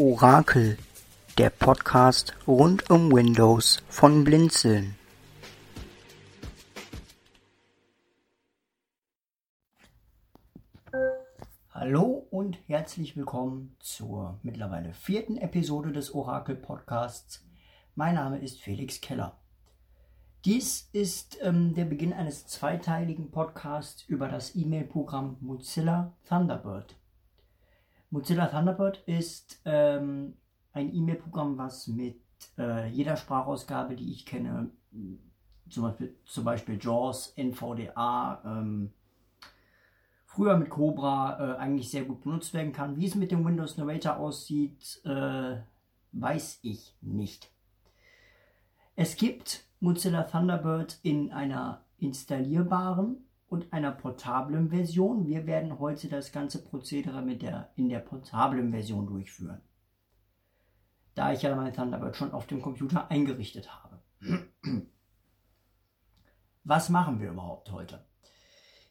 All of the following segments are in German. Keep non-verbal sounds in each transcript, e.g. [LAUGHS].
Orakel, der Podcast rund um Windows von Blinzeln. Hallo und herzlich willkommen zur mittlerweile vierten Episode des Orakel Podcasts. Mein Name ist Felix Keller. Dies ist ähm, der Beginn eines zweiteiligen Podcasts über das E-Mail-Programm Mozilla Thunderbird. Mozilla Thunderbird ist ähm, ein E-Mail-Programm, was mit äh, jeder Sprachausgabe, die ich kenne, zum Beispiel, zum Beispiel JAWS, NVDA, ähm, früher mit Cobra, äh, eigentlich sehr gut benutzt werden kann. Wie es mit dem Windows Narrator aussieht, äh, weiß ich nicht. Es gibt Mozilla Thunderbird in einer installierbaren und einer portablen Version. Wir werden heute das ganze Prozedere mit der, in der portablen Version durchführen. Da ich ja mein Thunderbird schon auf dem Computer eingerichtet habe. Was machen wir überhaupt heute?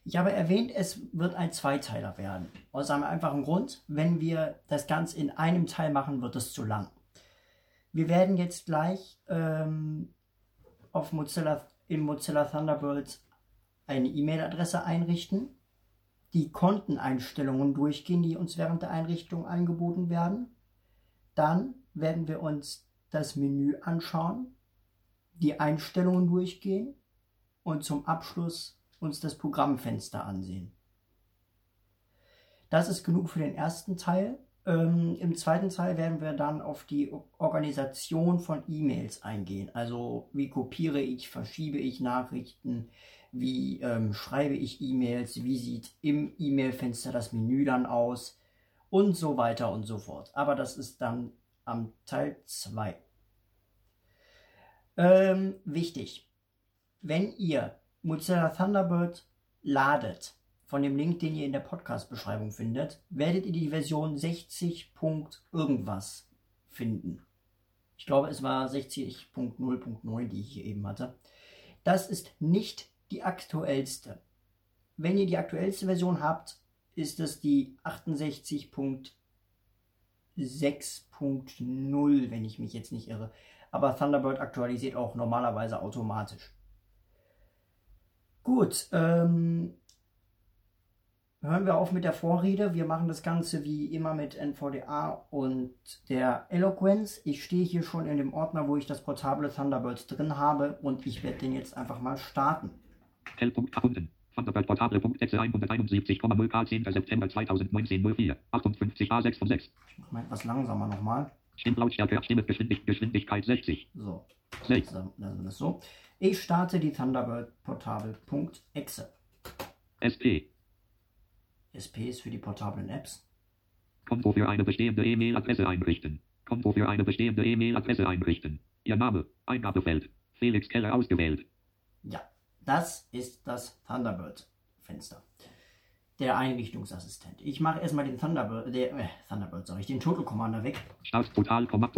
Ich habe erwähnt, es wird ein Zweiteiler werden. Aus einem einfachen Grund, wenn wir das Ganze in einem Teil machen, wird es zu lang. Wir werden jetzt gleich ähm, auf Mozilla, in Mozilla Thunderbird eine E-Mail-Adresse einrichten, die Konteneinstellungen durchgehen, die uns während der Einrichtung angeboten werden. Dann werden wir uns das Menü anschauen, die Einstellungen durchgehen und zum Abschluss uns das Programmfenster ansehen. Das ist genug für den ersten Teil. Ähm, Im zweiten Teil werden wir dann auf die Organisation von E-Mails eingehen. Also wie kopiere ich, verschiebe ich Nachrichten, wie ähm, schreibe ich E-Mails, wie sieht im E-Mail-Fenster das Menü dann aus und so weiter und so fort. Aber das ist dann am Teil 2. Ähm, wichtig, wenn ihr Mozilla Thunderbird ladet, von dem Link, den ihr in der Podcast-Beschreibung findet, werdet ihr die Version 60. irgendwas finden. Ich glaube, es war 60.0.9, die ich hier eben hatte. Das ist nicht die aktuellste. Wenn ihr die aktuellste Version habt, ist es die 68.6.0, wenn ich mich jetzt nicht irre. Aber Thunderbird aktualisiert auch normalerweise automatisch. Gut, ähm, hören wir auf mit der Vorrede. Wir machen das Ganze wie immer mit NVDA und der Eloquence. Ich stehe hier schon in dem Ordner, wo ich das portable Thunderbird drin habe und ich werde den jetzt einfach mal starten. L-Punkt verbunden. Thunderbird portable.exe 171,0 10. September 2019 04 58 A6 von 6. Ich mache mal etwas langsamer nochmal. Stimmlautstärke, Stimmgeschwindigkeit, Geschwindigkeit 60. So, 6. dann lassen wir das so. Ich starte die Thunderbird portable.exe. SP. SP ist für die portablen Apps. Konto für eine bestehende E-Mail-Adresse einrichten. Konto für eine bestehende E-Mail-Adresse einrichten. Ihr Name, Eingabefeld. Felix Keller ausgewählt. Ja, das ist das Thunderbird-Fenster. Der Einrichtungsassistent. Ich mache erstmal den Thunderbird, der, äh, Thunderbird, sag ich, den Total Commander weg. Start total, Komma,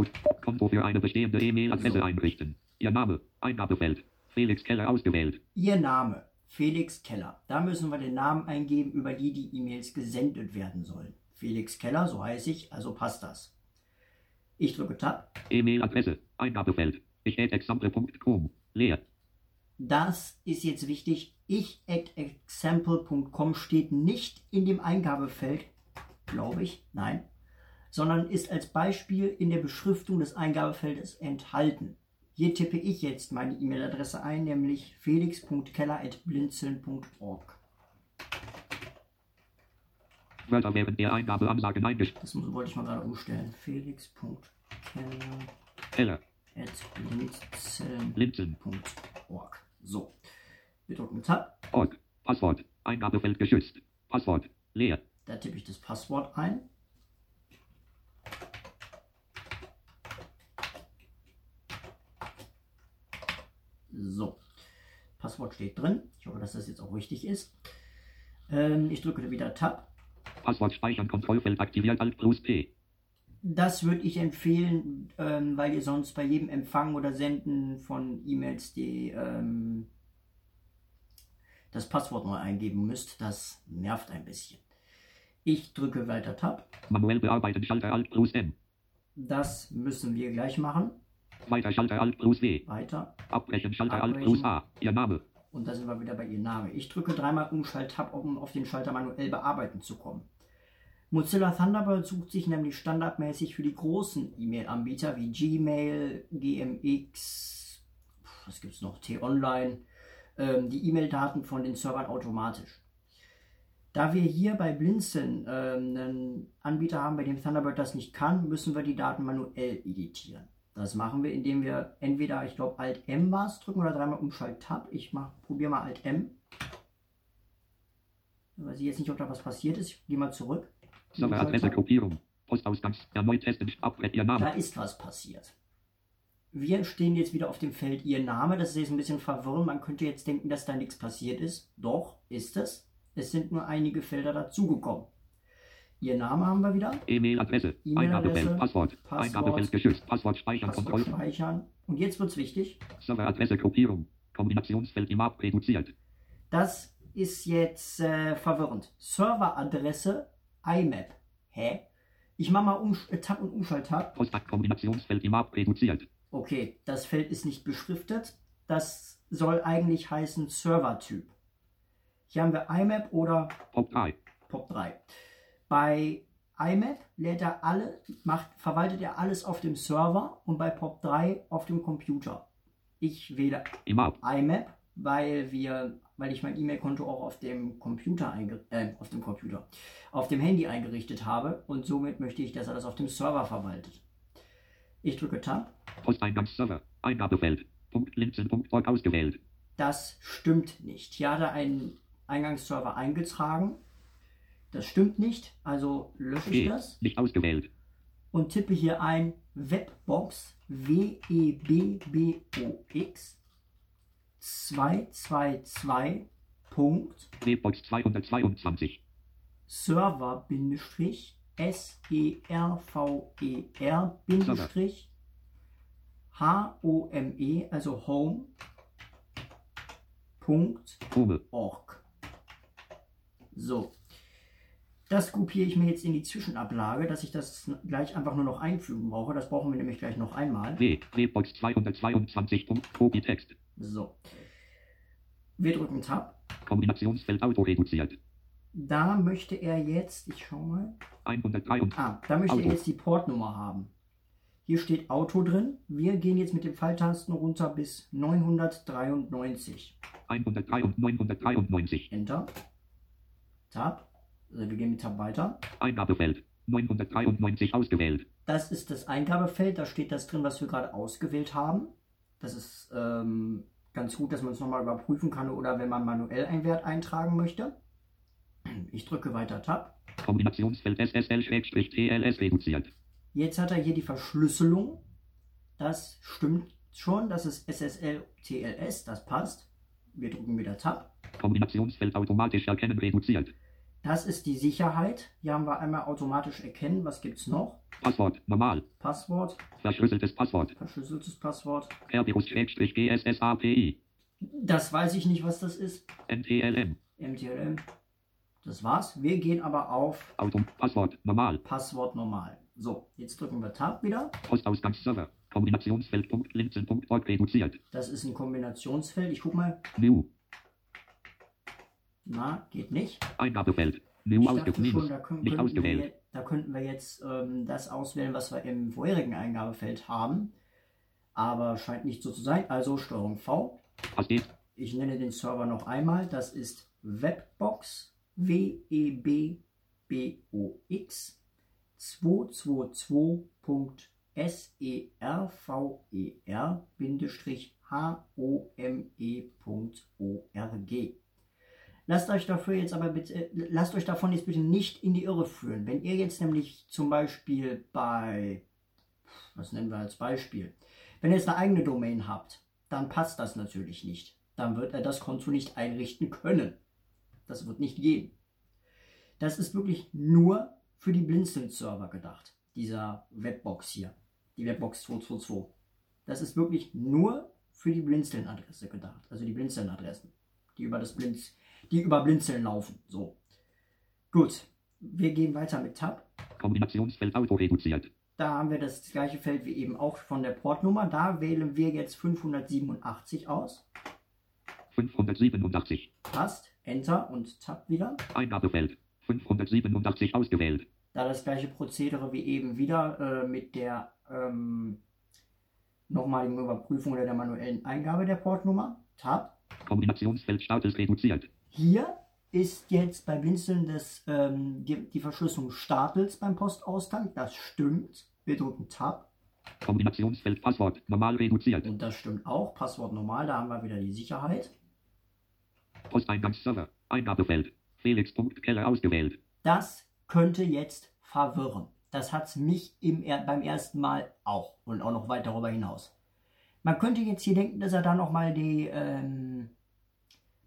Konto für eine bestehende E-Mail-Adresse So. einrichten. Ihr Name, Eingabefeld. Felix Keller ausgewählt. Ihr Name, Felix Keller. Da müssen wir den Namen eingeben, über die die E-Mails gesendet werden sollen. Felix Keller, so heiße ich, also passt das. Ich drücke Tab. E-Mail-Adresse, Eingabefeld. Ich example.com. Leer. Das ist jetzt wichtig. Ich at example.com steht nicht in dem Eingabefeld, glaube ich, nein, sondern ist als Beispiel in der Beschriftung des Eingabefeldes enthalten. Hier tippe ich jetzt meine E-Mail-Adresse ein, nämlich felix.keller.blinzeln.org. Wörter während der Eingabe Ansagen eingestellt. Das wollte ich mal gerade umstellen. felix.keller.blinzeln.org. So, wir drücken Tab. Ort. Passwort. Eingabefeld geschützt. Passwort. Leer. Da tippe ich das Passwort ein. So, Passwort steht drin. Ich hoffe, dass das jetzt auch richtig ist. Ähm, ich drücke wieder Tab. Passwort speichern. Kontrollfeld aktiviert. Alt plus P. Das würde ich empfehlen, ähm, weil ihr sonst bei jedem Empfang oder Senden von E-Mails die, ähm, das Passwort neu eingeben müsst. Das nervt ein bisschen. Ich drücke weiter Tab. Manuell bearbeiten. Schalter Alt plus M. Das müssen wir gleich machen. Weiter Schalter Alt plus W. Weiter. Abbrechen Schalter Alt Abbrechen. plus A. Ihr Name. Und da sind wir wieder bei Ihr Name. Ich drücke dreimal Umschalt-Tab, um auf den Schalter manuell bearbeiten zu kommen. Mozilla Thunderbird sucht sich nämlich standardmäßig für die großen E-Mail-Anbieter wie Gmail, GMX, was gibt's noch, T-Online, ähm, die E-Mail-Daten von den Servern automatisch. Da wir hier bei Blinzeln ähm, einen Anbieter haben, bei dem Thunderbird das nicht kann, müssen wir die Daten manuell editieren. Das machen wir, indem wir entweder, ich glaube, Alt M war es drücken oder dreimal Umschalt Tab. Ich probiere mal Alt M. Weiß ich jetzt nicht, ob da was passiert ist. Ich gehe mal zurück. Serveradresse Gruppierung. Postausgangs. Erneut testen. Abbrechen Ihr Da Name. ist was passiert. Wir stehen jetzt wieder auf dem Feld Ihr Name. Das ist jetzt ein bisschen verwirrend. Man könnte jetzt denken, dass da nichts passiert ist. Doch, ist es. Es sind nur einige Felder dazugekommen. Ihr Name haben wir wieder. E-Mail-Adresse. Eingabefeld. Passwort. Passwort. Eingabefeld geschützt. Passwort speichern. Passwort Kontrolle. speichern. Und jetzt wird's wichtig. Serveradresse Gruppierung. Kombinationsfeld IMAP reduziert. Das ist jetzt äh, verwirrend. Serveradresse IMAP. Hä? Ich mache mal um, äh, Tab und Umschalttab. Kombinationsfeld IMAP reduziert. Okay, das Feld ist nicht beschriftet. Das soll eigentlich heißen Servertyp. Hier haben wir IMAP oder Pop 3. POP3. Bei IMAP lädt er alle, macht, verwaltet er alles auf dem Server und bei POP3 auf dem Computer. Ich wähle. IMAP, weil wir, weil ich mein E-Mail-Konto auch auf dem Computer äh, auf dem Computer, auf dem Handy eingerichtet habe und somit möchte ich, dass er das auf dem Server verwaltet. Ich drücke Tab. Posteingangsserver. Eingabefeld. Punkt ausgewählt. Das stimmt nicht. Hier hat er einen Eingangsserver eingetragen. Das stimmt nicht, also lösche ich das Nicht ausgewählt. und tippe hier ein Webbox W-E-B-B-O-X 222. Punkt Webbox 222. Server Bindestrich S E R V E R Bindestrich H O M E also Home Punkt org. So. Das kopiere ich mir jetzt in die Zwischenablage, dass ich das gleich einfach nur noch einfügen brauche. Das brauchen wir nämlich gleich noch einmal. W. Webbox 222. Punkt Copy-Text. So. Wir drücken Tab. Kombinationsfeld Auto reduziert. Da möchte er jetzt, ich schau mal. 103 und Ah, da möchte Auto. er jetzt die Portnummer haben. Hier steht Auto drin. Wir gehen jetzt mit den Pfeiltasten runter bis 993. 103 und 993. Enter. Tab. Also wir gehen mit Tab weiter. Eingabefeld. 993 ausgewählt. Das ist das Eingabefeld, da steht das drin, was wir gerade ausgewählt haben. Das ist ähm, ganz gut, dass man es nochmal überprüfen kann oder wenn man manuell einen Wert eintragen möchte. Ich drücke weiter Tab. Kombinationsfeld SSL-TLS reduziert. Jetzt hat er hier die Verschlüsselung. Das stimmt schon, das ist SSL TLS, das passt. Wir drücken wieder Tab. Kombinationsfeld automatisch erkennen reduziert. Das ist die Sicherheit. Hier haben wir einmal automatisch erkennen. Was gibt es noch? Passwort normal. Passwort, Verschlüsseltes Passwort. verschlüsseltes Passwort. Kerberos-GSSAPI. Das weiß ich nicht, was das ist. NTLM. MTLM. Das war's. Wir gehen aber auf Auto. Passwort normal. Passwort normal. So, jetzt drücken wir Tab wieder. Postausgangsserver. Kombinationsfeld. Punkt Linzen. Punkt Org reduziert. Das ist ein Kombinationsfeld. Ich guck mal. New. Na, geht nicht. Eingabefeld. New Ich ausge dachte schon, minus. da, können, Nicht ausgewählt. Da könnten wir jetzt ähm, das auswählen, was wir im vorherigen Eingabefeld haben. Aber scheint nicht so zu sein. Also Steuerung V. Ich nenne den Server noch einmal. Das ist Webbox E W-E-B-B-O-X 222.ser-home.org. Lasst euch dafür jetzt aber bitte, äh, lasst euch davon jetzt bitte nicht in die Irre führen. Wenn ihr jetzt nämlich zum Beispiel bei, was nennen wir als Beispiel, wenn ihr jetzt eine eigene Domain habt, dann passt das natürlich nicht. Dann wird er das Konto nicht einrichten können. Das wird nicht gehen. Das ist wirklich nur für die Blinzeln-Server gedacht. Dieser Webbox hier. Die Webbox 222. Das ist wirklich nur für die Blinzeln-Adresse gedacht. Also die Blinzeln-Adressen. Die über das Blinz, die über Blinzeln laufen. So. Gut. Wir gehen weiter mit Tab. Kombinationsfeld Auto reduziert. Da haben wir das gleiche Feld wie eben auch von der Portnummer. Da wählen wir jetzt 587 aus. 587. Passt. Enter und Tab wieder. Eingabefeld. 587 ausgewählt. Da das gleiche Prozedere wie eben wieder äh, mit der ähm, nochmaligen Überprüfung oder der manuellen Eingabe der Portnummer. Tab. Kombinationsfeld Status reduziert. Hier ist jetzt bei Blinzeln das, ähm, die, die Verschlüsselung Stapels beim Postausgang. Das stimmt. Wir drücken Tab. Kombinationsfeld Passwort normal reduziert. Und das stimmt auch. Passwort normal, da haben wir wieder die Sicherheit. Posteingangsserver. Eingabefeld. Felix.keller ausgewählt. Das könnte jetzt verwirren. Das hat es mich im, beim ersten Mal auch und auch noch weit darüber hinaus. Man könnte jetzt hier denken, dass er da nochmal die ähm,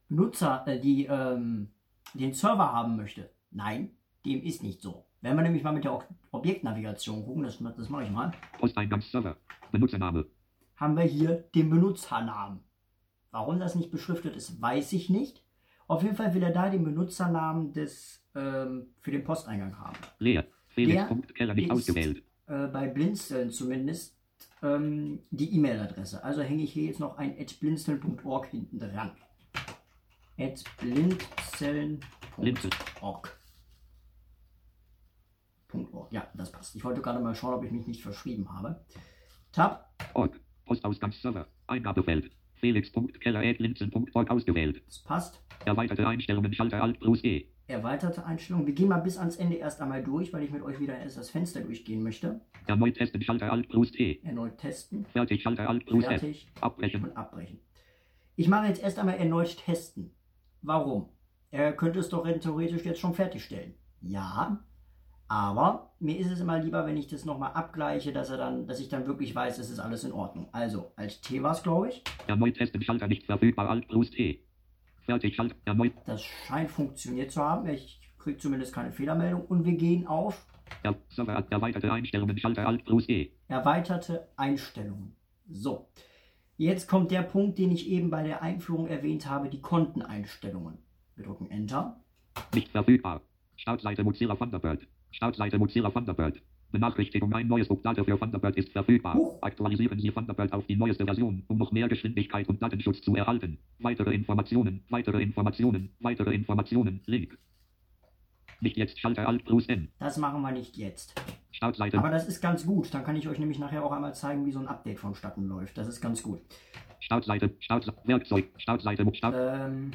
Benutzer, äh, die, ähm, den Server haben möchte. Nein, dem ist nicht so. Wenn wir nämlich mal mit der Objektnavigation gucken, das, das mache ich mal. Posteingangsserver. Benutzername. Haben wir hier den Benutzernamen. Warum das nicht beschriftet ist, weiß ich nicht. Auf jeden Fall will er da den Benutzernamen des, ähm, für den Posteingang haben. Leer. Felix.keller nicht ist, ausgewählt. Äh, bei Blinzeln zumindest ähm, die E-Mail-Adresse. Also hänge ich hier jetzt noch ein blinzeln.org hinten dran. blinzeln.org. Ja, das passt. Ich wollte gerade mal schauen, ob ich mich nicht verschrieben habe. Tab. Org. Postausgangsserver. Eingabefeld. Felix.keller.linzen.org ausgewählt. Das passt. Erweiterte Einstellungen Schalter Alt plus E. Erweiterte Einstellungen. Wir gehen mal bis ans Ende erst einmal durch, weil ich mit euch wieder erst das Fenster durchgehen möchte. Erneut testen Schalter Alt plus E. Erneut testen. Fertig Schalter Alt plus F. Fertig. Abbrechen. Und abbrechen. Ich mache jetzt erst einmal erneut testen. Warum? Er könnte es doch theoretisch jetzt schon fertigstellen. Ja, aber mir ist es immer lieber, wenn ich das nochmal abgleiche, dass er dann, dass ich dann wirklich weiß, es ist alles in Ordnung. Also, als T war es, glaube ich. Erneut testen Schalter nicht verfügbar Alt plus T. Fertig Schalter. Erneut. Das scheint funktioniert zu haben. Ich kriege zumindest keine Fehlermeldung. Und wir gehen auf Er Server erweiterte Einstellungen Schalter Alt plus E. erweiterte Einstellungen. So. Jetzt kommt der Punkt, den ich eben bei der Einführung erwähnt habe, die Konteneinstellungen. Wir drücken Enter. Nicht verfügbar. Startseite Mozilla Thunderbird. Startseite Mozilla Thunderbird. Benachrichtigung, ein neues Update für Thunderbird ist verfügbar. Huch. Aktualisieren Sie Thunderbird auf die neueste Version, um noch mehr Geschwindigkeit und Datenschutz zu erhalten. Weitere Informationen, weitere Informationen, weitere Informationen, Link. Nicht jetzt Schalter Alt plus N. Das machen wir nicht jetzt. Startseite. Aber das ist ganz gut. Dann kann ich euch nämlich nachher auch einmal zeigen, wie so ein Update vonstatten läuft. Das ist ganz gut. Startseite, Start, Werkzeug, Startseite, Start, Ähm,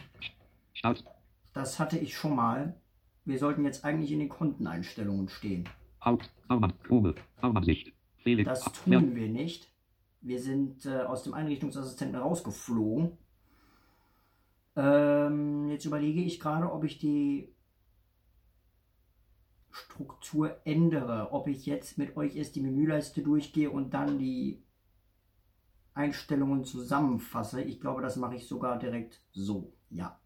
Start, das hatte ich schon mal. Wir sollten jetzt eigentlich in den Konteneinstellungen stehen. Haupt, Baumann, Krone, Baumann-Sicht. Felix, Das tun wir nicht. Wir sind äh, aus dem Einrichtungsassistenten rausgeflogen. Ähm, jetzt überlege ich gerade, ob ich die Struktur ändere. Ob ich jetzt mit euch erst die Menüleiste durchgehe und dann die Einstellungen zusammenfasse. Ich glaube, das mache ich sogar direkt so. Ja.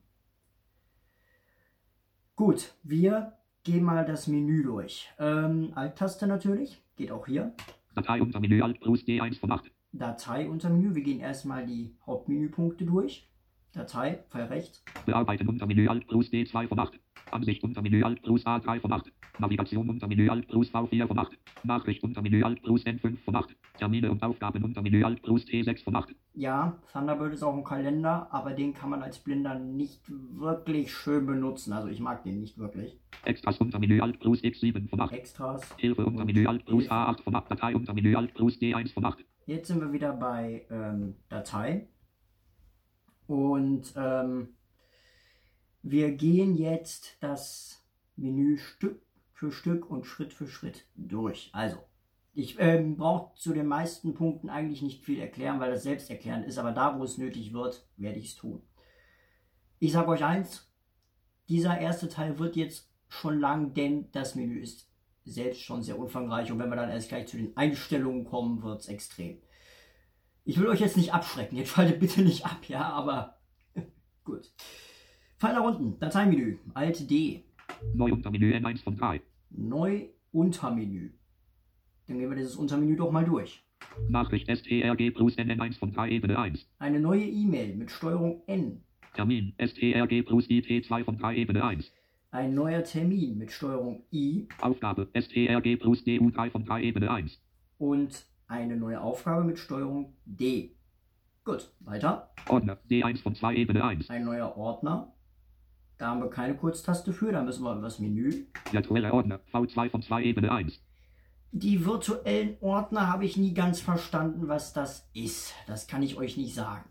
Gut, wir gehen mal das Menü durch. Ähm, Alt-Taste natürlich, geht auch hier. Datei unter Menü Alt plus D1 von 8. Datei unter Menü. Wir gehen erstmal die Hauptmenüpunkte durch. Datei, Pfeil rechts. Bearbeiten unter Menü Alt plus D2 von 8. Ansicht unter Menü Alt plus A3 von 8. Navigation unter Menü Alt plus V4 von 8. Nachricht unter Menü Alt plus N5 von 8. Termine und Aufgaben unter Menü Alt plus T6 von 8. Ja, Thunderbird ist auch ein Kalender, aber den kann man als Blinder nicht wirklich schön benutzen. Also ich mag den nicht wirklich. Extras unter Menü Alt plus X7 von 8. Extras. Hilfe unter Menü Alt plus A8 von 8. Datei unter Menü Alt plus D1 von 8. Jetzt sind wir wieder bei ähm, Datei. Und ähm, wir gehen jetzt das Menü Stück für Stück und Schritt für Schritt durch. Also, ich ähm, brauche zu den meisten Punkten eigentlich nicht viel erklären, weil das selbsterklärend ist, aber da, wo es nötig wird, werde ich es tun. Ich sage euch eins, dieser erste Teil wird jetzt schon lang, denn das Menü ist selbst schon sehr umfangreich und wenn wir dann erst gleich zu den Einstellungen kommen, wird es extrem. Ich will euch jetzt nicht abschrecken, jetzt schaltet bitte nicht ab, ja, aber [LAUGHS] gut. Nach unten, Dateimenü, Alt D, Neu unter Menü N1 von 3. Neu Untermenü. Dann gehen wir dieses Untermenü doch mal durch. Nachricht STRG plus NN1 von 3 Ebene 1. Eine neue E-Mail mit Steuerung N. Termin STRG plus IT2 von 3 Ebene 1. Ein neuer Termin mit Steuerung I Aufgabe STRG plus DU3 von 3 Ebene 1. und eine neue Aufgabe mit Steuerung D. Gut, weiter. Ordner D1 von 2 Ebene 1. Ein neuer Ordner. Da haben wir keine Kurztaste für, da müssen wir über das Menü. Virtuelle Ordner V2 von 2 Ebene 1. Die virtuellen Ordner habe ich nie ganz verstanden, was das ist. Das kann ich euch nicht sagen.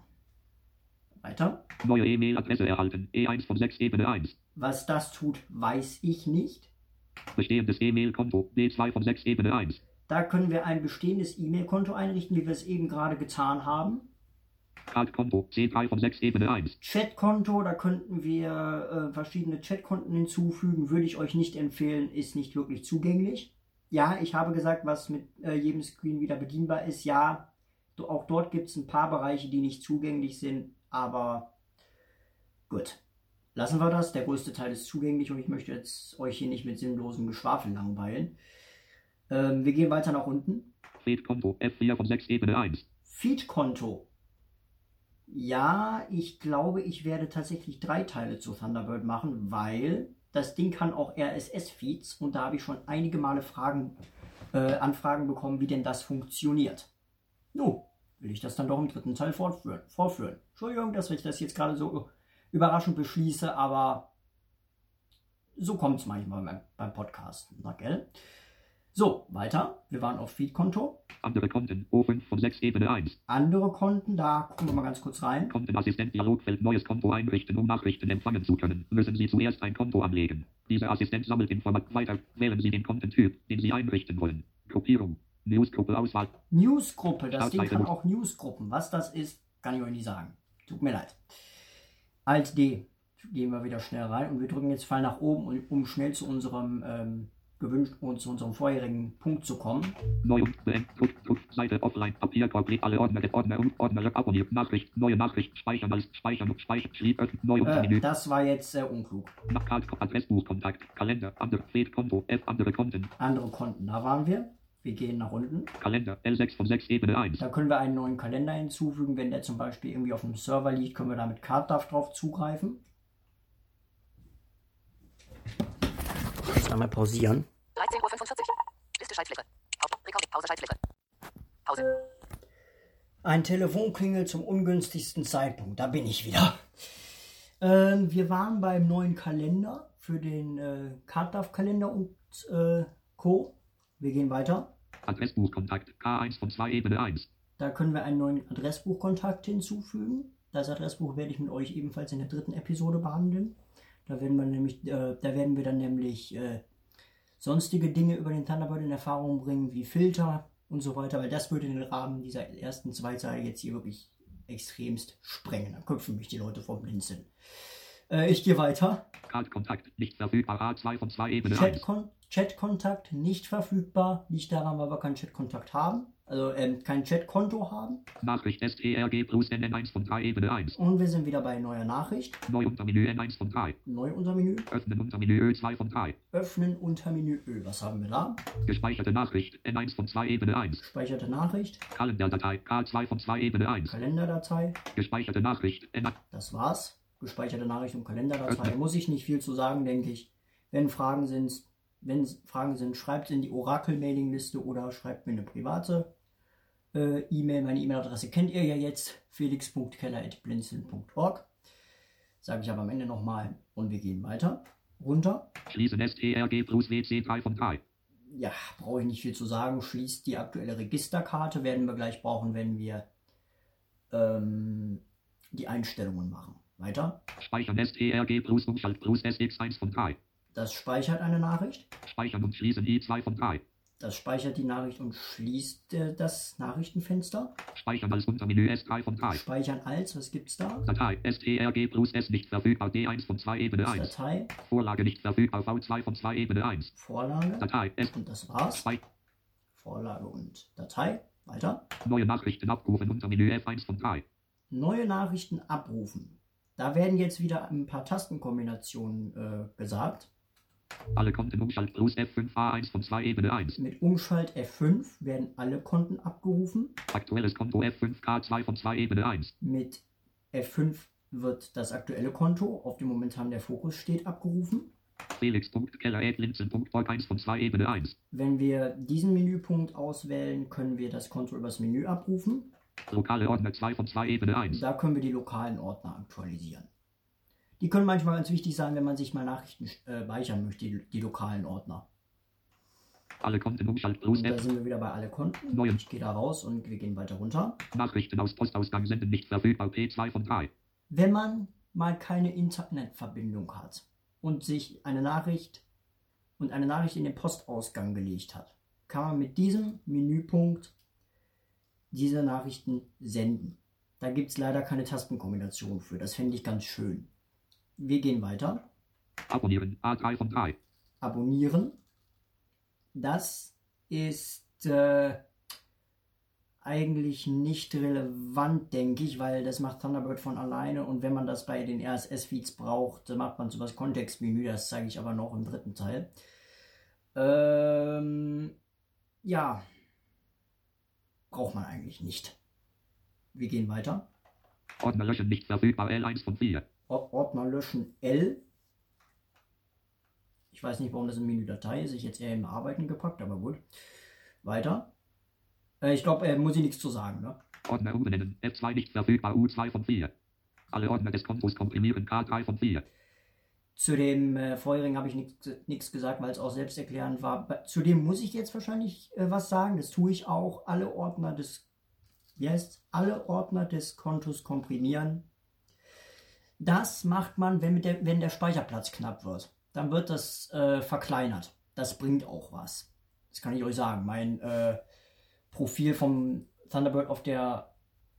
Weiter. Neue E-Mail-Adresse erhalten E1 von 6 Ebene 1. Was das tut, weiß ich nicht. Bestehendes E-Mail-Konto D2 von 6 Ebene 1. Da können wir ein bestehendes E-Mail-Konto einrichten, wie wir es eben gerade getan haben. Card-Konto C3 von 6 Ebene 1. Chatkonto, da könnten wir äh, verschiedene Chatkonten hinzufügen, würde ich euch nicht empfehlen, ist nicht wirklich zugänglich. Ja, ich habe gesagt, was mit äh, jedem Screen wieder bedienbar ist. Ja, auch dort gibt es ein paar Bereiche, die nicht zugänglich sind, aber gut. Lassen wir das. Der größte Teil ist zugänglich und ich möchte jetzt euch hier nicht mit sinnlosem Geschwafel langweilen. Ähm, wir gehen weiter nach unten. Feed-Konto F4 von 6 Ebene 1. Feed-Konto. Ja, ich glaube, ich werde tatsächlich drei Teile zu Thunderbird machen, weil das Ding kann auch RSS-Feeds und da habe ich schon einige Male Fragen, äh, Anfragen bekommen, wie denn das funktioniert. Nun, will ich das dann doch im dritten Teil fortführen, vorführen. Entschuldigung, dass ich das jetzt gerade so überraschend beschließe, aber so kommt es manchmal beim, beim Podcasten, na gell? So, weiter. Wir waren auf Feed-Konto. Andere Konten O5 von 6 Ebene 1. Andere Konten, da gucken wir mal ganz kurz rein. Kontenassistent Dialogfeld neues Konto einrichten, um Nachrichten empfangen zu können. Müssen Sie zuerst ein Konto anlegen. Dieser Assistent sammelt Informationen weiter. Wählen Sie den Kontentyp, den Sie einrichten wollen. Gruppierung. Newsgruppe Auswahl. Newsgruppe, das Ding kann auch Newsgruppen. Was das ist, kann ich euch nicht sagen. Tut mir leid. Alt D. Gehen wir wieder schnell rein und wir drücken jetzt Pfeil nach oben, um- um schnell zu unserem ähm, gewünscht und zu unserem vorherigen Punkt zu kommen. Neu Seite offline. Papier, Korporate, alle Ordner, Ordner und Ordner abonniert. Nachricht, neue Nachricht, speichern als speichern und speichern. Schrieb, öffnen, neu Äh, Menü. das war jetzt sehr unklug. Nach Karte, Adressbuch, Kontakt, Kalender, andere, Feed, Konto, F, andere Konten, Andere Konten, da waren wir. Wir gehen nach unten. Kalender, L6 von 6 Ebene 1. Da können wir einen neuen Kalender hinzufügen. Wenn der zum Beispiel irgendwie auf einem Server liegt, können wir da mit CardDAV drauf zugreifen. Jetzt einmal pausieren. 13.45 Uhr. Liste Schaltfläche. Haupt- Rekord- Pause Schaltfläche. Pause. Ein Telefonklingel zum ungünstigsten Zeitpunkt. Da bin ich wieder. Ähm, wir waren beim neuen Kalender für den äh, CardDAV-Kalender und äh, Co. Wir gehen weiter. Adressbuch, Kontakt, K1 von 2 Ebene 1. Da können wir einen neuen Adressbuchkontakt hinzufügen. Das Adressbuch werde ich mit euch ebenfalls in der dritten Episode behandeln. Da werden wir nämlich, äh, da werden wir dann nämlich äh, sonstige Dinge über den Thunderbird in Erfahrung bringen, wie Filter und so weiter, weil das würde den Rahmen dieser ersten zwei Teile jetzt hier wirklich extremst sprengen. Da köpfen mich die Leute vom Blinzeln. Äh, ich gehe weiter. Card, Kontakt, nicht verfügbar, A2 von 2 Ebene 1. Chatkon Chatkontakt nicht verfügbar. Liegt daran, weil wir keinen Chatkontakt haben. Also ähm, kein Chatkonto haben. Nachricht STRG plus NN1 von 3 Ebene 1. Und wir sind wieder bei neuer Nachricht. Neu unter Menü N1 von 3. Neu unter Menü. Öffnen unter Menü Ö2 von 3. Öffnen unter Menü Ö. Was haben wir da? Gespeicherte Nachricht N1 von 2 Ebene 1. Speicherte Nachricht. Kalenderdatei K2 von 2 Ebene 1. Kalenderdatei. Gespeicherte Nachricht N1. Das war's. Gespeicherte Nachricht und Kalenderdatei. Muss ich nicht viel zu sagen, denke ich. Wenn Fragen sind, wenn Fragen sind, schreibt in die Orakel-Mailing-Liste oder schreibt mir eine private äh, E-Mail. Meine E-Mail-Adresse kennt ihr ja jetzt. felix.keller.blinzeln.org. Sage ich aber am Ende nochmal. Und wir gehen weiter. Runter. Schließen STRG plus WC3 von 3. ja, brauche ich nicht viel zu sagen. Schließt die aktuelle Registerkarte, werden wir gleich brauchen, wenn wir ähm, die Einstellungen machen. Weiter. Speichern STRG plus Umschalt plus SX1 von 3. Das speichert eine Nachricht. Speichern und schließen I2 von 3. Das speichert die Nachricht und schließt äh, das Nachrichtenfenster. Speichern als Untermenü S3 von 3. Speichern als, was gibt's da? Datei STRG plus S nicht verfügbar D1 von 2 Ebene 1. Datei, Vorlage nicht verfügbar V2 von 2 Ebene 1. Vorlage Datei S. und das war's. Spei Vorlage und Datei. Weiter. Neue Nachrichten abrufen unter Menü F1 von 3. Neue Nachrichten abrufen. Da werden jetzt wieder ein paar Tastenkombinationen äh, gesagt. Alle Konten Umschalt plus F5 A1 von 2 Ebene 1. Mit Umschalt F5 werden alle Konten abgerufen. Aktuelles Konto F5 K2 von 2 Ebene 1. Mit F5 wird das aktuelle Konto, auf dem momentan der Fokus steht, abgerufen. Felix.keller.linzen.org 1 von 2 Ebene 1. Wenn wir diesen Menüpunkt auswählen, können wir das Konto übers Menü abrufen. Lokale Ordner 2 von 2 Ebene 1. Da können wir die lokalen Ordner aktualisieren. Die können manchmal ganz wichtig sein, wenn man sich mal Nachrichten äh, speichern möchte, die, die lokalen Ordner. Alle Konten Umschalt Und da sind wir wieder bei alle Konten. Neuen. Ich gehe da raus und wir gehen weiter runter. Nachrichten aus Postausgang senden nicht verfügbar P2 von 3. Wenn man mal keine Internetverbindung hat und sich eine Nachricht und eine Nachricht in den Postausgang gelegt hat, kann man mit diesem Menüpunkt diese Nachrichten senden. Da gibt es leider keine Tastenkombination für. Das fände ich ganz schön. Wir gehen weiter. Abonnieren A3 von 3. Abonnieren. Das ist äh, eigentlich nicht relevant, denke ich, weil das macht Thunderbird von alleine und wenn man das bei den RSS-Feeds braucht, dann macht man so was Kontextmenü, das zeige ich aber noch im dritten Teil. Ähm, ja, braucht man eigentlich nicht. Wir gehen weiter. Ordner löschen nicht verfügbar L1 von 4. Or- Ordner löschen L. Ich weiß nicht, warum das im Menü Datei ist. Ich jetzt eher im Arbeiten gepackt, aber gut. Weiter. Äh, ich glaube, äh, muss ich nichts zu sagen, ne? Ordner umbenennen F2 nicht verfügbar U2 von 4. Alle Ordner des Kontos komprimieren K3 von 4. Zu dem äh, vorherigen habe ich nichts gesagt, weil es auch selbsterklärend war. Zu dem muss ich jetzt wahrscheinlich äh, was sagen. Das tue ich auch. Alle Ordner des, wie heißt alle Ordner des Kontos komprimieren. Das macht man, wenn, der, wenn der Speicherplatz knapp wird. Dann wird das äh, verkleinert. Das bringt auch was. Das kann ich euch sagen. Mein äh, Profil vom Thunderbird auf der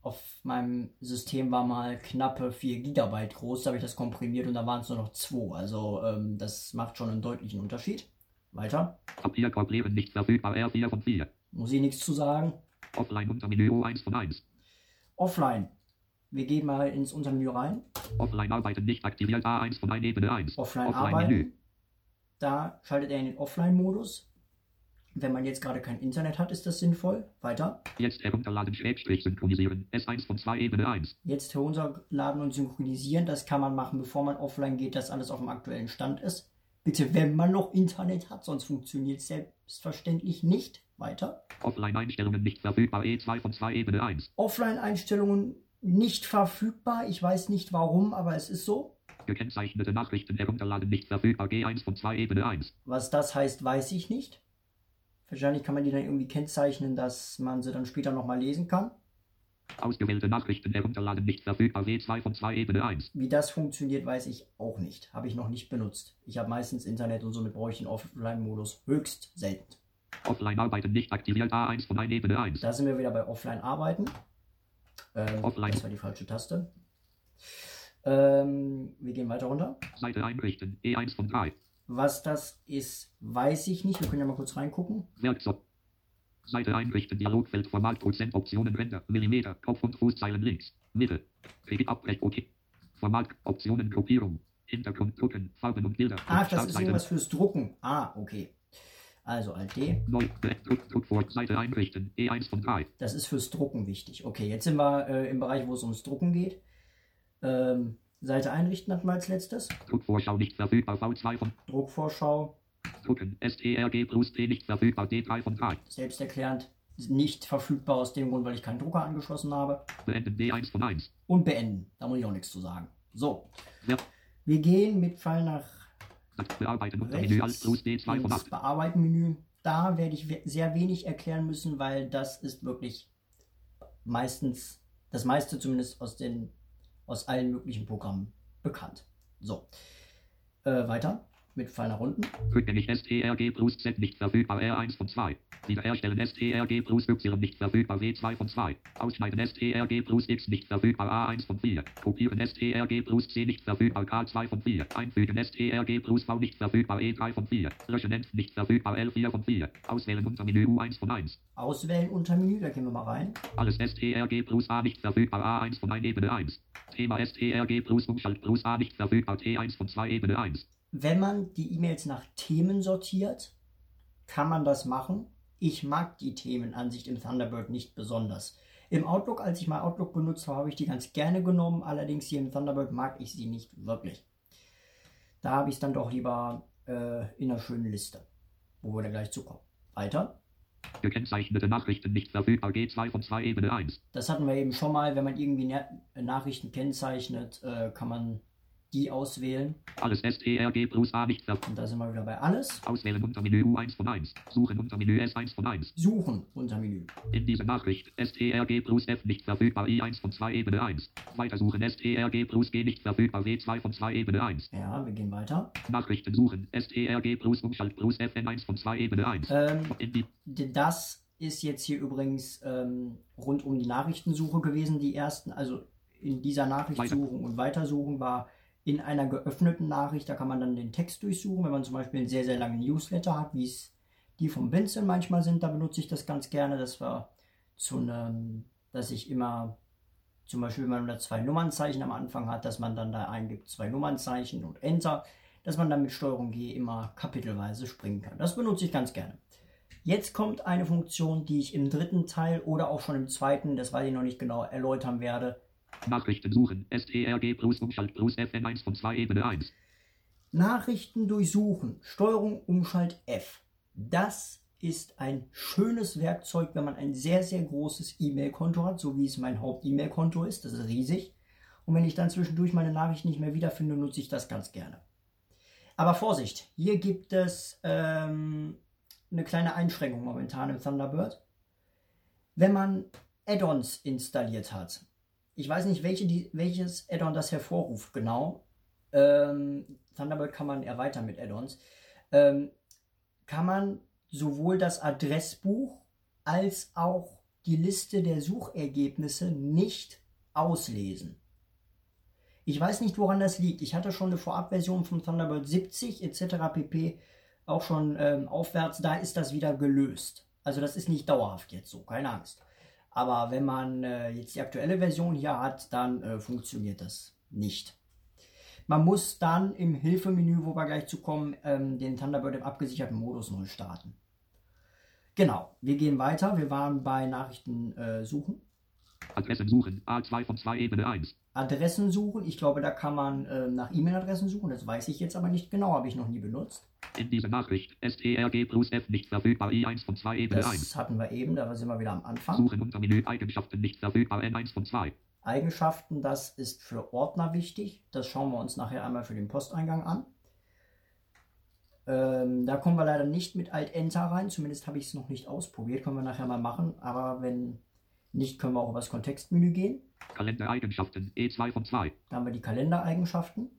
auf meinem System war mal knappe 4 GB groß, da habe ich das komprimiert und da waren es nur noch 2. Also ähm, das macht schon einen deutlichen Unterschied. Weiter. Papierkorb leeren nicht verfügbar R4 von 4. Muss ich nichts zu sagen. Offline unter Menü O1 von 1. Offline. Wir gehen mal ins Untermenü rein. Offline arbeiten nicht aktiviert A1 von 1 Ebene 1. Offline, Offline arbeiten. Menü. Da schaltet er in den Offline-Modus. Wenn man jetzt gerade kein Internet hat, ist das sinnvoll. Weiter. Jetzt herunterladen Schrägstrich synchronisieren S1 von 2 Ebene 1. Jetzt herunterladen und synchronisieren. Das kann man machen, bevor man offline geht, dass alles auf dem aktuellen Stand ist. Bitte, wenn man noch Internet hat, sonst funktioniert es selbstverständlich nicht. Weiter. Offline-Einstellungen nicht verfügbar E2 von 2 Ebene 1. Offline-Einstellungen nicht verfügbar. Ich weiß nicht warum, aber es ist so. Gekennzeichnete Nachrichten herunterladen nicht verfügbar G1 von 2 Ebene 1. Was das heißt, weiß ich nicht. Wahrscheinlich kann man die dann irgendwie kennzeichnen, dass man sie dann später nochmal lesen kann. Ausgewählte Nachrichten herunterladen nicht verfügbar W2 von 2 Ebene 1. Wie das funktioniert, weiß ich auch nicht. Habe ich noch nicht benutzt. Ich habe meistens Internet und somit brauche ich den Offline-Modus höchst selten. Offline arbeiten nicht aktiviert A1 von 1 Ebene 1. Da sind wir wieder bei Offline-Arbeiten. Ähm, Offline. Das war die falsche Taste. Ähm, wir gehen weiter runter. Seite einrichten E1 von 3. Was das ist, weiß ich nicht. Wir können ja mal kurz reingucken. Werkzeug. Seite einrichten Dialogfeld Format Prozent Optionen Ränder Millimeter Kopf- und Fußzeilen links. Mitte. Regie Abbrech OK. Format Optionen Gruppierung. Hintergrund drucken Farben und Bilder. Ach, das ist irgendwas fürs Drucken. Ah, okay. Also Alt D. Neu. Druck, Druck vor. Seite einrichten E1 von 3. Das ist fürs Drucken wichtig. Okay, jetzt sind wir äh, im Bereich, wo es ums Drucken geht. Ähm, Seite einrichten hatten wir als letztes. Druckvorschau nicht verfügbar V2 von Druckvorschau, Drucken STRG plus D nicht verfügbar D3 von 3. selbsterklärend, nicht verfügbar aus dem Grund, weil ich keinen Drucker angeschlossen habe. Beenden D1 von 1. Und beenden. Da muss ich auch nichts zu sagen. So, Ja. wir gehen mit Pfeil nach Bearbeiten Menü Alt rechts plus D2 von ins 8. Bearbeiten-Menü. Da werde ich sehr wenig erklären müssen, weil das ist wirklich meistens, das meiste zumindest aus, den, aus allen möglichen Programmen bekannt. So, äh, weiter mit Pfeil nach unten. Rückgängig STRG plus Z nicht verfügbar R1 von 2. Wiederherstellen STRG plus Y nicht verfügbar W2 von 2. Ausschneiden STRG plus X nicht verfügbar A1 von 4. Kopieren STRG plus C nicht verfügbar K2 von 4. Einfügen STRG plus V nicht verfügbar E3 von 4. Löschen Enf nicht verfügbar L4 von 4. Auswählen unter Menü U1 von 1. Auswählen unter Menü, da gehen wir mal rein. Alles STRG plus A nicht verfügbar A1 von 1 Ebene 1. Thema STRG plus Umschalt plus A nicht verfügbar T1 von 2 Ebene 1. Wenn man die E-Mails nach Themen sortiert, kann man das machen. Ich mag die Themenansicht im Thunderbird nicht besonders. Im Outlook, als ich mal Outlook benutzt habe, habe ich die ganz gerne genommen. Allerdings hier im Thunderbird mag ich sie nicht wirklich. Da habe ich es dann doch lieber äh, in einer schönen Liste, wo wir da gleich zukommen. Weiter. Gekennzeichnete Nachrichten nicht verfügbar. G2 von 2 Ebene 1. Das hatten wir eben schon mal. Wenn man irgendwie Na- Nachrichten kennzeichnet, äh, kann man die auswählen. Alles STRG plus A nicht verfügbar. Und da sind wir wieder bei alles. Auswählen unter Menü U1 von 1. Suchen unter Menü S1 von 1. Suchen unter Menü. In dieser Nachricht STRG plus F nicht verfügbar. I1 von 2 Ebene 1. Weitersuchen STRG plus G nicht verfügbar. W2 von 2 Ebene 1. Ja, wir gehen weiter. Nachrichten suchen STRG plus Umschalt plus FN1 von 2 Ebene 1. Ähm, Das ist jetzt hier übrigens ähm, rund um die Nachrichtensuche gewesen, die ersten. Also in dieser Nachricht Weiter. und weitersuchen war in einer geöffneten Nachricht, da kann man dann den Text durchsuchen. Wenn man zum Beispiel einen sehr, sehr langen Newsletter hat, wie es die vom Vincent manchmal sind, da benutze ich das ganz gerne. Das war zu einem, dass ich immer, zum Beispiel, wenn man da zwei Nummernzeichen am Anfang hat, dass man dann da eingibt, zwei Nummernzeichen und Enter, dass man dann mit Steuerung G immer kapitelweise springen kann. Das benutze ich ganz gerne. Jetzt kommt eine Funktion, die ich im dritten Teil oder auch schon im zweiten, das weiß ich noch nicht genau, erläutern werde. Nachrichten suchen STRG plus Umschalt plus FN1 von 2 Ebene 1. Nachrichten durchsuchen, Steuerung Umschalt F. Das ist ein schönes Werkzeug, wenn man ein sehr, sehr großes E-Mail-Konto hat, so wie es mein Haupt-E-Mail-Konto ist. Das ist riesig. Und wenn ich dann zwischendurch meine Nachricht nicht mehr wiederfinde, nutze ich das ganz gerne. Aber Vorsicht, hier gibt es ähm, eine kleine Einschränkung momentan im Thunderbird. Wenn man Add-ons installiert hat, ich weiß nicht, welche, die, welches Add-on das hervorruft genau. Ähm, Thunderbird kann man erweitern mit Add-ons. Ähm, kann man sowohl das Adressbuch als auch die Liste der Suchergebnisse nicht auslesen. Ich weiß nicht, woran das liegt. Ich hatte schon eine Vorabversion von Thunderbird 70 etc. pp. auch schon ähm, aufwärts. Da ist das wieder gelöst. Also das ist nicht dauerhaft jetzt so, keine Angst. Aber wenn man äh, jetzt die aktuelle Version hier hat, dann äh, funktioniert das nicht. Man muss dann im Hilfemenü, wo wir gleich zu kommen, ähm, den Thunderbird im abgesicherten Modus neu starten. Genau, wir gehen weiter. Wir waren bei Nachrichten äh, suchen. Adressen suchen A2 von 2 Ebene 1. Adressen suchen. Ich glaube, da kann man äh, nach E-Mail-Adressen suchen. Das weiß ich jetzt aber nicht genau, habe ich noch nie benutzt. In dieser Nachricht STRG plus F nicht verfügbar I1 von 2 Ebene 1. Das hatten wir eben, da sind wir wieder am Anfang. Suchen unter Menü Eigenschaften nicht verfügbar N1 von 2. Eigenschaften, das ist für Ordner wichtig. Das schauen wir uns nachher einmal für den Posteingang an. Ähm, da kommen wir leider nicht mit Alt-Enter rein, zumindest habe ich es noch nicht ausprobiert. Können wir nachher mal machen, aber wenn nicht, können wir auch über das Kontextmenü gehen. Kalendereigenschaften E2 von 2. Da haben wir die Kalendereigenschaften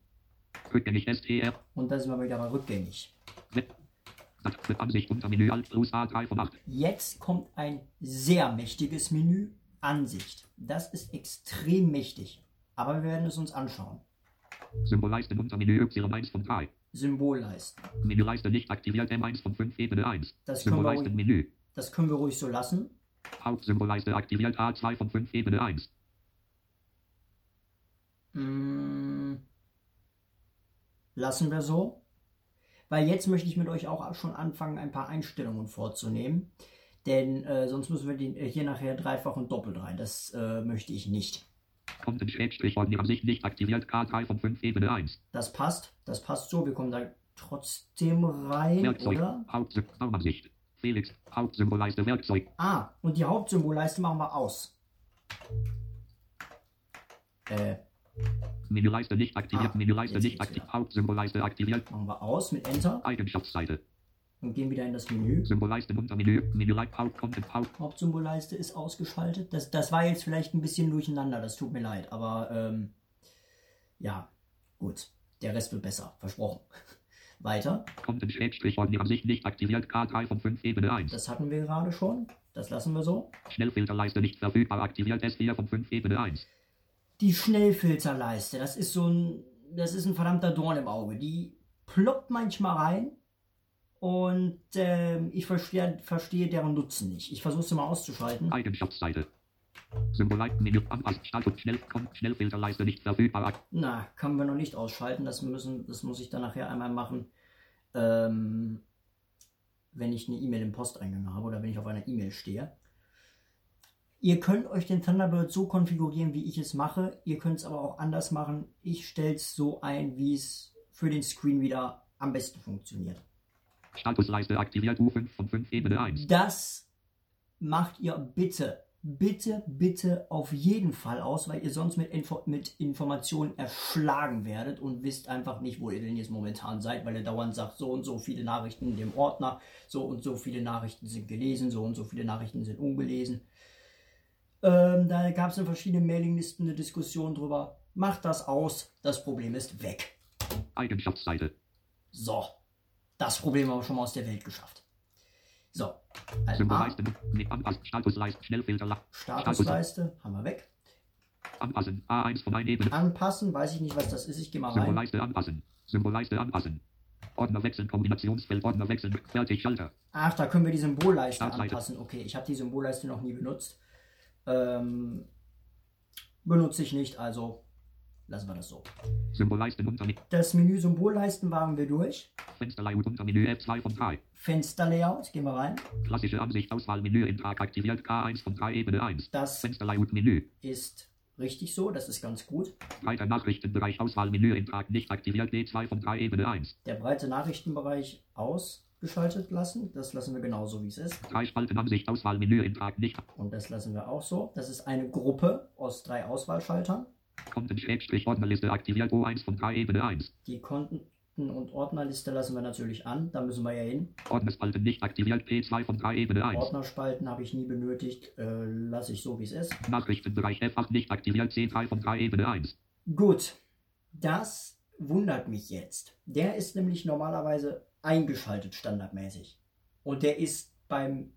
Rückgängig STR. und da sind wir wieder bei rückgängig. Mit, mit Ansicht unter Menü Alt plus A3 von 8. Jetzt kommt ein sehr mächtiges Menü, Ansicht. Das ist extrem mächtig, aber wir werden es uns anschauen. Symbolleisten unter Menü Y1 von 3. Symbolleisten. Menüleiste nicht aktiviert M1 von 5 Ebene 1. Das können wir Symbolleisten ruhig- Menü. Das können wir ruhig so lassen. Hauptsymbolleiste aktiviert A2 von 5 Ebene 1. Mm, Lassen wir so. Weil jetzt möchte ich mit euch auch schon anfangen, ein paar Einstellungen vorzunehmen. Denn äh, sonst müssen wir den, äh, hier nachher dreifach und doppelt rein. Das äh, möchte ich nicht. Konten Schrägstrich Ordnung nicht aktiviert K3 von 5 Ebene 1. Das passt. Das passt so. Wir kommen da trotzdem rein, Werkzeug. oder? Hauptsymbol. Felix. Hauptsymbolleiste Werkzeug. Ah, und die Hauptsymbolleiste machen wir aus. Äh, Menüleiste nicht aktiviert. Ah, Menüleiste nicht aktiviert. Hauptsymbolleiste aktiviert. machen wir aus mit Enter Eigenschaftsseite. und gehen wieder in das Menü. Symbolleisten unter Menü. Menüleiste Hauptcontent. Haupt. Hauptsymbolleiste ist ausgeschaltet. Das, das war jetzt vielleicht ein bisschen durcheinander, das tut mir leid, aber ähm, ja, gut. Der Rest wird besser, versprochen. [LAUGHS] Weiter, Konten Schrägstrich Ordnung nicht aktiviert K3 von 5 Ebene 1. das hatten wir gerade schon. Das lassen wir so. Schnellfilterleiste nicht verfügbar aktiviert S4 von 5 Ebene 1. Die Schnellfilterleiste, das ist so ein, das ist ein verdammter Dorn im Auge. Die ploppt manchmal rein und ähm, ich verstehe, verstehe deren Nutzen nicht. Ich versuche sie mal auszuschalten. Eigenschaftsseite. Symbolleisten Menü anpassen. Start schnell. Schnellfilterleiste nicht verfügbar. Na, können wir noch nicht ausschalten. Das, müssen, das muss ich dann nachher einmal machen, ähm, wenn ich eine E-Mail im Posteingang habe oder wenn ich auf einer E-Mail stehe. Ihr könnt euch den Thunderbird so konfigurieren, wie ich es mache. Ihr könnt es aber auch anders machen. Ich stelle es so ein, wie es für den Screen wieder am besten funktioniert. Statusleiste aktiviert U5 von 5 Ebene 1. Das macht ihr bitte, bitte, bitte auf jeden Fall aus, weil ihr sonst mit, Info mit Informationen erschlagen werdet und wisst einfach nicht, wo ihr denn jetzt momentan seid, weil ihr dauernd sagt, so und so viele Nachrichten in dem Ordner, so und so viele Nachrichten sind gelesen, so und so viele Nachrichten sind ungelesen. Ähm, da gab es in verschiedenen Mailinglisten eine Diskussion drüber. Macht das aus, das Problem ist weg. Eigenschaftsseite. So, das Problem haben wir schon mal aus der Welt geschafft. So, also A, Symbolleiste. Nicht anpassen. Statusleiste. Schnellfilter. Statusleiste haben wir weg. Anpassen. A1 von 1 Ebene. Anpassen, weiß ich nicht, was das ist. Ich gehe mal rein. Symbolleiste anpassen. Symbolleiste anpassen. Ordner wechseln. Kombinationsfeld. Ordner wechseln. Fertig. Schalter. Ach, da können wir die Symbolleiste Startseite. anpassen. Okay, ich habe die Symbolleiste noch nie benutzt. Ähm, benutze ich nicht, also lassen wir das so. Symbolleiste unter Das Menü Symbolleisten waren wir durch. Fensterlayout unter Menü F2 von 3. Fensterlayout, gehen wir rein. Klassische Ansicht Auswahlmenü Intrag aktiviert K1 von 3 Ebene 1. Das Fensterlayout Menü. ist richtig so, das ist ganz gut. Breiter Nachrichtenbereich Auswahlmenü Intrag nicht aktiviert D2 von 3 Ebene 1. Der breite Nachrichtenbereich ausgeschaltet lassen. Das lassen wir genauso, wie es ist. Drei Spalten Ansicht Auswahlmenü Intrag nicht. Und das lassen wir auch so. Das ist eine Gruppe aus drei Auswahlschaltern. Konten Schrägstrich Ordnerliste aktiviert O1 von 3 Ebene 1. Die Konten- und Ordnerliste lassen wir natürlich an. Da müssen wir ja hin. Ordnerspalten nicht aktiviert P2 von 3 Ebene 1. Ordnerspalten habe ich nie benötigt. Äh, lasse ich so, wie es ist. Nachrichtenbereich F8 nicht aktiviert C3 von 3 Ebene 1. Gut. Das wundert mich jetzt. Der ist nämlich normalerweise eingeschaltet standardmäßig. Und der ist beim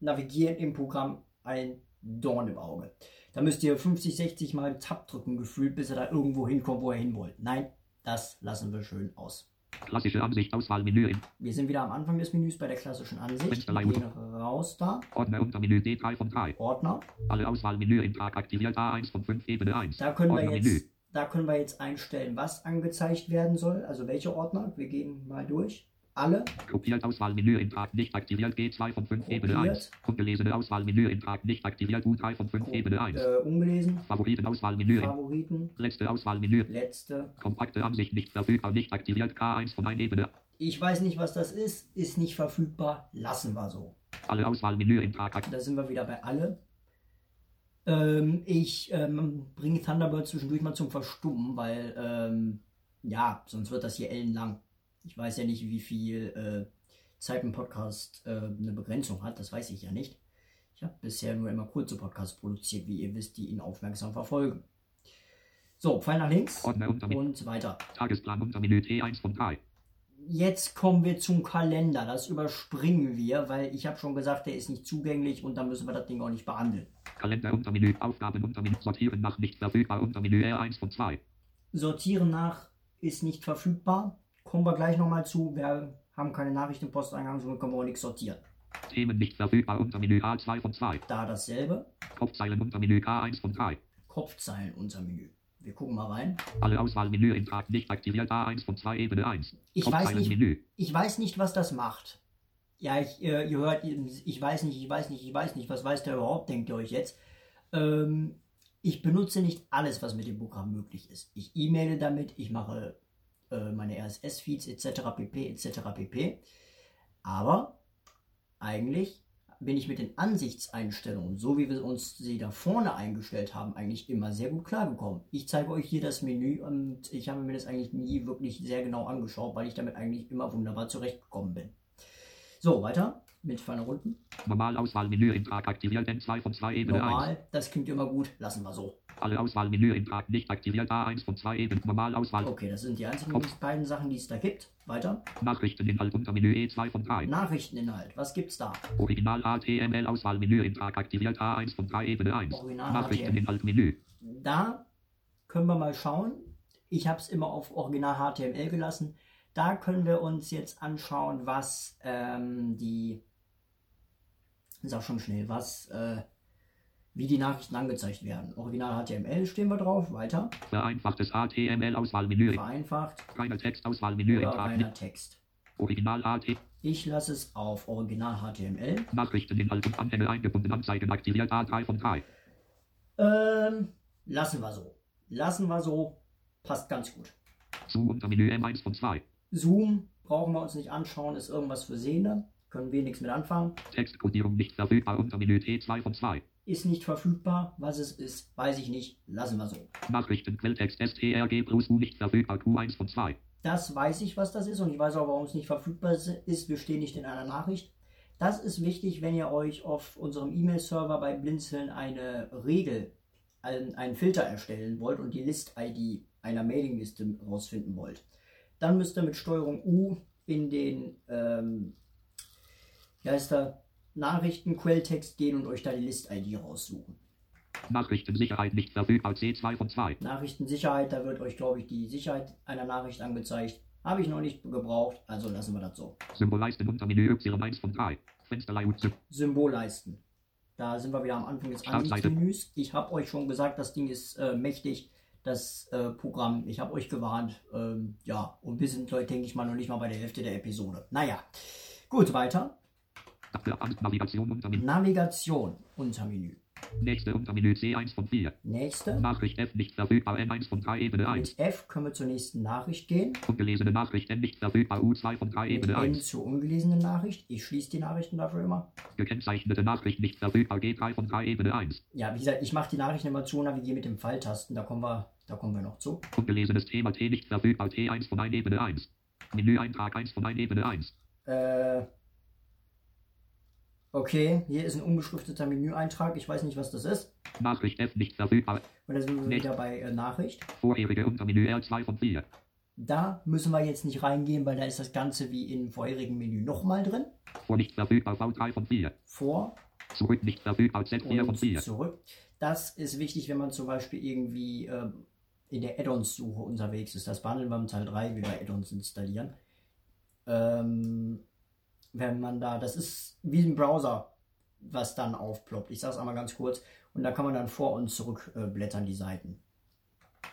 Navigieren im Programm ein Dorn im Auge. Da müsst ihr 50, 60 Mal Tab drücken gefühlt, bis ihr da irgendwo hinkommt, wo ihr hin wollt. Nein, das lassen wir schön aus. Klassische Ansicht Auswahlmenü Wir sind wieder am Anfang des Menüs bei der klassischen Ansicht. Wir gehen raus da. Ordner unter Menü D3 von 3. Ordner. Alle Auswahlmenü Intrag aktiviert A1 von 5 Ebene 1. Da können wir jetzt, da können wir jetzt einstellen, was angezeigt werden soll. Also welche Ordner. Wir gehen mal durch. Alle. Gruppiert Auswahlmenü Intrag nicht aktiviert G2 von 5 Ebene 1. Gruppiert. Ungelesene Auswahlmenü Intrag nicht aktiviert U3 von 5 Ebene 1. Äh, ungelesen. Favoriten Auswahlmenü Favoriten. letzte Auswahlmenü. Letzte. Kompakte Ansicht nicht verfügbar nicht aktiviert K1 von 1 Ebene. Ich weiß nicht, was das ist. Ist nicht verfügbar. Lassen wir so. Alle Auswahlmenü Intrag aktiviert. Da sind wir wieder bei alle. Ähm, ich ähm, bringe Thunderbird zwischendurch mal zum Verstummen, weil, ähm, ja, sonst wird das hier ellenlang. Ich weiß ja nicht, wie viel äh, Zeit ein Podcast äh, eine Begrenzung hat. Das weiß ich ja nicht. Ich habe bisher nur immer kurze Podcasts produziert, wie ihr wisst, die ihn aufmerksam verfolgen. So, Pfeil nach links und weiter. Tagesplan unter Menü T1 von 3. Jetzt kommen wir zum Kalender. Das überspringen wir, weil ich habe schon gesagt, der ist nicht zugänglich und dann müssen wir das Ding auch nicht behandeln. Kalender unter Menü. Aufgaben unter Menü. Sortieren nach nicht verfügbar unter Menü R1 von 2. Sortieren nach ist nicht verfügbar. Kommen wir gleich nochmal zu. Wir haben keine Nachricht im Posteingang, somit können wir auch nichts sortieren. Themen nicht verfügbar unter Menü A2 von 2. Da dasselbe. Kopfzeilen unter Menü K1 von 3. Kopfzeilen unser Menü. Wir gucken mal rein. Alle Auswahlmenü Intrag nicht aktiviert A1 von 2 Ebene 1. Ich weiß nicht- Menü. Ich weiß nicht, was das macht. Ja, ich, äh, ihr hört, ich weiß nicht, ich weiß nicht, ich weiß nicht, was weiß der überhaupt, denkt ihr euch jetzt. Ähm, ich benutze nicht alles, was mit dem Programm möglich ist. Ich e-maile damit, ich mache äh, meine RSS-Feeds etc. pp. etc. pp. Aber eigentlich bin ich mit den Ansichtseinstellungen, so wie wir uns sie da vorne eingestellt haben, eigentlich immer sehr gut klargekommen. Ich zeige euch hier das Menü und ich habe mir das eigentlich nie wirklich sehr genau angeschaut, weil ich damit eigentlich immer wunderbar zurechtgekommen bin. So, weiter mit Pfeil nach unten. Normal Auswahlmenü Intrag aktiviert N2 von 2 Ebene 1. Normal, das klingt immer gut, lassen wir so. Alle Auswahlmenü Intrag nicht aktiviert A1 von 2 Ebene. Normal Auswahl. Okay, das sind die einzigen Kopf. beiden Sachen, die es da gibt. Weiter. Nachrichteninhalt unter Menü E2 von 3. Nachrichteninhalt, was gibt's da? Original HTML Auswahlmenü Intrag aktiviert A1 von 3 Ebene 1. Original Nachrichteninhalt Menü. Da können wir mal schauen. Ich habe es immer auf Original HTML gelassen. Da können wir uns jetzt anschauen, was ähm, die, sag schon schnell, was, äh, wie die Nachrichten angezeigt werden. Original HTML stehen wir drauf. Weiter. Vereinfachtes HTML Auswahlmenü. Vereinfacht. Reiner Text Auswahlmenü Oder reiner. Text. Original HT. Ich lasse es auf Original HTML. Nachrichteninhalt und Anhänge eingebunden Anzeigen aktiviert A3 von 3. Ähm, lassen wir so. Lassen wir so. Passt ganz gut. Zoom unter Menü M1 von 2. Zoom brauchen wir uns nicht anschauen, ist irgendwas für Sehende. Können wir nichts mit anfangen. Textkodierung nicht verfügbar unter Menü T2 von 2. Ist nicht verfügbar. Was es ist, weiß ich nicht. Lassen wir so. Nachrichten Quelltext STRG U nicht verfügbar Q1 von 2. Das weiß ich, was das ist und ich weiß auch, warum es nicht verfügbar ist. Wir stehen nicht in einer Nachricht. Das ist wichtig, wenn ihr euch auf unserem E-Mail-Server bei Blinzeln eine Regel, einen, einen Filter erstellen wollt und die List-ID einer Mailingliste rausfinden wollt. Dann müsst ihr mit Steuerung U in den ähm, wie heißt Nachrichten-Quelltext gehen und euch da die List-ID raussuchen. Nachrichtensicherheit nicht verfügbar C2 von 2. Nachrichtensicherheit, da wird euch, glaube ich, die Sicherheit einer Nachricht angezeigt. Habe ich noch nicht gebraucht, also lassen wir das so. Symbolleisten unter Menü Y1 von 3. Fensterlayout Sym Symbolleisten. Da sind wir wieder am Anfang des Startseite. Ansichtmenüs. Ich habe euch schon gesagt, das Ding ist äh, mächtig, das äh, Programm. Ich habe euch gewarnt. Ähm, ja, und wir sind heute, denke ich mal, noch nicht mal bei der Hälfte der Episode. Naja, gut, weiter. Navigation unter Menü. Navigation unter Menü. Nächste unter Menü C1 von 4. Nächste. Nachricht F nicht verfügbar N1 von 3 Ebene 1. Mit F können wir zur nächsten Nachricht gehen. Ungelesene Nachricht N nicht verfügbar U2 von 3 Mit Ebene N 1. zur ungelesenen Nachricht. Ich schließe die Nachrichten dafür immer. Gekennzeichnete Nachricht nicht verfügbar G3 von 3 Ebene 1. Ja, wie gesagt, ich mache die Nachrichten immer zu, navigiere mit dem Pfeiltasten. Da kommen wir, da kommen wir noch zu. Ungelesenes Thema T nicht verfügbar T1 von 1 Ebene 1. Menüeintrag 1 von 1 Ebene 1. Äh, okay, hier ist ein unbeschrifteter Menüeintrag. Ich weiß nicht, was das ist. Nachricht F nicht verfügbar. Und da sind wir Nee. wieder bei äh, Nachricht. Vorherige unter Menü R2 von 4. Da müssen wir jetzt nicht reingehen, weil da ist das Ganze wie im vorherigen Menü nochmal drin. Vor nicht verfügbar V3 von 4. Vor Zurück nicht verfügbar Z4 von und 4. zurück. Das ist wichtig, wenn man zum Beispiel irgendwie ähm, in der Add-ons-Suche unterwegs ist. Das behandeln wir im Teil 3, wie wir Add-ons installieren. Ähm, wenn man da, das ist wie ein Browser, was dann aufploppt. Ich sage es einmal ganz kurz. Und da kann man dann vor und zurück äh, blättern, die Seiten.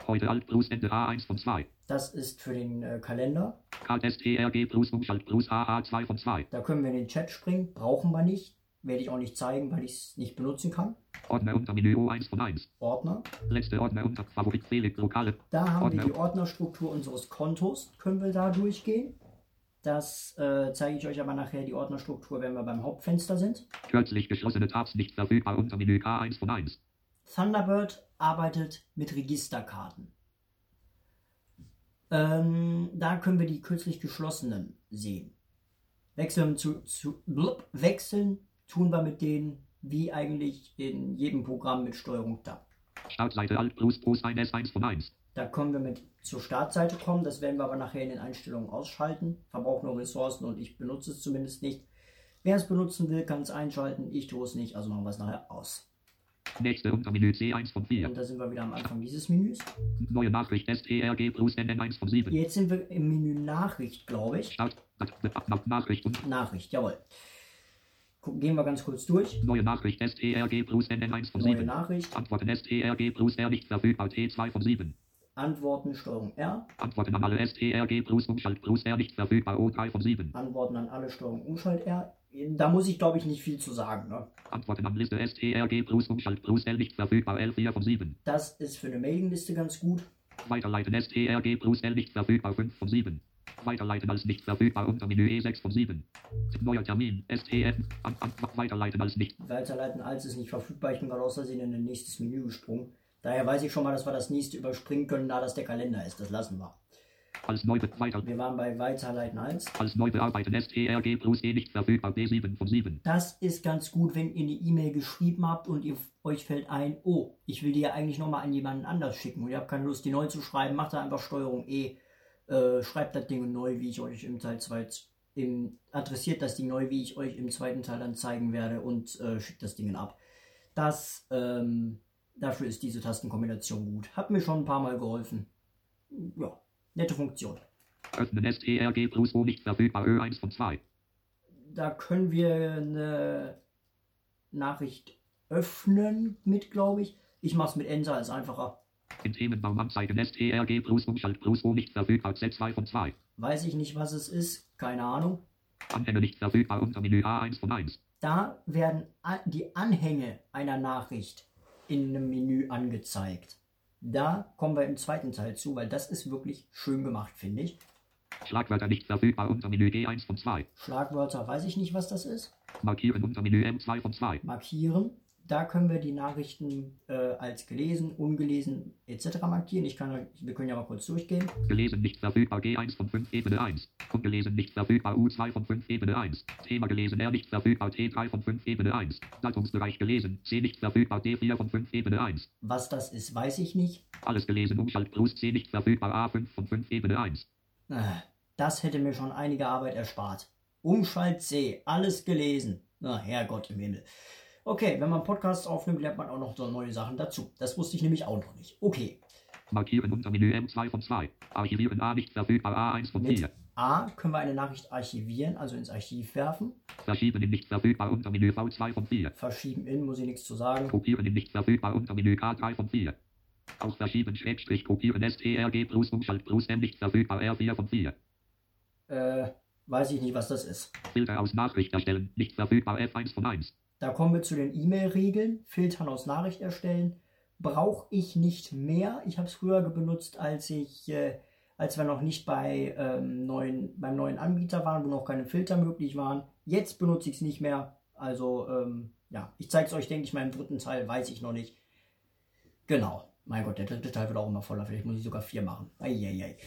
Heute Alt plus Ende A1 von 2. Das ist für den äh, Kalender. KSTRG plus Umschalt plus AA2 von 2. Da können wir in den Chat springen. Brauchen wir nicht. Werde ich auch nicht zeigen, weil ich es nicht benutzen kann. Ordner unter Menü O1 von 1. Ordner. Letzte Ordner unter Favorit Felix Lokale. Da haben wir Ordner. die Ordnerstruktur unseres Kontos, können wir da durchgehen. Das äh, zeige ich euch aber nachher die Ordnerstruktur, wenn wir beim Hauptfenster sind. Kürzlich geschlossene Tabs nicht verfügbar unter Menü K1 von 1. Thunderbird arbeitet mit Registerkarten. Ähm, da können wir die kürzlich geschlossenen sehen. Wechseln, zu, zu, blub, wechseln tun wir mit denen wie eigentlich in jedem Programm mit Steuerung Tab. Startseite Alt plus plus 1 S1 von 1. Da können wir mit zur Startseite kommen. Das werden wir aber nachher in den Einstellungen ausschalten. Verbraucht nur Ressourcen und ich benutze es zumindest nicht. Wer es benutzen will, kann es einschalten. Ich tue es nicht, also machen wir es nachher aus. Nächste unter Menü C1 von 4. Und da sind wir wieder am Anfang dieses Menüs. Neue Nachricht STRG plus NN1 von 7. Jetzt sind wir im Menü Nachricht, glaube ich. Start. Nachricht und Nachricht, jawohl. Gucken, gehen wir ganz kurz durch. neue Nachricht STRG plus NN1 von Neue 7. Nachricht. Antworten STRG plus R nicht verfügbar T2 von 7. Antworten Steuerung R. Antworten an alle STRG plus Umschalt plus R nicht verfügbar O3 von 7. Antworten an alle Steuerung Umschalt R. Da muss ich, glaube ich, nicht viel zu sagen. Ne? Antworten an Liste STRG plus Umschalt plus L nicht verfügbar L4 von 7. Das ist für eine Mailingliste ganz gut. Weiterleiten STRG plus L nicht verfügbar 5 von 7. Weiterleiten als nicht verfügbar unter Menü E6 von 7. Neuer Termin STF. An, an, weiterleiten als nicht. Weiterleiten als ist nicht verfügbar. Ich bin gerade aus Versehen in ein nächstes Menü gesprungen. Daher weiß ich schon mal, dass wir das nächste überspringen können, da das der Kalender ist. Das lassen wir. Als neu weiter. Wir waren bei Weiterleiten 1. Als neu bearbeiten STRG plus E nicht verfügbar B7 von 7. Das ist ganz gut, wenn ihr eine E-Mail geschrieben habt und ihr, euch fällt ein, oh, ich will die ja eigentlich nochmal an jemanden anders schicken und ihr habt keine Lust, die neu zu schreiben, macht da einfach Steuerung E, äh, schreibt das Ding neu, wie ich euch im Teil 2, im, adressiert das Ding neu, wie ich euch im zweiten Teil dann zeigen werde und äh, schickt das Ding ab. Das, ähm, dafür ist diese Tastenkombination gut. Hat mir schon ein paar Mal geholfen. Ja, nette Funktion. Öffnen STRG plus O nicht verfügbar Ö1 von 2. da können wir eine Nachricht öffnen mit, glaube ich. Ich mache es mit Enter, ist einfacher. In Themenbaum anzeigen STRG plus Umschalt plus O nicht verfügbar Z2 von 2. Weiß ich nicht, was es ist, keine Ahnung. Anhänge nicht verfügbar unter Menü A1 von 1. Da werden die Anhänge einer Nachricht in einem Menü angezeigt. Da kommen wir im zweiten Teil zu, weil das ist wirklich schön gemacht, finde ich. Schlagwörter nicht verfügbar unter Menü G1 von 2. Schlagwörter weiß ich nicht, was das ist. Markieren unter Menü M2 von 2. Markieren. Da können wir die Nachrichten äh, als gelesen, ungelesen etc. markieren. Ich kann, wir können ja mal kurz durchgehen. Gelesen nicht verfügbar G1 von 5 Ebene 1. Ungelesen nicht verfügbar U2 von 5 Ebene 1. Thema gelesen R nicht verfügbar T3 von 5 Ebene 1. Datumsbereich gelesen C nicht verfügbar D4 von 5 Ebene 1. Was das ist, weiß ich nicht. Alles gelesen Umschalt Plus C nicht verfügbar A5 von 5 Ebene 1. Äh, Das hätte mir schon einige Arbeit erspart. Umschalt C, alles gelesen. Na, Herrgott im Himmel. Okay, wenn man Podcasts aufnimmt, lernt man auch noch so neue Sachen dazu. Das wusste ich nämlich auch noch nicht. Okay, Markieren unter Menü M2 von 2. Archivieren A nicht verfügbar A1 von mit 4. A können wir eine Nachricht archivieren, also ins Archiv werfen. Verschieben in nicht verfügbar unter Menü V2 von 4. Verschieben in, muss ich nichts zu sagen. Kopieren in nicht verfügbar unter Menü K3 von 4. Auch verschieben Schrägstrich kopieren STRG plus Umschalt plus M nicht verfügbar R4 von 4. Äh, weiß ich nicht, was das ist. Filter aus Nachricht erstellen, nicht verfügbar F1 von 1. Da kommen wir zu den E-Mail-Regeln. Filtern aus Nachricht erstellen. Brauche ich nicht mehr. Ich habe es früher benutzt, als ich, äh, als wir noch nicht bei, ähm, neuen, beim neuen Anbieter waren, wo noch keine Filter möglich waren. Jetzt benutze ich es nicht mehr. Also, ähm, ja, ich zeige es euch, denke ich im dritten Teil, weiß ich noch nicht. Genau. Mein Gott, der dritte Teil wird auch immer voller. Vielleicht muss ich sogar vier machen. Eieiei.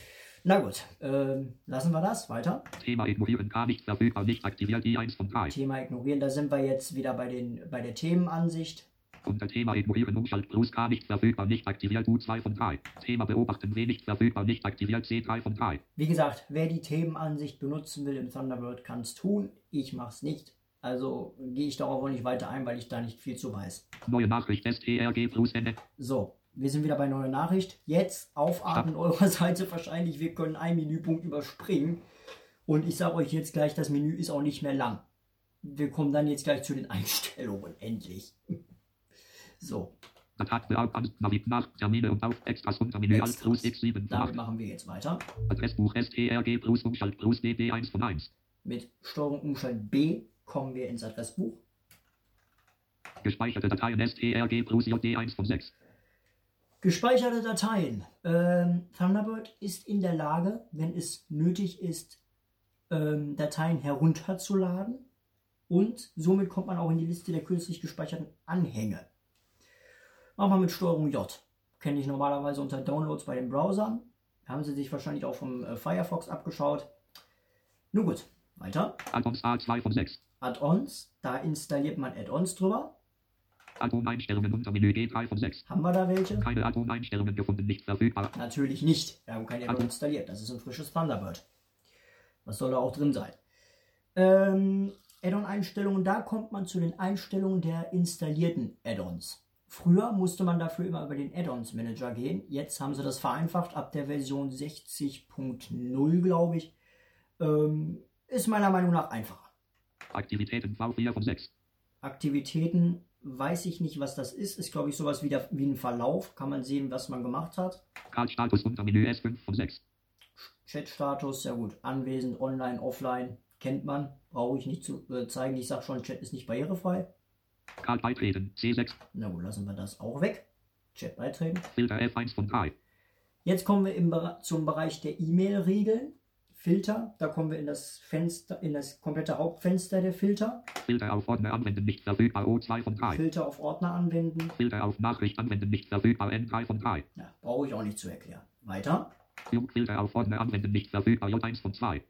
Na gut, ähm, lassen wir das. Weiter. Thema ignorieren K nicht verfügbar, nicht aktiviert I1 von 3. Thema ignorieren. Da sind wir jetzt wieder bei, den, bei der Themenansicht. Unter Thema ignorieren Umschalt plus K nicht verfügbar, nicht aktiviert U2 von 3. Thema beobachten W nicht verfügbar, nicht aktiviert C3 von 3. Wie gesagt, wer die Themenansicht benutzen will im Thunderbird, kann es tun. Ich mache es nicht. Also gehe ich darauf auch nicht weiter ein, weil ich da nicht viel zu weiß. Neue Nachricht STRG plus N. So, wir sind wieder bei neuer Nachricht. Jetzt aufatmen eurer Seite wahrscheinlich. Wir können einen Menüpunkt überspringen. Und ich sage euch jetzt gleich, das Menü ist auch nicht mehr lang. Wir kommen dann jetzt gleich zu den [LAUGHS] Einstellungen. Endlich. [LAUGHS] So, Termine und auf Extras unter Menü Alt plus X7 von damit 8. machen wir jetzt weiter. Adressbuch STRG plus Umschalt plus DD1 von 1. Mit Steuerung Umschalt B kommen wir ins Adressbuch. Gespeicherte Dateien STRG plus JD1 von 6. Gespeicherte Dateien. Ähm, Thunderbird ist in der Lage, wenn es nötig ist, ähm, Dateien herunterzuladen und somit kommt man auch in die Liste der kürzlich gespeicherten Anhänge. Machen wir mit Steuerung J. Kenne ich normalerweise unter Downloads bei den Browsern. Haben sie sich wahrscheinlich auch vom äh, Firefox abgeschaut. Nun gut, weiter. Add-ons A2 von 6. Add-ons, da installiert man Add-ons drüber. Add-on-Einstellungen unter Menü G3 von 6. Haben wir da welche? Keine Add-on-Einstellungen gefunden, nicht verfügbar. Natürlich nicht. Wir haben kein Add-on Also- installiert. Das ist ein frisches Thunderbird. Was soll da auch drin sein? Ähm, Add-on-Einstellungen, da kommt man zu den Einstellungen der installierten Add-ons. Früher musste man dafür immer über den Add-ons Manager gehen. Jetzt haben sie das vereinfacht ab der Version 60.0, glaube ich. Ähm, ist meiner Meinung nach einfacher. Aktivitäten V4 von 6. Aktivitäten, weiß ich nicht, was das ist. Ist, glaube ich, sowas wie, der, wie ein Verlauf. Kann man sehen, was man gemacht hat. Card-Status unter Menü S5 von 6. Chat-Status, ja gut, anwesend, online, offline, kennt man, brauche ich nicht zu äh, zeigen. Ich sage schon, Chat ist nicht barrierefrei. Card beitreten C6. Na gut, lassen wir das auch weg. Chat beitreten. Filter F1 von 3. Jetzt kommen wir im, Bere- zum Bereich der E-Mail-Regeln. Filter, da kommen wir in das Fenster, in das komplette Hauptfenster der Filter. Filter auf Ordner anwenden, nicht verfügbar O2 von 3. Filter auf Ordner anwenden. Filter auf Nachricht anwenden, nicht verfügbar N3 von 3. Ja, brauche ich auch nicht zu erklären. Weiter. Filter auf Ordner anwenden, nicht verfügbar J1 von 2.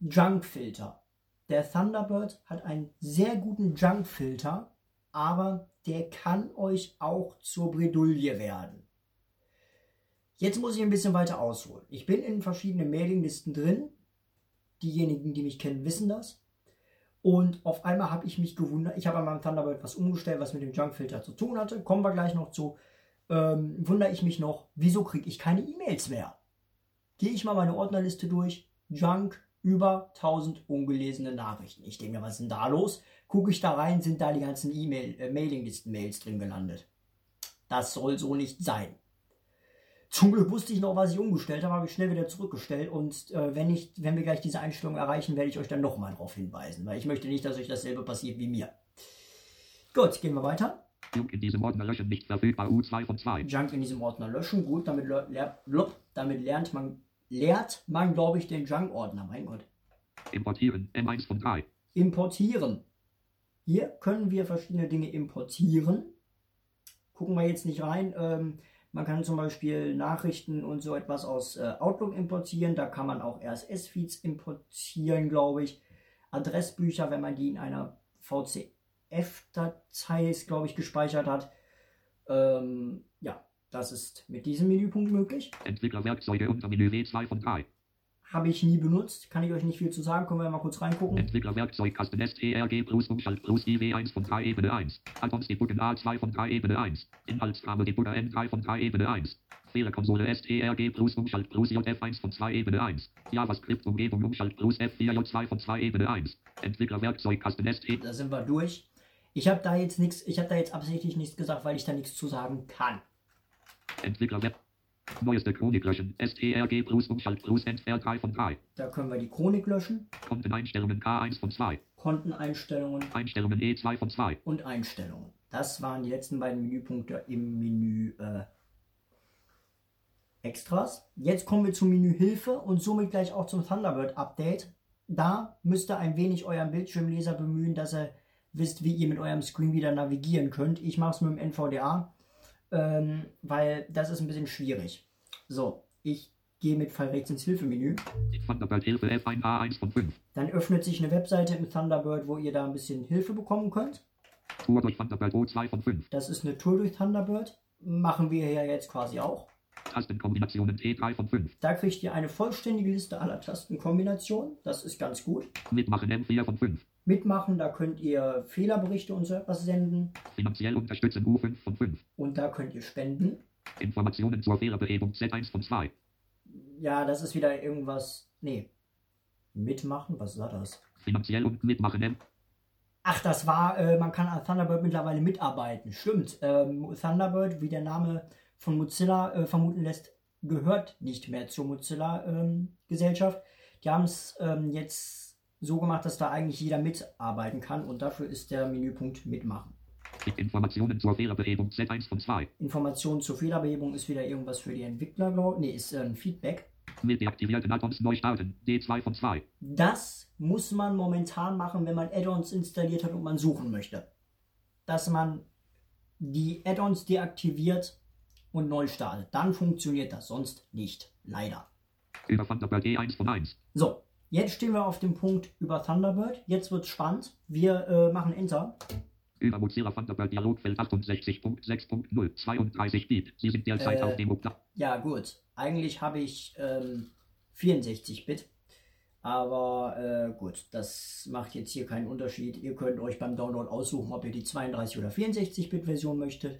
Junk-Filter. Der Thunderbird hat einen sehr guten Junk-Filter, aber der kann euch auch zur Bredouille werden. Jetzt muss ich ein bisschen weiter ausholen. Ich bin in verschiedenen Mailinglisten drin. Diejenigen, die mich kennen, wissen das. Und auf einmal habe ich mich gewundert. Ich habe an meinem Thunderbird was umgestellt, was mit dem Junk-Filter zu tun hatte. Kommen wir gleich noch zu. Ähm, wundere ich mich noch, wieso kriege ich keine E-Mails mehr? Gehe ich mal meine Ordnerliste durch. Junk, über 1000 ungelesene Nachrichten. Ich denke, was ist denn da los? Gucke ich da rein, sind da die ganzen E-Mail, äh, Mailinglisten-Mails drin gelandet. Das soll so nicht sein. Zum Glück wusste ich noch, was ich umgestellt habe, habe ich schnell wieder zurückgestellt und äh, wenn, ich, wenn wir gleich diese Einstellung erreichen, werde ich euch dann nochmal darauf hinweisen, weil ich möchte nicht, dass euch dasselbe passiert wie mir. Gut, gehen wir weiter. Junk in diesem Ordner löschen, nicht verfügbar U2 von 2. Junk in diesem Ordner löschen. Gut, damit, le- blub, damit lernt man leert man, glaube ich, den Junk-Ordner. Mein Gott. Importieren. M1 von 3. Importieren. Hier können wir verschiedene Dinge importieren. Gucken wir jetzt nicht rein. Ähm, man kann zum Beispiel Nachrichten und so etwas aus äh, Outlook importieren. Da kann man auch RSS-Feeds importieren, glaube ich. Adressbücher, wenn man die in einer VCF-Datei, glaube ich, gespeichert hat. Ähm, ja, das ist mit diesem Menüpunkt möglich. Entwicklerwerkzeuge unter Menü W2 von 3. Habe ich nie benutzt, kann ich euch nicht viel zu sagen. Können wir mal kurz reingucken. Entwicklerwerkzeug Kasten STRG plus Umschalt plus IW1 von 3 Ebene 1. Add-ons Debuggen A2 von 3 Ebene 1. Inhaltsrahmen Debugger N3 von 3 Ebene 1. Fehlerkonsole STRG plus Umschalt plus JF1 von 2 Ebene 1. JavaScript Umgebung Umschalt plus F4J2 von 2 Ebene 1. Entwicklerwerkzeug Kasten ST. Da sind wir durch. Ich habe da jetzt nichts, ich habe da jetzt absichtlich nichts gesagt, weil ich da nichts zu sagen kann. Entwicklerwerk. Neueste Chronik löschen. STRG plus Umschalt plus Entfer 3 von 3. Da können wir die Chronik löschen, Konteneinstellungen K1 von 2. Konteneinstellungen Einstellungen E2 von 2. und Einstellungen. Das waren die letzten beiden Menüpunkte im Menü äh, Extras. Jetzt kommen wir zum Menü Hilfe und somit gleich auch zum Thunderbird Update. Da müsst ihr ein wenig euren Bildschirmleser bemühen, dass ihr wisst, wie ihr mit eurem Screen wieder navigieren könnt. Ich mache es mit dem NVDA, ähm, weil das ist ein bisschen schwierig. So, ich gehe mit Fall rechts ins Hilfemenü. Thunderbird Hilfe F1 A1 von 5. Dann öffnet sich eine Webseite im Thunderbird, wo ihr da ein bisschen Hilfe bekommen könnt. Tour durch Thunderbird O2 von 5. Das ist eine Tour durch Thunderbird. Machen wir ja jetzt quasi auch. Tastenkombinationen T3 von 5. Da kriegt ihr eine vollständige Liste aller Tastenkombinationen. Das ist ganz gut. Mitmachen M4 von 5. Mitmachen, da könnt ihr Fehlerberichte und so etwas senden. Finanziell unterstützen U5 von 5. Und da könnt ihr spenden. Informationen zur Fehlerbehebung Z1 von 2. Ja, das ist wieder irgendwas. Nee. Mitmachen? Was war das? Finanziell und mitmachen. Ach, das war, äh, man kann an Thunderbird mittlerweile mitarbeiten. Stimmt. Ähm, Thunderbird, wie der Name von Mozilla äh, vermuten lässt, gehört nicht mehr zur Mozilla-Gesellschaft. Die haben es ähm, jetzt so gemacht, dass da eigentlich jeder mitarbeiten kann und dafür ist der Menüpunkt Mitmachen. Informationen zur Fehlerbehebung Z1 von 2. Informationen zur Fehlerbehebung ist wieder irgendwas für die Entwickler, glaube Nee, ist äh, ein Feedback. Mit deaktivierten Add-ons neu starten. D2 von 2. Das muss man momentan machen, wenn man Add-ons installiert hat und man suchen möchte. Dass man die Add-ons deaktiviert und neu startet. Dann funktioniert das, sonst nicht. Leider. Über Thunderbird E1 von 1. So, jetzt stehen wir auf dem Punkt über Thunderbird. Jetzt wird's spannend. Wir äh, machen Enter. Über Mozilla Thunderbird Dialogfeld 68.6.0 32 Bit. Sie sind derzeit Äh. auf dem Obdach. Ja, gut. Eigentlich habe ich ähm, 64-Bit. Aber äh, gut, das macht jetzt hier keinen Unterschied. Ihr könnt euch beim Download aussuchen, ob ihr die 32 oder 64-Bit-Version möchtet.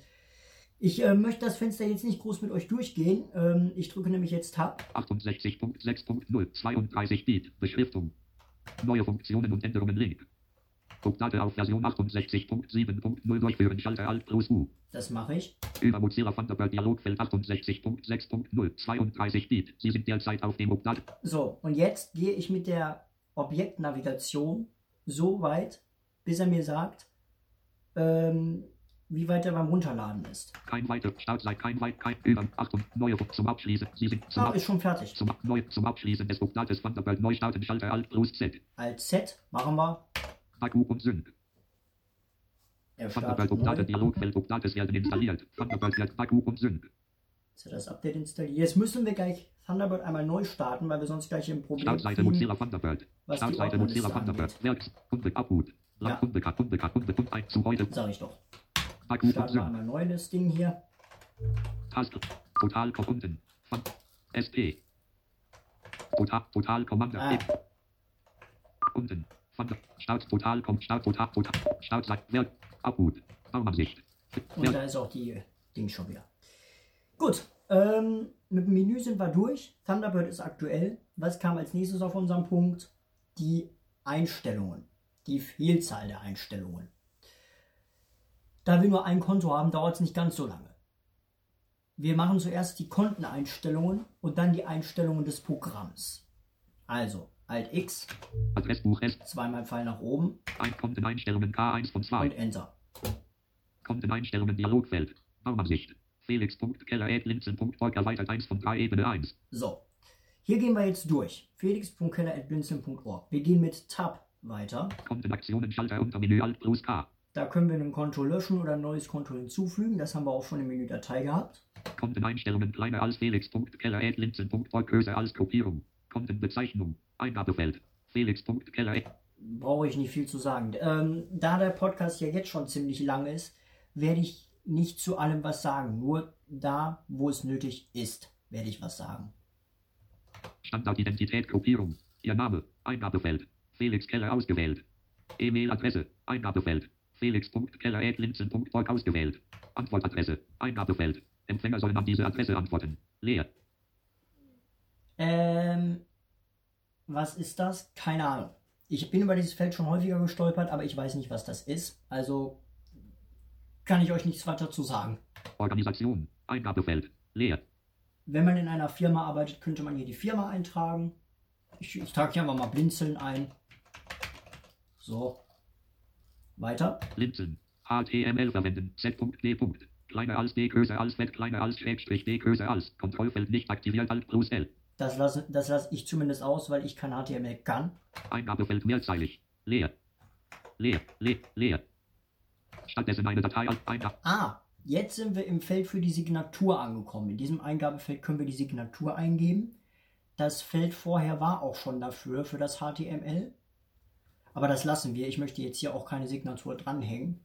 Ich äh, möchte das Fenster jetzt nicht groß mit euch durchgehen. Ähm, ich drücke nämlich jetzt Tab. 68.6.0 32 Bit. Beschriftung. Neue Funktionen und Änderungen Link. Update auf Version 68.7.0 durchführen. Schalter Alt plus U. Das mache ich. Über Mozilla Thunderbird Dialogfeld 68.6.0 32 Bit. Sie sind derzeit auf dem Update. So, und jetzt gehe ich mit der Objektnavigation so weit, bis er mir sagt, ähm, wie weit er beim Runterladen ist. Kein weiter. Startseite. Kein weit. Kein über. Achtung. Neue zum Abschließen. Sie sind zum, Ah, ist schon fertig. zum, neu, zum Abschließen des Updates Thunderbird neu starten. Schalter Alt plus Z. Als Z machen wir. Akku und Sync. Er Thunderbird neu. Dialogfeld Updates werden installiert. Thunderbird wird Akku und Sync. Jetzt hat das Update installiert. Jetzt müssen wir gleich Thunderbird einmal neu starten, weil wir sonst gleich ein Problem Startseite kriegen. Mozilla Thunderbird. was Startseite Mozilla Thunderbird. Werks. Unbe Abhut. Ja. Unbekannt, unbekannt, unbekannt. Zu heute. Sag ich doch. Starten wir einmal neu das Ding hier. Taste. Total unten. Von SP. Total, Total Commander. Ah. Unten. Von Start Total kommt Start Total Total. Startseite. Werk. Abhut. Baumansicht. Und da ist auch die äh, Ding schon wieder. Gut, ähm, mit dem Menü sind wir durch. Thunderbird ist aktuell. Was kam als nächstes auf unserem Punkt? Die Einstellungen. Die Vielzahl der Einstellungen. Da wir nur ein Konto haben, dauert es nicht ganz so lange. Wir machen zuerst die Konteneinstellungen und dann die Einstellungen des Programms. Also Alt X, Adressbuch S. zweimal Pfeil nach oben Ein Konteneinstellungen K1 von 2. und Enter. Konteneinstellungen Dialogfeld. Baumansicht. Felix.keller.linzen.org erweitert 1 von 3 Ebene 1. So, Hier gehen wir jetzt durch. felix.keller.blinzeln.org. Wir gehen mit Tab weiter. Kontenaktionen, Schalter unter Menü Alt plus K. Da können wir ein Konto löschen oder ein neues Konto hinzufügen. Das haben wir auch schon im Menü Datei gehabt. Konteneinstellungen kleiner als felix.keller.linzen.org größer als Gruppierung. Kontenbezeichnung. Eingabefeld. Felix.keller. Brauche ich nicht viel zu sagen. Ähm, da der Podcast ja jetzt schon ziemlich lang ist, werde ich nicht zu allem was sagen. Nur da, wo es nötig ist, werde ich was sagen. Standardidentität Gruppierung. Ihr Name. Eingabefeld. Felix Keller ausgewählt. E-Mail-Adresse. Eingabefeld. Felix.keller.linzen.org ausgewählt. Antwortadresse. Eingabefeld. Empfänger sollen an diese Adresse antworten. Leer. Ähm, was ist das? Keine Ahnung. Ich bin über dieses Feld schon häufiger gestolpert, aber ich weiß nicht, was das ist. Also kann ich euch nichts weiter zu sagen. Organisation. Eingabefeld. Leer. Wenn man in einer Firma arbeitet, könnte man hier die Firma eintragen. Ich, ich trage hier einfach mal Blinzeln ein. So. Weiter. Linzen. HTML verwenden. Z.D. Kleiner als D, größer als Z, kleiner als Schrägstrich D, größer als. Kontrollfeld nicht aktiviert, Alt plus L. Das lasse, das lasse ich zumindest aus, weil ich kein HTML kann. Eingabefeld mehrzeilig. Leer. Leer. Leer. Leer. Stattdessen eine Datei als Eingab. Ah, jetzt sind wir im Feld für die Signatur angekommen. In diesem Eingabefeld können wir die Signatur eingeben. Das Feld vorher war auch schon dafür, für das HTML. Aber das lassen wir. Ich möchte jetzt hier auch keine Signatur dranhängen.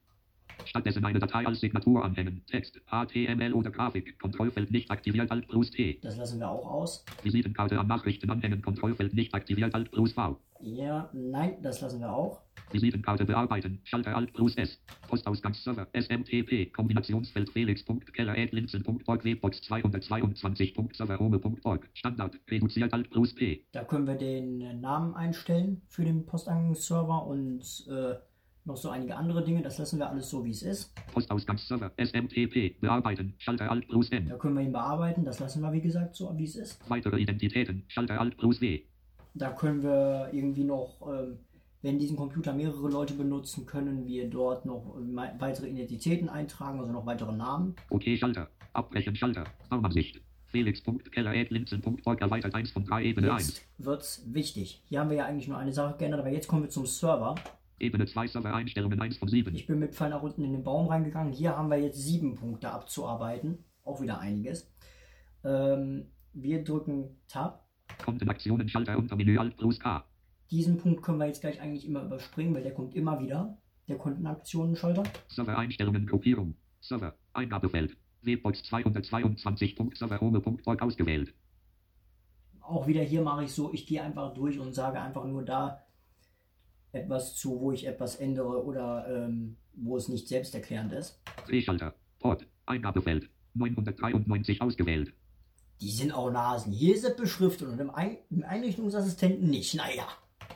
Stattdessen eine Datei als Signatur anhängen. Text. HTML oder Grafik. Kontrollfeld nicht aktiviert, Alt plus T. Das lassen wir auch aus. Visitenkarte an Nachrichten anhängen. Kontrollfeld nicht aktiviert, Alt plus V. Ja, nein, das lassen wir auch. Visitenkarte bearbeiten. Schalter Alt plus S. Postausgangsserver. SMTP. Kombinationsfeld felix.keller.linzen.org Webbox 222.serverhome.org. Standard. Reduziert Alt plus P. Da können wir den Namen einstellen für den Posteingangsserver und äh, noch so einige andere Dinge. Das lassen wir alles so, wie es ist. Postausgangsserver. SMTP. Bearbeiten. Schalter Alt plus N. Da können wir ihn bearbeiten. Das lassen wir, wie gesagt, so, wie es ist. Weitere Identitäten. Schalter Alt plus W. Da können wir irgendwie noch, ähm, wenn diesen Computer mehrere Leute benutzen, können wir dort noch me- weitere Identitäten eintragen, also noch weitere Namen. OK Schalter. Abbrechen Schalter. Raumansicht. Felix.keller.linzen.org erweitert 1 von 3 Ebene 1. Jetzt wird's wichtig. Hier haben wir ja eigentlich nur eine Sache geändert, aber jetzt kommen wir zum Server. Ebene 2 Server-Einstellungen 1 von 7. Ich bin mit Pfeil nach unten in den Baum reingegangen. Hier haben wir jetzt sieben Punkte abzuarbeiten. Auch wieder einiges. Ähm, wir drücken Tab. Kontenaktionen Schalter unter Menü Alt plus K. Diesen Punkt können wir jetzt gleich eigentlich immer überspringen, weil der kommt immer wieder. Der Kontenaktionen-Schalter. Server-Einstellungen Gruppierung. Server. Eingabefeld. Webbox 222.serverhome.org ausgewählt. Auch wieder hier mache ich so, ich gehe einfach durch und sage einfach nur da etwas zu, wo ich etwas ändere oder ähm, wo es nicht selbsterklärend ist. Drehschalter. Port. Eingabefeld. 993 ausgewählt. Die sind auch Nasen. Hier ist es beschriftet und im, Ein im Einrichtungsassistenten nicht. Naja.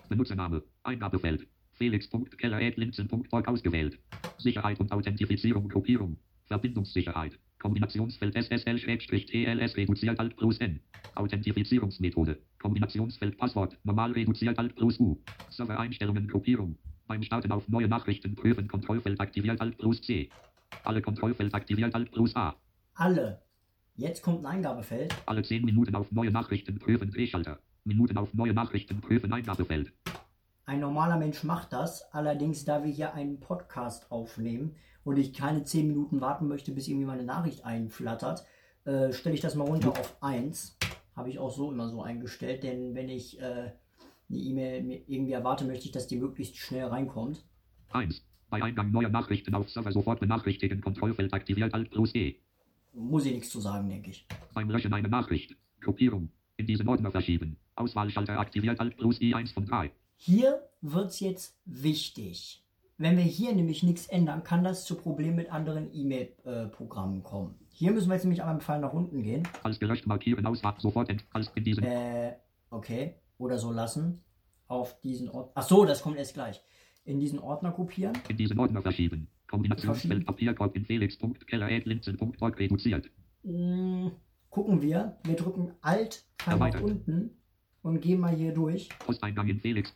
Benutzername. Eingabefeld. Felix.keller.linzen.org ausgewählt. Sicherheit und Authentifizierung Gruppierung. Verbindungssicherheit. Kombinationsfeld SSL-TLS reduziert Alt plus N. Authentifizierungsmethode. Kombinationsfeld Passwort. Normal reduziert Alt plus U. Server-Einstellungen Gruppierung. Beim Starten auf neue Nachrichten prüfen Kontrollfeld aktiviert Alt plus C. Alle Kontrollfeld aktiviert Alt plus A. Alle. Jetzt kommt ein Eingabefeld. Alle 10 Minuten auf neue Nachrichten prüfen Drehschalter. Minuten auf neue Nachrichten prüfen Eingabefeld. Ein normaler Mensch macht das. Allerdings, da wir hier einen Podcast aufnehmen und ich keine 10 Minuten warten möchte, bis irgendwie meine Nachricht einflattert, äh, stelle ich das mal runter auf 1. Habe ich auch so immer so eingestellt, denn wenn ich äh, eine E-Mail irgendwie erwarte, möchte ich, dass die möglichst schnell reinkommt. 1. Bei Eingang neuer Nachrichten auf Server sofort benachrichtigen Kontrollfeld aktiviert Alt plus E. Muss ich nichts zu sagen, denke ich. Beim Löschen eine Nachricht. Gruppierung. In diesen Ordner verschieben. Auswahlschalter aktiviert Alt plus I 1 von 3. Hier wird es jetzt wichtig. Wenn wir hier nämlich nichts ändern, kann das zu Problemen mit anderen E-Mail-Programmen kommen. Hier müssen wir jetzt nämlich einmal mit Pfeil nach unten gehen. Als gelöscht markieren Auswahl sofort ent als in diesen Äh, okay. Oder so lassen. Auf diesen Ort. Ach so, das kommt erst gleich. In diesen Ordner kopieren. in diesen Ordner verschieben. Kombinationsfeld Papierkorb in felix.keller.linzen.org reduziert. Mm, gucken wir. Wir drücken Alt nach unten und gehen mal hier durch. Posteingang in Felix.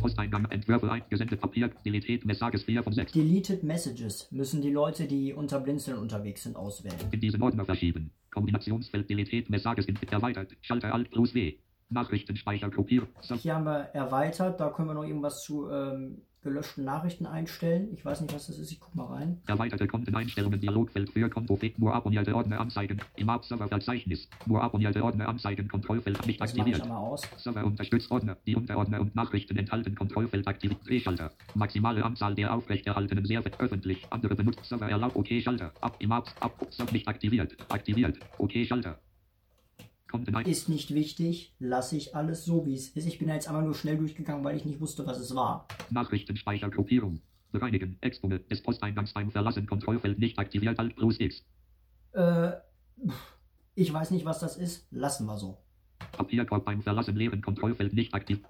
Posteingang Entwürfe eingesendet Papier. Deleted Messages 4 von 6. Deleted Messages müssen die Leute, die unter Blinzeln unterwegs sind, auswählen. In diesen Ordner verschieben. Kombinationsfeld Delete Messages in erweitert. Schalter Alt plus W. Nachrichtenspeicher kopieren. Hier haben wir erweitert, da können wir noch irgendwas zu ähm, gelöschten Nachrichten einstellen. Ich weiß nicht, was das ist, ich guck mal rein. erweiterte Konteneinstellungen Dialogfeld für Konto Fake nur abonnierte Ordner anzeigen. Im Server Verzeichnis. Nur abonnierte Ordner anzeigen. Kontrollfeld nicht Das ich aktiviert. einmal aus. Server unterstützt Ordner. Die Unterordner und Nachrichten enthalten Kontrollfeld aktiviert. Drehschalter. Maximale Anzahl der aufrechterhaltenen Server öffentlich. Andere benutzt Server erlaubt. OK Schalter. Ab im. Ab. Server nicht aktiviert. Aktiviert. OK Schalter. Ist nicht wichtig, lasse ich alles so, wie es ist. Ich bin jetzt einmal nur schnell durchgegangen, weil ich nicht wusste, was es war. Nachrichtenspeicher Gruppierung. Bereinigen. Expone des Posteingangs beim Verlassen. Kontrollfeld nicht aktiviert. Alt plus X. Äh, ich weiß nicht, was das ist. Lassen wir so. Papierkorb beim Verlassen leeren. Kontrollfeld nicht aktiv.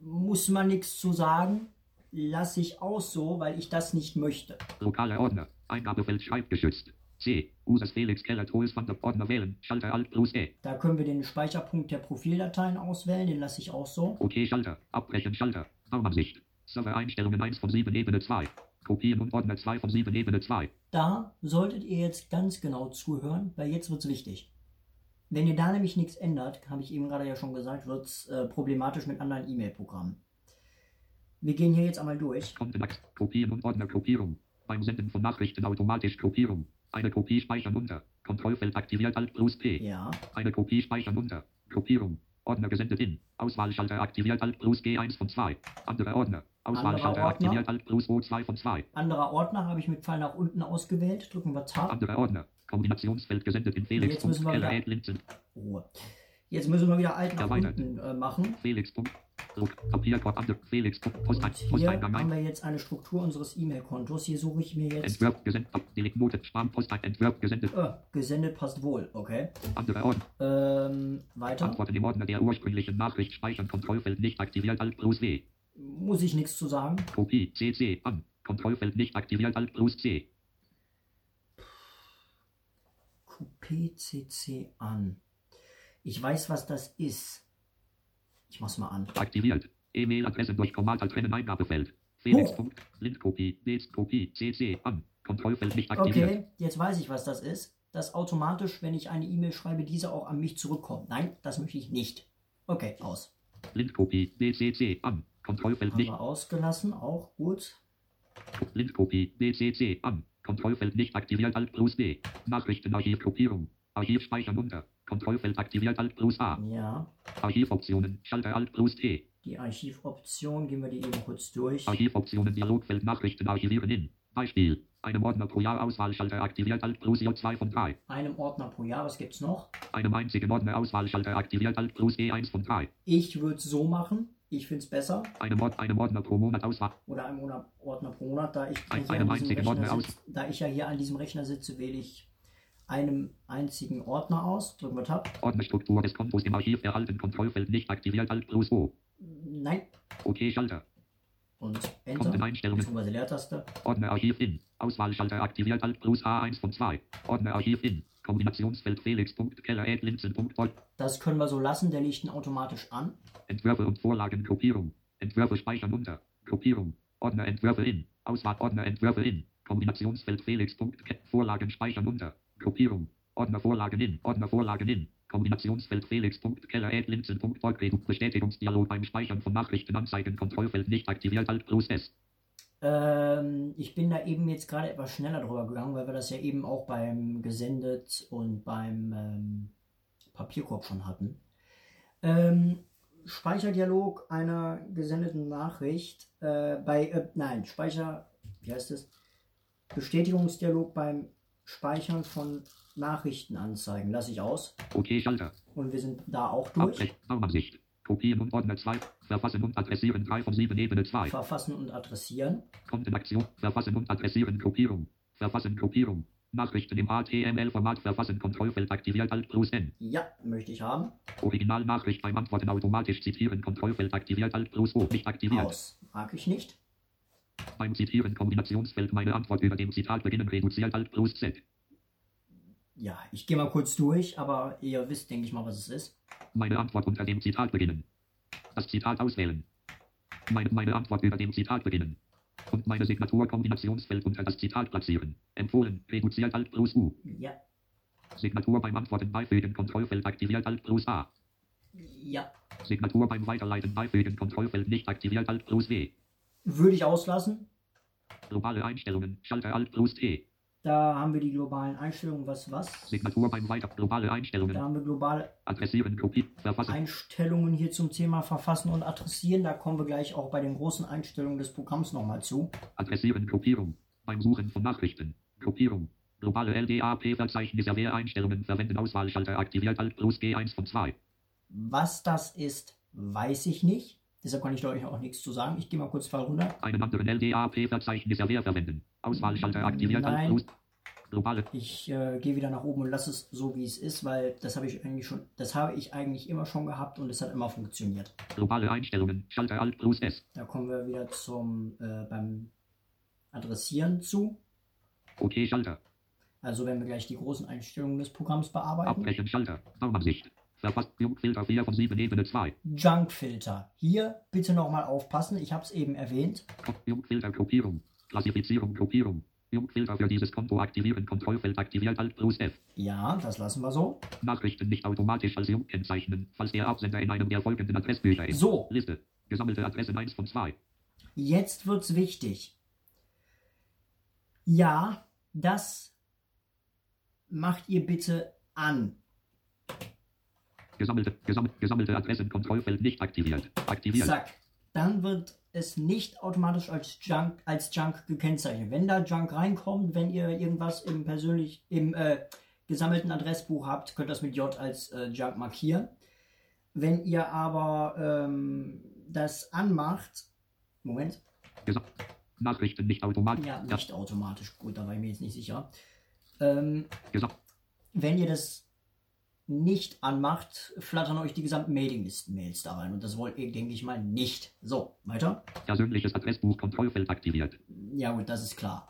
Muss man nichts zu sagen. Lasse ich aus so, weil ich das nicht möchte. Lokale Ordner. Eingabefeld schreibgeschützt. C. Users Felix Keller Tools von der Ordner wählen. Schalter Alt plus E. Da können wir den Speicherpunkt der Profildateien auswählen. Den lasse ich auch so. OK Schalter. Abbrechen Schalter. Raumansicht. Server-Einstellungen 1 von 7 Ebene 2. Kopieren und Ordner 2 von 7 Ebene 2. Da solltet ihr jetzt ganz genau zuhören, weil jetzt wird es wichtig. Wenn ihr da nämlich nichts ändert, habe ich eben gerade ja schon gesagt, wird es äh, problematisch mit anderen E-Mail-Programmen. Wir gehen hier jetzt einmal durch. Kontenachs. Kopieren und Ordner Gruppierung. Beim Senden von Nachrichten automatisch Gruppierung. Eine Kopie speichern unter. Kontrollfeld aktiviert Alt plus P. Ja, Eine Kopie speichern unter. Gruppierung. Ordner gesendet in. Auswahlschalter aktiviert Alt plus G1 von 2. Andere Ordner. Auswahlschalter aktiviert Alt plus O2 von 2. anderer Ordner habe ich mit Pfeil nach unten ausgewählt. Drücken wir Tab. Andere Ordner. Kombinationsfeld gesendet in Felix. Jetzt müssen wir wieder-. Ruhe. Jetzt müssen wir wieder alt nach unten äh, machen. Felix. Und hier haben 1. wir jetzt eine Struktur unseres E-Mail-Kontos. Hier suche ich mir jetzt Entwurf gesendet. Delete Note. Spam. Post. Entwurf gesendet. äh, gesendet passt wohl. Okay. Andere Ordner. Ähm, weiter. Antworten im Ordner der ursprünglichen Nachricht speichern. Kontrollfeld nicht aktiviert. Alt plus W. Muss ich nichts zu sagen. Kopie. CC. An. Kontrollfeld nicht aktiviert. Alt plus C. QPCC an. Ich weiß, was das ist. Ich mach's mal an. Aktiviert. E-Mail-Adresse durch Kommata trennen Eingabefeld. Felix. Oh. Lindkopie. Kopie. CC. An. Kontrollfeld nicht aktiviert. Okay, jetzt weiß ich, was das ist. Dass automatisch, wenn ich eine E-Mail schreibe, diese auch an mich zurückkommt. Nein, das möchte ich nicht. Okay, aus. Lindkopie. DCC. An. Kontrollfeld Haben nicht. wir ausgelassen, auch gut. Lindkopie. DCC. An. Kontrollfeld nicht aktiviert. Alt plus D. Nachrichtenarchiv. Gruppierung. Archiv speichern unter. Kontrollfeld aktiviert. Alt plus A. Ja, Archivoptionen. Schalter Alt plus T. die Archivoption, gehen wir die eben kurz durch. Archivoptionen Dialogfeld Nachrichten archivieren in. Beispiel. Einem Ordner pro Jahr Auswahlschalter aktiviert Alt plus J2 von 3. Einem Ordner pro Jahr, was gibt's noch? Einem einzigen Ordner Auswahlschalter aktiviert Alt plus E1 von 3. Ich würde es so machen. Ich finde es besser. Einem, Ord einem Ordner pro Monat Auswahl. Oder einem Monat- Ordner pro Monat, da ich, Ein- einem einzigen Rechner Ordner sitz, da ich ja hier an diesem Rechner sitze, wähle ich einem einzigen Ordner aus. Drücken wir Tab. Ordnerstruktur des Kontos im Archiv erhalten. Kontrollfeld nicht aktiviert Alt plus O. Nein. OK Schalter. Und Enter. Konteneinstellungen. Beziehungsweise Leertaste. Ordner Archiv in. Auswahlschalter aktiviert Alt plus A1 von 2. Ordner Archiv in. Kombinationsfeld Felix.Keller Linzen.Volt. Das können wir so lassen, der liegt ihn automatisch an. Entwürfe und Vorlagen Gruppierung. Entwürfe speichern unter. Gruppierung. Ordner Entwürfe in. Auswahl Ordner Entwürfe in. Kombinationsfeld Felix. Vorlagen speichern unter. Gruppierung. Ordner Vorlagen in. Ordner Vorlagen in. Kombinationsfeld Felix. Keller Linzen.Volt. Bestätigungsdialog beim Speichern von Nachrichten anzeigen. Kontrollfeld nicht aktiviert. Alt plus S. Ähm, ich bin da eben jetzt gerade etwas schneller drüber gegangen, weil wir das ja eben auch beim Gesendet und beim ähm, Papierkorb schon hatten. Ähm, Speicherdialog einer gesendeten Nachricht äh, bei, äh, nein, Speicher, wie heißt es? Bestätigungsdialog beim Speichern von Nachrichtenanzeigen lasse ich aus. OK Schalter. Und wir sind da auch durch. Baumansicht. Kopieren und Ordner 2. Verfassen und adressieren 3 von 7 Ebene 2. Verfassen und adressieren. Kontenaktion. Verfassen und adressieren Gruppierung. Verfassen Gruppierung. Nachrichten im HTML-Format verfassen Kontrollfeld aktiviert Alt plus N. Ja, möchte ich haben. Originalnachricht beim Antworten automatisch zitieren Kontrollfeld aktiviert Alt plus O nicht aktiviert. Aus. Mag ich nicht. Beim Zitieren Kombinationsfeld meine Antwort über dem Zitat beginnen reduziert Alt plus Z. Ja, ich gehe mal kurz durch, aber ihr wisst, denke ich mal, was es ist. Meine Antwort unter dem Zitat beginnen. Das Zitat auswählen. Meine, meine Antwort über dem Zitat beginnen. Und meine Signatur Kombinationsfeld unter das Zitat platzieren. Empfohlen. Reduziert Alt plus U. Ja. Signatur beim Antworten beifügen. Kontrollfeld aktiviert. Alt plus A. Ja, Signatur beim Weiterleiten beifügen. Kontrollfeld nicht aktiviert. Alt plus W. würde ich auslassen. Globale Einstellungen. Schalter Alt plus T. Da haben wir die globalen Einstellungen. Was, was? Signatur beim Weiter. Globale Da Einstellungen. haben wir globale Adressieren. Kopie. Verfassen. Einstellungen hier zum Thema Verfassen und Adressieren. Da kommen wir gleich auch bei den großen Einstellungen des Programms nochmal zu. Adressieren. Kopierung. Beim Suchen von Nachrichten. Kopierung. Globale LDAP-Verzeichnisse der Einstellungen verwenden Auswahlschalter aktiviert Alt plus G1 von 2. Was das ist, weiß ich nicht. Deshalb kann ich da euch auch nichts zu sagen. Ich gehe mal kurz Fall runter. Einen anderen LDAP-Verzeichnis verwenden. Auswahlschalter aktiviert Nein. Globale. Ich äh, gehe wieder nach oben und lasse es so, wie es ist, weil das habe ich eigentlich schon, das habe ich eigentlich immer schon gehabt und es hat immer funktioniert. Globale Einstellungen. Schalter Alt plus S. Da kommen wir wieder zum äh, beim Adressieren zu. OK Schalter. Also wenn wir gleich die großen Einstellungen des Programms bearbeiten. Abbrechen Schalter. Baumansicht. Verfasst Jungfilter 4 von 7 Ebene 2. Junkfilter. Hier bitte nochmal aufpassen. Ich habe es eben erwähnt. Jungfilter Gruppierung. Klassifizierung Gruppierung. Jungfilter für dieses Konto aktivieren. Kontrollfeld aktiviert Alt plus F. Ja, das lassen wir so. Nachrichten nicht automatisch als Jung kennzeichnen, falls der Absender in einem der folgenden Adressbücher ist. So. Liste. Gesammelte Adressen 1 von 2. Jetzt wird's wichtig. Ja, das macht ihr bitte an. Gesammelte, gesammelt, gesammelte Adressen Kontrollfeld nicht aktiviert. Aktiviert. Zack. Dann wird es nicht automatisch als Junk, als Junk gekennzeichnet. Wenn da Junk reinkommt, wenn ihr irgendwas im persönlich im äh, gesammelten Adressbuch habt, könnt ihr das mit J als äh, Junk markieren. Wenn ihr aber ähm, das anmacht, Moment, Gesam Nachrichten nicht automatisch. ja, nicht automatisch, gut, da war ich mir jetzt nicht sicher. Ähm, Gesam wenn ihr das nicht anmacht, flattern euch die gesamten Mailinglisten-Mails da rein. Und das wollt ihr, denke ich mal, nicht. So, weiter. Persönliches Adressbuch Kontrollfeld aktiviert. Ja gut, das ist klar.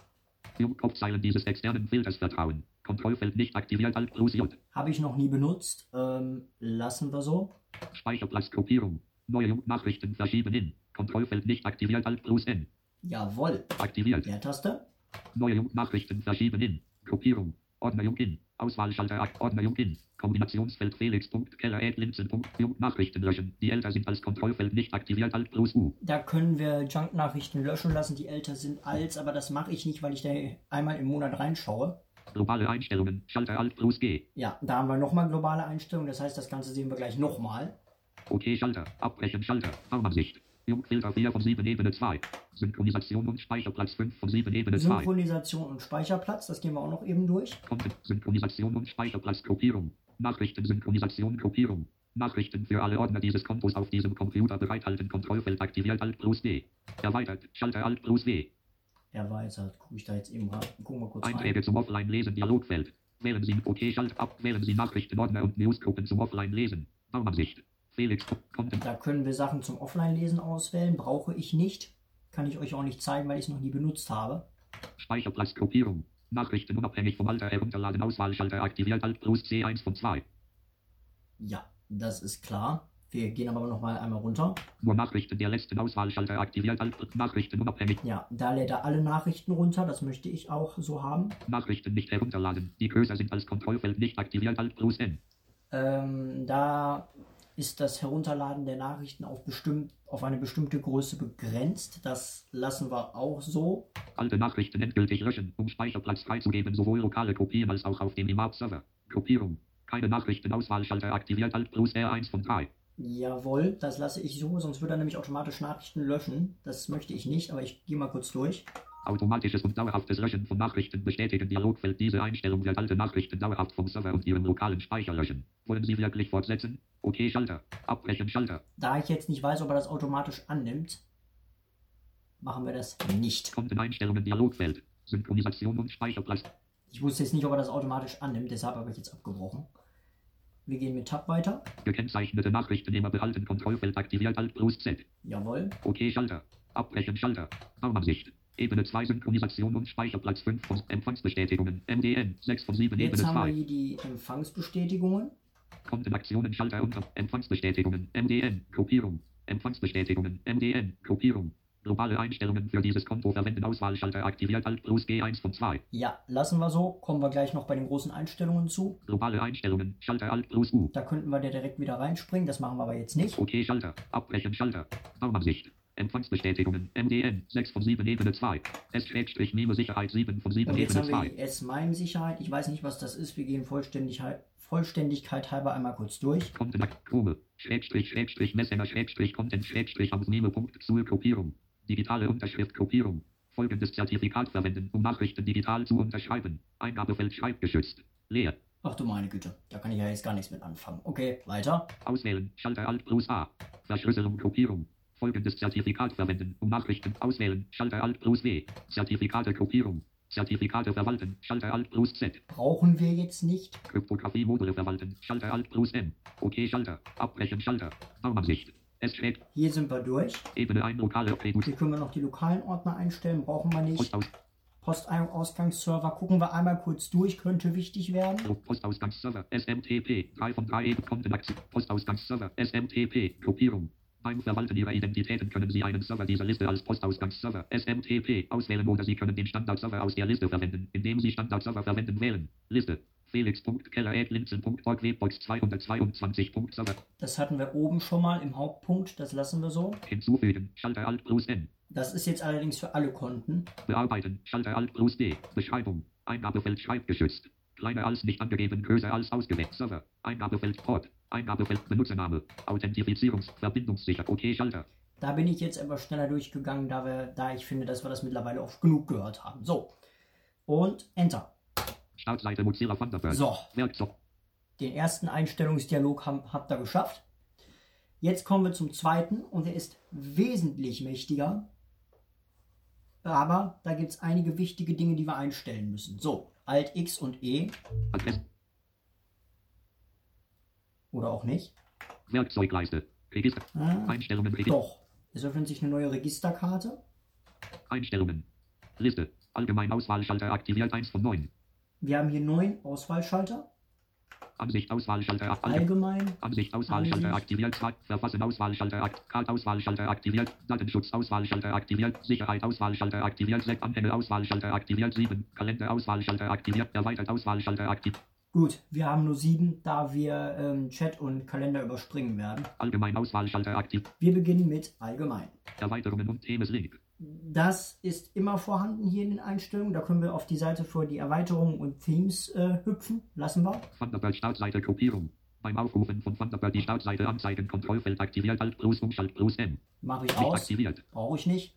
Jungkopfzeilen dieses externen Filters vertrauen. Kontrollfeld nicht aktiviert Alt plus J. Habe ich noch nie benutzt. Ähm, lassen wir so. Speicherplatz Gruppierung. Neue Jung-Nachrichten verschieben in. Kontrollfeld nicht aktiviert Alt plus N. Jawohl. Aktiviert. Leertaste. Neue Jung-Nachrichten verschieben in. Gruppierung. Ordner Jung in. Auswahlschalter Jung in. Kombinationsfeld Felix.keller Linzen. Jung-Nachrichten löschen. Die älter sind als Kontrollfeld nicht aktiviert Alt plus U. Da können wir Junk-Nachrichten löschen lassen, die älter sind als, aber das mache ich nicht, weil ich da einmal im Monat reinschaue. Globale Einstellungen. Schalter Alt plus G. Ja, da haben wir nochmal globale Einstellungen, das heißt, das Ganze sehen wir gleich nochmal. OK Schalter. Abbrechen Schalter. Baumansicht. Jungfilter 4 von 7 Ebene 2. Synchronisation und Speicherplatz 5 von 7 Ebene 2. Synchronisation und Speicherplatz, das gehen wir auch noch eben durch. Content, Synchronisation und Speicherplatz Gruppierung. Nachrichten, Synchronisation, Gruppierung. Nachrichten für alle Ordner dieses Kontos auf diesem Computer bereithalten. Kontrollfeld aktiviert Alt plus D. Erweitert. Schalter Alt plus W. Erweitert, gucke ich da jetzt eben rein. Gucken wir kurz rein. Einträge zum Offline-Lesen. Dialogfeld. Wählen Sie OK Schalt ab. Wählen Sie Nachrichtenordner und Newsgruppen zum Offline-Lesen. Baumansicht. Felix. Content. Da können wir Sachen zum Offline-Lesen auswählen, brauche ich nicht. Kann ich euch auch nicht zeigen, weil ich es noch nie benutzt habe. Speicherplatz Gruppierung. Nachrichten unabhängig vom Alter herunterladen. Auswahlschalter aktiviert Alt plus C1 von 2. Ja, das ist klar. Wir gehen aber noch mal einmal runter. Nur Nachrichten der letzten Auswahlschalter aktiviert Alt. Nachrichten unabhängig. Ja, da lädt er alle Nachrichten runter. Das möchte ich auch so haben. Nachrichten nicht herunterladen. Die größer sind als Kontrollfeld nicht aktiviert Alt plus N. Ähm, da ist das Herunterladen der Nachrichten auf, bestimmt, auf eine bestimmte Größe begrenzt. Das lassen wir auch so. Alte Nachrichten endgültig löschen, um Speicherplatz freizugeben, sowohl lokale Kopien als auch auf dem IMAP-Server. Gruppierung. Keine Nachrichtenauswahlschalter aktiviert Alt plus R1 von 3. Jawohl, das lasse ich so, sonst würde er nämlich automatisch Nachrichten löschen. Das möchte ich nicht, aber ich gehe mal kurz durch. Automatisches und dauerhaftes Löschen von Nachrichten bestätigen Dialogfeld. Diese Einstellung wird alte Nachrichten dauerhaft vom Server und ihrem lokalen Speicher löschen. Wollen Sie wirklich fortsetzen? OK Schalter. Abbrechen Schalter. Da ich jetzt nicht weiß, ob er das automatisch annimmt, machen wir das nicht. Konteneinstellungen Dialogfeld. Synchronisation und Speicherplatz. Ich wusste jetzt nicht, ob er das automatisch annimmt, deshalb habe ich jetzt abgebrochen. Wir gehen mit Tab weiter. Gekennzeichnete Nachrichtennehmer behalten. Kontrollfeld aktiviert Alt plus Z. Jawohl. OK Schalter. Abbrechen Schalter. Baumansicht. Ebene 2 Synchronisation und Speicherplatz 5 von Empfangsbestätigungen. MDN 6 von 7 Jetzt Ebene haben wir 2. hier die Empfangsbestätigungen. Kontenaktionen Schalter unter Empfangsbestätigungen. MDN. Gruppierung. Empfangsbestätigungen. MDN. Gruppierung. Globale Einstellungen für dieses Konto verwenden. Auswahlschalter aktiviert. Alt plus G1 von 2. Ja, lassen wir so. Kommen wir gleich noch bei den großen Einstellungen zu. Globale Einstellungen. Schalter Alt plus U. Da könnten wir direkt wieder reinspringen. Das machen wir aber jetzt nicht. OK Schalter. Abbrechen Schalter. Baumansicht. Empfangsbestätigungen. MDN. 6 von 7 Ebene 2. S-Meme Sicherheit 7 von 7 Und jetzt Ebene haben wir 2. die S-MIME-Sicherheit. Ich weiß nicht, was das ist. Wir gehen Vollständigkeit, Vollständigkeit halber einmal kurz durch. Kontenakt. Chrome. Schrägstrich Schrägstrich Messenger Schrägstrich Content Schrägstrich Ausnehme Punkt zur Kopierung. Digitale Unterschrift Kopierung. Folgendes Zertifikat verwenden, um Nachrichten digital zu unterschreiben. Eingabefeld schreibgeschützt. Leer. Ach du meine Güte. Da kann ich ja jetzt gar nichts mit anfangen. Okay, weiter. Auswählen. Schalter Alt plus A. Verschlüsselung Kopierung. Folgendes Zertifikat verwenden, um Nachrichten auswählen. Schalter Alt plus W. Zertifikate Kopierung. Zertifikate verwalten. Schalter Alt plus Z. Brauchen wir jetzt nicht. Kryptographie Module verwalten. Schalter Alt plus M. OK Schalter. Abbrechen Schalter. Baumansicht. S schräg. Hier sind wir durch. Ebene 1 lokale Attribut. Hier können wir noch die lokalen Ordner einstellen. Brauchen wir nicht. Postaus. Postausgangsserver. Gucken wir einmal kurz durch. Könnte wichtig werden. Postausgangsserver. SMTP. 3 von 3 Ebene Kontenachse. Postausgangsserver. SMTP. Kopierung. Beim Verwalten Ihrer Identitäten können Sie einen Server dieser Liste als Postausgangsserver SMTP auswählen oder Sie können den Standardserver aus der Liste verwenden, indem Sie Standardserver verwenden wählen. Liste. Felix.keller.linzen.org Webbox 222.server. Das hatten wir oben schon mal im Hauptpunkt. Das lassen wir so. Hinzufügen. Schalter Alt plus N. Das ist jetzt allerdings für alle Konten. Bearbeiten. Schalter Alt plus D. Beschreibung. Eingabefeld schreibgeschützt. Kleiner als nicht angegeben, größer als ausgewählt. Server. Eingabefeld Port. Eingabefeld Benutzername. Authentifizierungs. Verbindungssicher. OK Schalter. Da bin ich jetzt etwas schneller durchgegangen, da, wir, da ich finde, dass wir das mittlerweile oft genug gehört haben. So. Und Enter. Startseite Mozilla Thunderbird. So. Werkzeug. Den ersten Einstellungsdialog haben, habt ihr geschafft. Jetzt kommen wir zum zweiten und der ist wesentlich mächtiger. Aber da gibt es einige wichtige Dinge, die wir einstellen müssen. So, Alt X und E Adresse. Oder auch nicht. Werkzeugleiste. Register. Ah, Einstellungen. Register. doch. Es öffnet sich eine neue Registerkarte. Einstellungen. Liste. Allgemein Auswahlschalter aktiviert 1 von 9. Wir haben hier neun Auswahlschalter. Ansicht Auswahlschalter allgemein. Ansicht Auswahlschalter aktiviert 2. Verfassen Auswahlschalter aktiviert. Card Auswahlschalter aktiviert. Datenschutz Auswahlschalter aktiviert. Sicherheit Auswahlschalter aktiviert. 6. Anhänge Auswahlschalter aktiviert. 7. Kalender Auswahlschalter aktiviert. Erweitert Auswahlschalter aktiviert. Gut, wir haben nur sieben, da wir ähm, Chat und Kalender überspringen werden. Allgemein Auswahlschalter aktiv. Wir beginnen mit Allgemein. Erweiterungen und Themes Link. Das ist immer vorhanden hier in den Einstellungen. Da können wir auf die Seite für die Erweiterungen und Themes äh, hüpfen. Lassen wir. Thunderbird Startseite Kopierung. Beim Aufrufen von Thunderbird die Startseite anzeigen Kontrollfeld aktiviert Alt plus Umschalt plus M. Mache ich Nicht aus. aktiviert. Brauche ich nicht.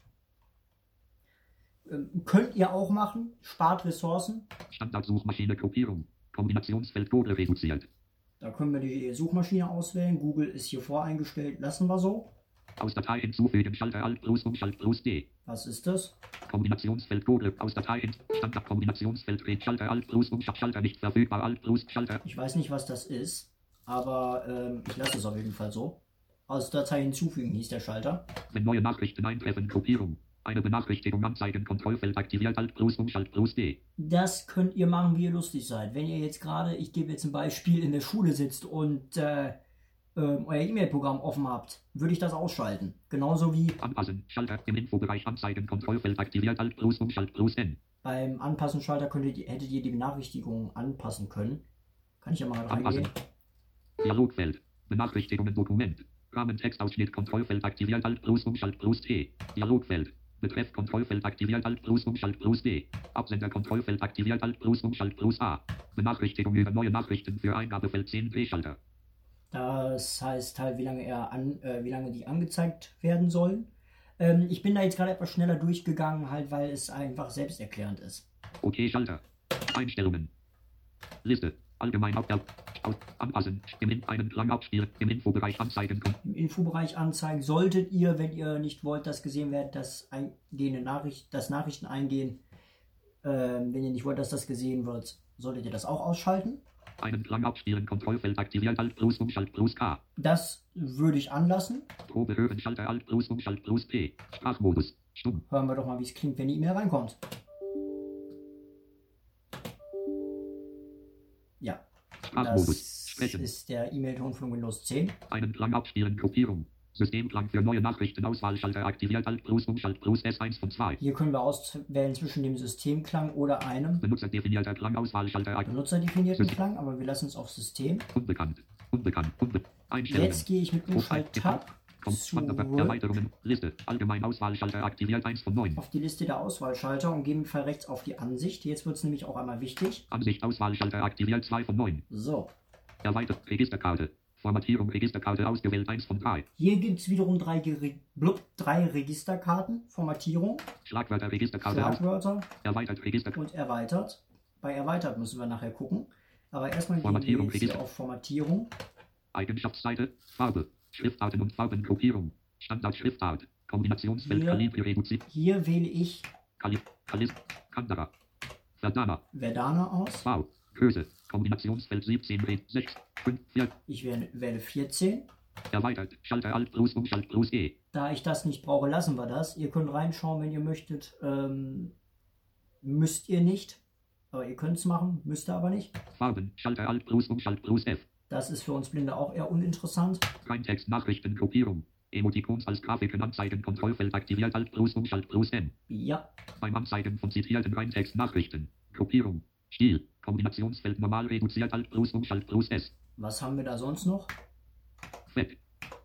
Ähm, könnt ihr auch machen. Spart Ressourcen. Standardsuchmaschine Kopierung. Kombinationsfeld Google reduziert. Da können wir die Suchmaschine auswählen. Google ist hier voreingestellt. Lassen wir so. Aus Datei hinzufügen Schalter Alt plus Umschalt plus D. Was ist das? Kombinationsfeld Google aus Datei hin. Standard Kombinationsfeld Red Schalter Alt plus Umschalt Schalter nicht verfügbar Alt plus Schalter. Ich weiß nicht, was das ist. Aber ähm, ich lasse es auf jeden Fall so. Aus Datei hinzufügen hieß der Schalter. Wenn neue Nachrichten eintreffen Kopierung. Eine Benachrichtigung anzeigen Kontrollfeld aktiviert Alt plus Umschalt plus D. Das könnt ihr machen, wie ihr lustig seid. Wenn ihr jetzt gerade, ich gebe jetzt ein Beispiel, in der Schule sitzt und äh, ähm, euer E-Mail-Programm offen habt, würde ich das ausschalten. Genauso wie Anpassen Schalter im Infobereich anzeigen Kontrollfeld aktiviert Alt plus Umschalt plus N. beim Anpassen-Schalter könntet ihr, hättet ihr die Benachrichtigungen anpassen können. Kann ich ja mal Anpassen. reingehen. Dialogfeld. Benachrichtigungen Dokument. Rahmentextausschnitt Kontrollfeld aktiviert Alt plus Umschalt plus T. Dialogfeld. Betreff Kontrollfeld aktiviert Alt plus Umschalt plus D. Absender Kontrollfeld aktiviert Alt plus Umschalt plus A. Benachrichtigung über neue Nachrichten für Eingabefeld 10 Drehschalter. Das heißt halt, wie lange, er an, äh, wie lange die angezeigt werden sollen. Ähm, ich bin da jetzt gerade etwas schneller durchgegangen, halt, weil es einfach selbsterklärend ist. OK Schalter. Einstellungen. Liste. Allgemein auf aus, Anpassen. Im In einen Klang abspielen. Im Infobereich anzeigen. Im Infobereich anzeigen solltet ihr, wenn ihr nicht wollt, dass gesehen wird, dass eingehende Nachricht, das Nachrichten eingehen, ähm, wenn ihr nicht wollt, dass das gesehen wird, solltet ihr das auch ausschalten. Einen Klang abspielen. Kontrollfeld aktiviert Alt plus Umschalt plus K. Das würde ich anlassen. Probe hören Schalter Alt plus Umschalt plus P. Sprachmodus. Stumm. Hören wir doch mal, wie es klingt, wenn die E-Mail reinkommt. Sprachmodus. das ist der E-Mail-Ton von Windows 10. Einen Klang abspielen. Kopierung. Systemklang für neue Nachrichten. Auswahlschalter aktiviert. Alt plus Umschalt plus S1 von 2. Hier können wir auswählen zwischen dem Systemklang oder einem Benutzerdefinierter Klang. Auswahlschalter aktiviert. benutzerdefinierten Klang, aber wir lassen es auf System. Unbekannt. Unbekannt. Unbe Einstellungen. Jetzt gehe ich mit Wanderbar. zurück Erweiterungen. Liste. Allgemein Auswahlschalter aktiviert 1 von 9. auf die Liste der Auswahlschalter und gehe mit Pfeil rechts auf die Ansicht. Jetzt wird es nämlich auch einmal wichtig. Ansicht Auswahlschalter aktiviert 2 von 9. So, Erweitert. Registerkarte. Formatierung Registerkarte ausgewählt 1 von 3. hier gibt es wiederum drei, blub, drei Registerkarten, Formatierung, Schlagwörter Registerkarte. Schlagwörter Erweitert Register. und erweitert. Bei erweitert müssen wir nachher gucken. Aber erstmal gehen wir auf Formatierung. Eigenschaftsseite. Farbe. Schriftarten und Farbengruppierung. Standardschriftart. Kombinationsfeld Hier. Kalibre reduziert. Hier wähle ich Kali Kalis. Kandara. Verdana. Verdana aus. V. Größe. Kombinationsfeld 17 Red 6. 5 4. Ich wähle, wähle 14. Erweitert. Schalter Alt plus Umschalt plus E. Da ich das nicht brauche, lassen wir das. Ihr könnt reinschauen, wenn ihr möchtet. Ähm, müsst ihr nicht. Aber ihr könnt es machen, müsst ihr aber nicht. Farben. Schalter Alt plus Umschalt plus F. Das ist für uns Blinde auch eher uninteressant. Kein Text Nachrichten Gruppierung. Emotikons als Grafiken anzeigen Kontrollfeld aktiviert Alt plus Umschalt plus N. Ja, Beim Anzeigen von zitierten Reintext Nachrichten. Gruppierung. Stil. Kombinationsfeld normal reduziert Alt plus Umschalt plus S. was haben wir da sonst noch? Fett.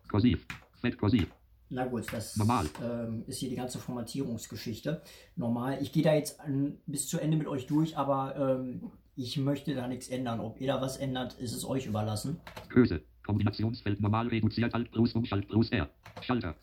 Kursiv. Fett kursiv. Na gut, das Normal. ähm, ist hier die ganze Formatierungsgeschichte. Normal. Ich gehe da jetzt an, bis zu Ende mit euch durch, aber ähm, ich möchte da nichts ändern. Ob ihr da was ändert, ist es euch überlassen. Größe. Kombinationsfeld normal reduziert Alt plus Umschalt plus R. Schalter.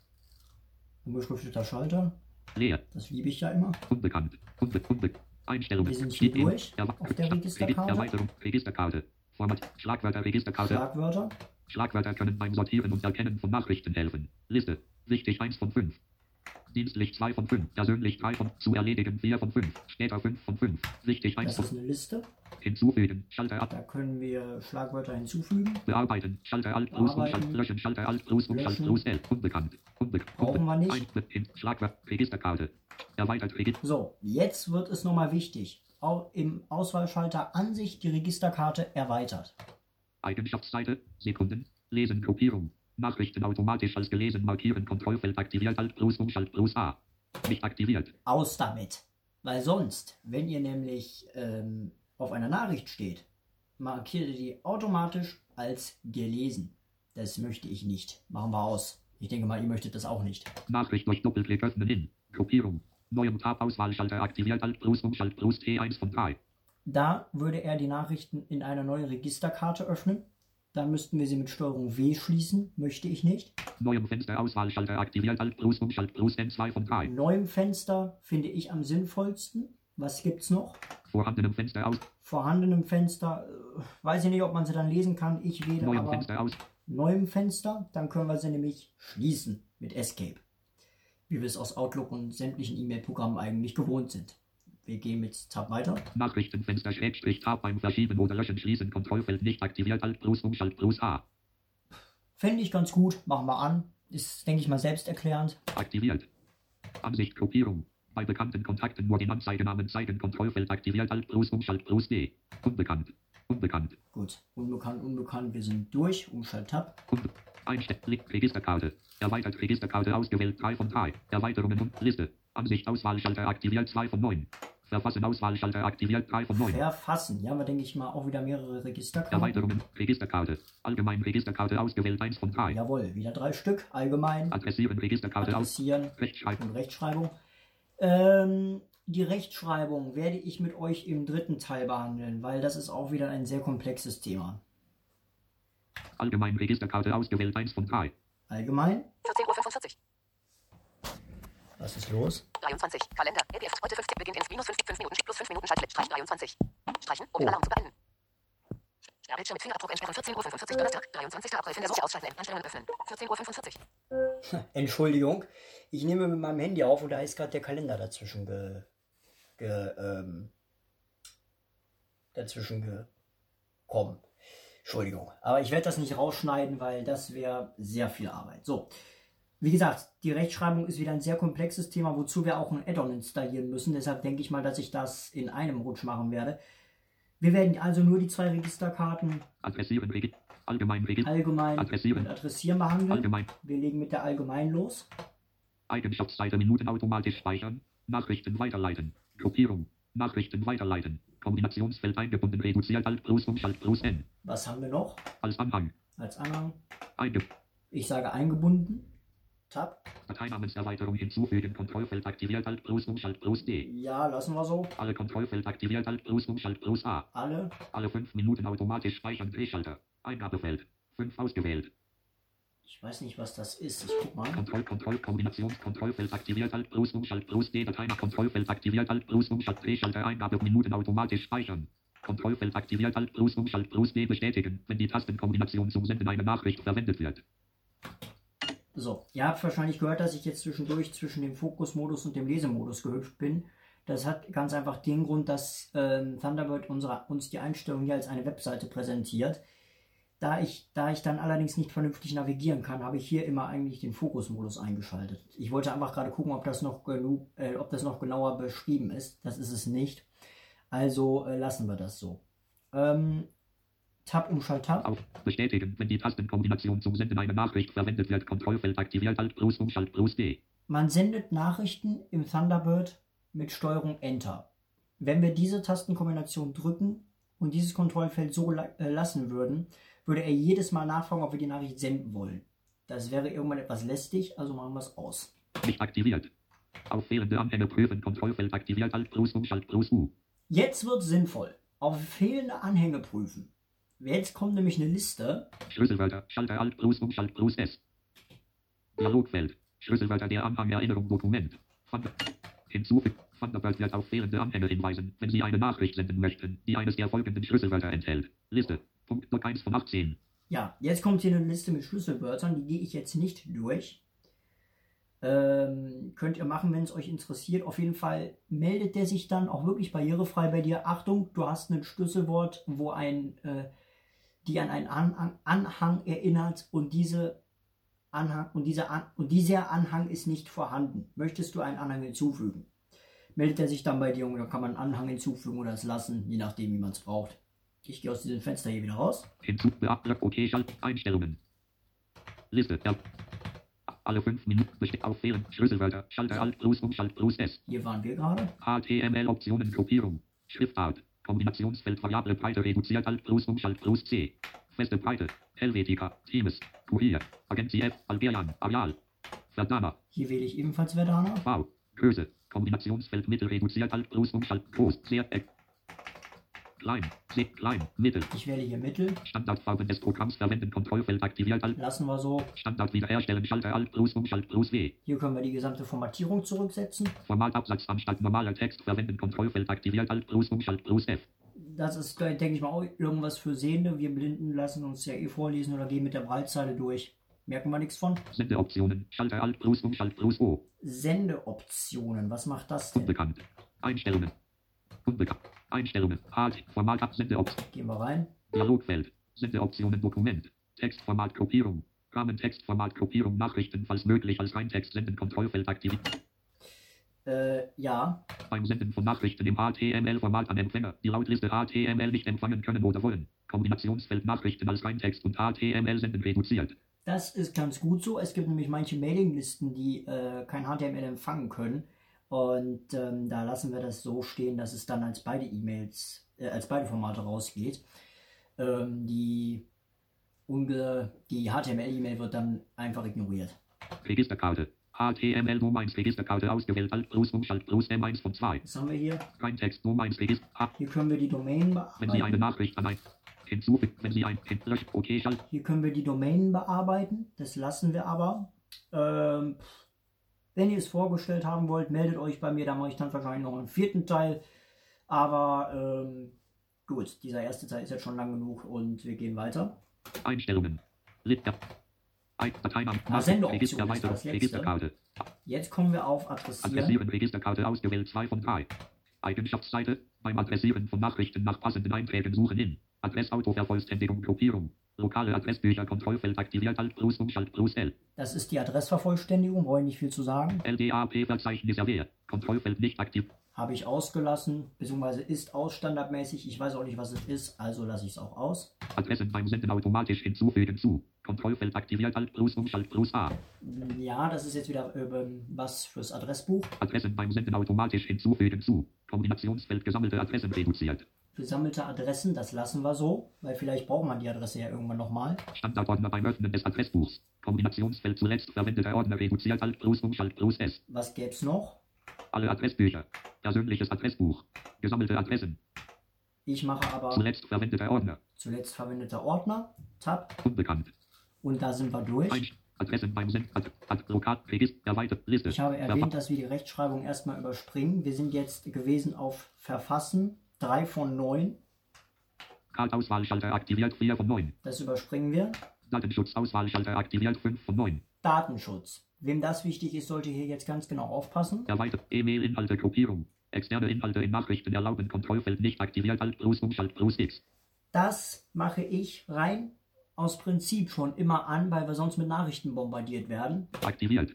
Unbeschrifteter Schalter, Leer. das liebe ich ja immer. Unbekannt. Unbe unbe Einstellungen. Wir sind hier Steht in- durch Erwa- auf der Regi- Registerkarte. Erweiterung. Registerkarte. Format. Schlagwörter Registerkarte. Schlagwörter. Schlagwörter können beim Sortieren und Erkennen von Nachrichten helfen. Liste. Wichtig 1 von 5. Dienstlich 2 von 5. Persönlich 3 von. Zu erledigen 4 von 5. Später 5 von 5. Wichtig 1 Das von. ist eine Liste. Hinzufügen. Schalter ab. Da können wir Schlagwörter hinzufügen. Bearbeiten. Schalter Alt plus Bearbeiten. Umschalt. Löschen. Schalter Alt plus Umschalt Löschen. plus L. Unbekannt. Unbekannt. Brauchen wir nicht. Ein, hin, Schlagwort. Registerkarte. Erweitert Register. So, jetzt wird es nochmal wichtig. Au- Im Auswahlschalter Ansicht die Registerkarte erweitert. Eigenschaftsseite. Sekunden. Lesen. Gruppierung. Nachrichten automatisch als gelesen markieren. Kontrollfeld aktiviert. Alt plus Umschalt plus A. Nicht aktiviert. Aus damit. Weil sonst, wenn ihr nämlich ähm, auf einer Nachricht steht, markiert ihr die automatisch als gelesen. Das möchte ich nicht. Machen wir aus. Ich denke mal, ihr möchtet das auch nicht. Nachricht durch Doppelklick öffnen in. Gruppierung. Neuem Tab Auswahlschalter aktiviert. Alt plus Umschalt plus T1 von 3. Da würde er die Nachrichten in einer neuen Registerkarte öffnen. Dann müssten wir sie mit Steuerung W schließen. Möchte ich nicht. Neuem Fenster Auswahlschalter aktiviert. Alt plus Umschalt plus N2 von 3. In neuem Fenster finde ich am sinnvollsten. Was gibt's noch? Vorhandenem Fenster aus. Vorhandenem Fenster, äh, weiß ich nicht, ob man sie dann lesen kann. Ich wähle Neuem aber Fenster aus. neuem Fenster. Dann können wir sie nämlich schließen mit Escape. Wie wir es aus Outlook und sämtlichen E-Mail-Programmen eigentlich gewohnt sind. Wir gehen mit Tab weiter. Nachrichtenfenster Schrägstrich Tab beim Verschieben oder Löschen schließen. Kontrollfeld nicht aktiviert. Alt plus Umschalt plus A. Fände ich ganz gut. Machen wir an. Ist, denke ich mal, selbsterklärend. Aktiviert. Ansicht Gruppierung. Bei bekannten Kontakten nur den Anzeigenamen zeigen. Kontrollfeld aktiviert. Alt plus Umschalt plus D. Unbekannt. Unbekannt. Gut. Unbekannt, unbekannt. Wir sind durch. Umschalt Tab. Unbe Einstell Blick Registerkarte. Erweitert Registerkarte ausgewählt 3 von 3. Erweiterungen und Liste. Ansicht Auswahlschalter aktiviert 2 von 9. Verfassen Auswahlschalter aktiviert 3 von 9. Verfassen. Ja, wir denke ich mal auch wieder mehrere Registerkarten. Erweiterungen. Registerkarte. Allgemein Registerkarte ausgewählt 1 von 3. Jawohl, wieder drei Stück. Allgemein. Adressieren Registerkarte aus. Adressieren Rechtschreibung. und Rechtschreibung. Ähm, die Rechtschreibung werde ich mit euch im dritten Teil behandeln, weil das ist auch wieder ein sehr komplexes Thema. Allgemein Registerkarte ausgewählt 1 von 3. Allgemein. 14.45 Uhr. Was ist los? 23. Kalender. LPF. Heute 15. Beginnt in minus 5, 5 Minuten. Plus 5 Minuten. Schaltfläche. Streich 23. Streichen. Um Oh. Alarm zu beenden. Sperrbildschirm mit Fingerabdruck entsperren. 14.45 Uhr. Donnerstag. 23. April. In der Suche ausschalten. Einstellungen öffnen. 14.45 Uhr. Entschuldigung, ich nehme mit meinem Handy auf und da ist gerade der Kalender dazwischen ge, ge, ähm, dazwischen gekommen. Entschuldigung. Aber ich werde das nicht rausschneiden, weil das wäre sehr viel Arbeit. So. Wie gesagt, die Rechtschreibung ist wieder ein sehr komplexes Thema, wozu wir auch ein Add-on installieren müssen. Deshalb denke ich mal, dass ich das in einem Rutsch machen werde. Wir werden also nur die zwei Registerkarten Adressieren Allgemein allgemein Adressieren. mit Adressieren behandeln. Allgemein. Wir legen mit der allgemein los. Eigenschaftsseite Minuten automatisch speichern. Nachrichten weiterleiten. Gruppierung. Nachrichten weiterleiten. Kombinationsfeld eingebunden reduziert Alt plus Umschalt plus N. Was haben wir noch Als Anhang. als Anhang? Einge Ich sage eingebunden. Tab. Dateinamenserweiterung hinzufügen. Kontrollfeld aktiviert Alt plus Umschalt plus D. Ja, lassen wir so. Alle Kontrollfeld aktiviert Alt plus Umschalt plus A. Alle. Alle 5 Minuten automatisch speichern Drehschalter. Eingabefeld. 5 ausgewählt. Ich weiß nicht, was das ist. Ich guck mal. Kontroll, Kontroll, Kombinationskontrollfeld aktiviert Alt plus Umschalt plus D. Datei nach Kontrollfeld aktiviert Alt plus Umschalt Drehschalter Eingabe Minuten automatisch speichern. Kontrollfeld aktiviert Alt plus Umschalt plus D bestätigen, wenn die Tastenkombination zum Senden einer Nachricht verwendet wird. So, ihr habt wahrscheinlich gehört, dass ich jetzt zwischendurch zwischen dem Fokusmodus und dem Lesemodus gehüpft bin. Das hat ganz einfach den Grund, dass ähm, Thunderbird unsere, uns die Einstellung hier als eine Webseite präsentiert. Da ich, da ich dann allerdings nicht vernünftig navigieren kann, habe ich hier immer eigentlich den Fokusmodus eingeschaltet. Ich wollte einfach gerade gucken, ob das noch genug, äh, ob das noch genauer beschrieben ist. Das ist es nicht. Also äh, lassen wir das so. Ähm, Tab Umschalt Tab. Auf bestätigen, wenn die Tastenkombination zum Senden einer Nachricht verwendet wird. Kontrollfeld aktiviert Alt plus Umschalt plus D. Man sendet Nachrichten im Thunderbird mit Steuerung Enter. Wenn wir diese Tastenkombination drücken und dieses Kontrollfeld so la äh, lassen würden, würde er jedes Mal nachfragen, ob wir die Nachricht senden wollen. Das wäre irgendwann etwas lästig, also machen wir es aus. Nicht aktiviert. Auf fehlende Anhänge prüfen. Kontrollfeld aktiviert Alt plus Umschalt plus U. Jetzt wird sinnvoll. Auf fehlende Anhänge prüfen. Jetzt kommt nämlich eine Liste. Schlüsselwörter. Schalter Alt plus Umschalt plus S. Dialogfeld. Schlüsselwörter der Anhang Erinnerung Dokument. Thunder. Hinzufügen. Thunderbird wird auf fehlende Anhänge hinweisen, wenn Sie eine Nachricht senden möchten, die eines der folgenden Schlüsselwörter enthält. Liste. Punkt Block 1 von 18. Ja, jetzt kommt hier eine Liste mit Schlüsselwörtern, die gehe ich jetzt nicht durch. Ähm, könnt ihr machen, wenn es euch interessiert. Auf jeden Fall meldet der sich dann auch wirklich barrierefrei bei dir. Achtung, du hast ein Schlüsselwort, wo ein, äh, die an einen Anhang, Anhang erinnert und diese Anhang und dieser, an, und dieser Anhang ist nicht vorhanden. Möchtest du einen Anhang hinzufügen? Meldet er sich dann bei dir und dann kann man einen Anhang hinzufügen oder es lassen, je nachdem, wie man es braucht. Ich gehe aus diesem Fenster hier wieder raus. Hinzu. Beachte. Okay. Schalt. Einstellungen. Liste. Ja. Alle 5 Minuten besteht auf fehlen. Schlüsselwörter. Schalter Alt plus Umschalt plus S. Hier waren wir gerade. HTML Optionen Gruppierung. Schriftart. Kombinationsfeld Variable Breite reduziert Alt plus Umschalt plus C. Feste Breite. Helvetica. Teams. Kurier. Agency F. Algerian. Areal. Verdammer. Hier wähle ich ebenfalls Verdana. V. Größe. Kombinationsfeld Mittel reduziert Alt plus Umschalt groß. Eck. Klein. Sehr klein. Mittel. Ich wähle hier Mittel. Standardfarben des Programms verwenden. Kontrollfeld aktiviert Alt. Lassen wir so. Standard wiederherstellen. Schalter Alt plus Umschalt plus W. Hier können wir die gesamte Formatierung zurücksetzen. Formatabsatz anstatt normaler Text verwenden. Kontrollfeld aktiviert Alt plus Umschalt plus F. Das ist, denke ich mal, auch irgendwas für Sehende. Wir Blinden lassen uns ja eh vorlesen oder gehen mit der Breitzeile durch. Merken wir nichts von. Sendeoptionen. Schalter Alt plus Umschalt plus O. Sendeoptionen. Was macht das denn? Unbekannt. Einstellungen. Unbekannt. Einstellungen. Halt. Format. Sendeoption. Gehen wir rein. Dialogfeld. Sendeoptionen Dokument. Textformat Gruppierung. Rahmentextformat Gruppierung Nachrichten falls möglich als Reintext senden Kontrollfeld aktiviert. Äh, ja. Beim Senden von Nachrichten im HTML-Format an Empfänger, die laut Liste HTML nicht empfangen können oder wollen. Kombinationsfeld Nachrichten als Reintext und HTML senden reduziert. Das ist ganz gut so. Es gibt nämlich manche Mailinglisten, die äh, kein HTML empfangen können. Und ähm, da lassen wir das so stehen, dass es dann als beide E-Mails, äh, als beide Formate rausgeht. Ähm, die unge die HTML-E-Mail wird dann einfach ignoriert. Registerkarte. HTML Nummer 1 Registerkarte ausgewählt. Alt plus Umschalt plus M1 von 2. Was haben wir hier? Reintext Nummer 1 Register. Hier können wir die Domain Wenn Sie eine bearbeiten. Nachricht an ein hinzufügen, wenn Sie ein Lösch, okay, Schalt. Hier können wir die Domain bearbeiten. Das lassen wir aber. Ähm, wenn ihr es vorgestellt haben wollt, meldet euch bei mir. Da mache ich dann wahrscheinlich noch einen vierten Teil. Aber ähm, gut, dieser erste Teil ist jetzt schon lang genug und wir gehen weiter. Einstellungen. Ein Dateinamen. Ah, Sendeoption ist Erweiterung. das letzte. Registerkarte. Jetzt kommen wir auf Adressieren. Adressieren Registerkarte ausgewählt 2 von 3. Eigenschaftsseite. Beim Adressieren von Nachrichten nach passenden Einträgen suchen in. Adressautovervollständigung Gruppierung. Lokale Adressbücher Kontrollfeld aktiviert Alt plus Umschalt plus L. Das ist die Adressvervollständigung, brauche ich nicht viel zu sagen. LDAP Verzeichnis erwähnt. Kontrollfeld nicht aktiv. Habe ich ausgelassen, beziehungsweise ist aus standardmäßig. Ich weiß auch nicht, was es ist, also lasse ich es auch aus. Adressen beim Senden automatisch hinzufügen zu. Kontrollfeld aktiviert Alt plus Umschalt plus A. Ja, das ist jetzt wieder äh, was fürs Adressbuch. Adressen beim Senden automatisch hinzufügen zu. Kombinationsfeld gesammelte Adressen reduziert. Gesammelte Adressen, das lassen wir so, weil vielleicht braucht man die Adresse ja irgendwann nochmal. Standardordner beim Öffnen des Adressbuchs. Kombinationsfeld zuletzt verwendeter Ordner reduziert Alt plus Umschalt plus S. Was gäb's noch? Alle Adressbücher. Persönliches Adressbuch. Gesammelte Adressen. Ich mache aber Zuletzt verwendeter Ordner. zuletzt verwendeter Ordner, Tab, Unbekannt. und da sind wir durch. Ein Adressen beim Senden. Ad, Ad, Lokat, Register, erweitert, Liste. Ich habe erwähnt, dass wir die Rechtschreibung erstmal überspringen. Wir sind jetzt gewesen auf Verfassen, 3 von 9. Kartauswahlschalter aktiviert 4 von 9. Das überspringen wir. Datenschutzauswahlschalter aktiviert 5 von 9. Datenschutz. Wem das wichtig ist, sollte hier jetzt ganz genau aufpassen. Erweitert E-Mail-Inhalte Gruppierung. Externe Inhalte in Nachrichten erlauben Kontrollfeld nicht aktiviert Alt plus Umschalt plus X. Das mache ich rein aus Prinzip schon immer an, weil wir sonst mit Nachrichten bombardiert werden. Aktiviert.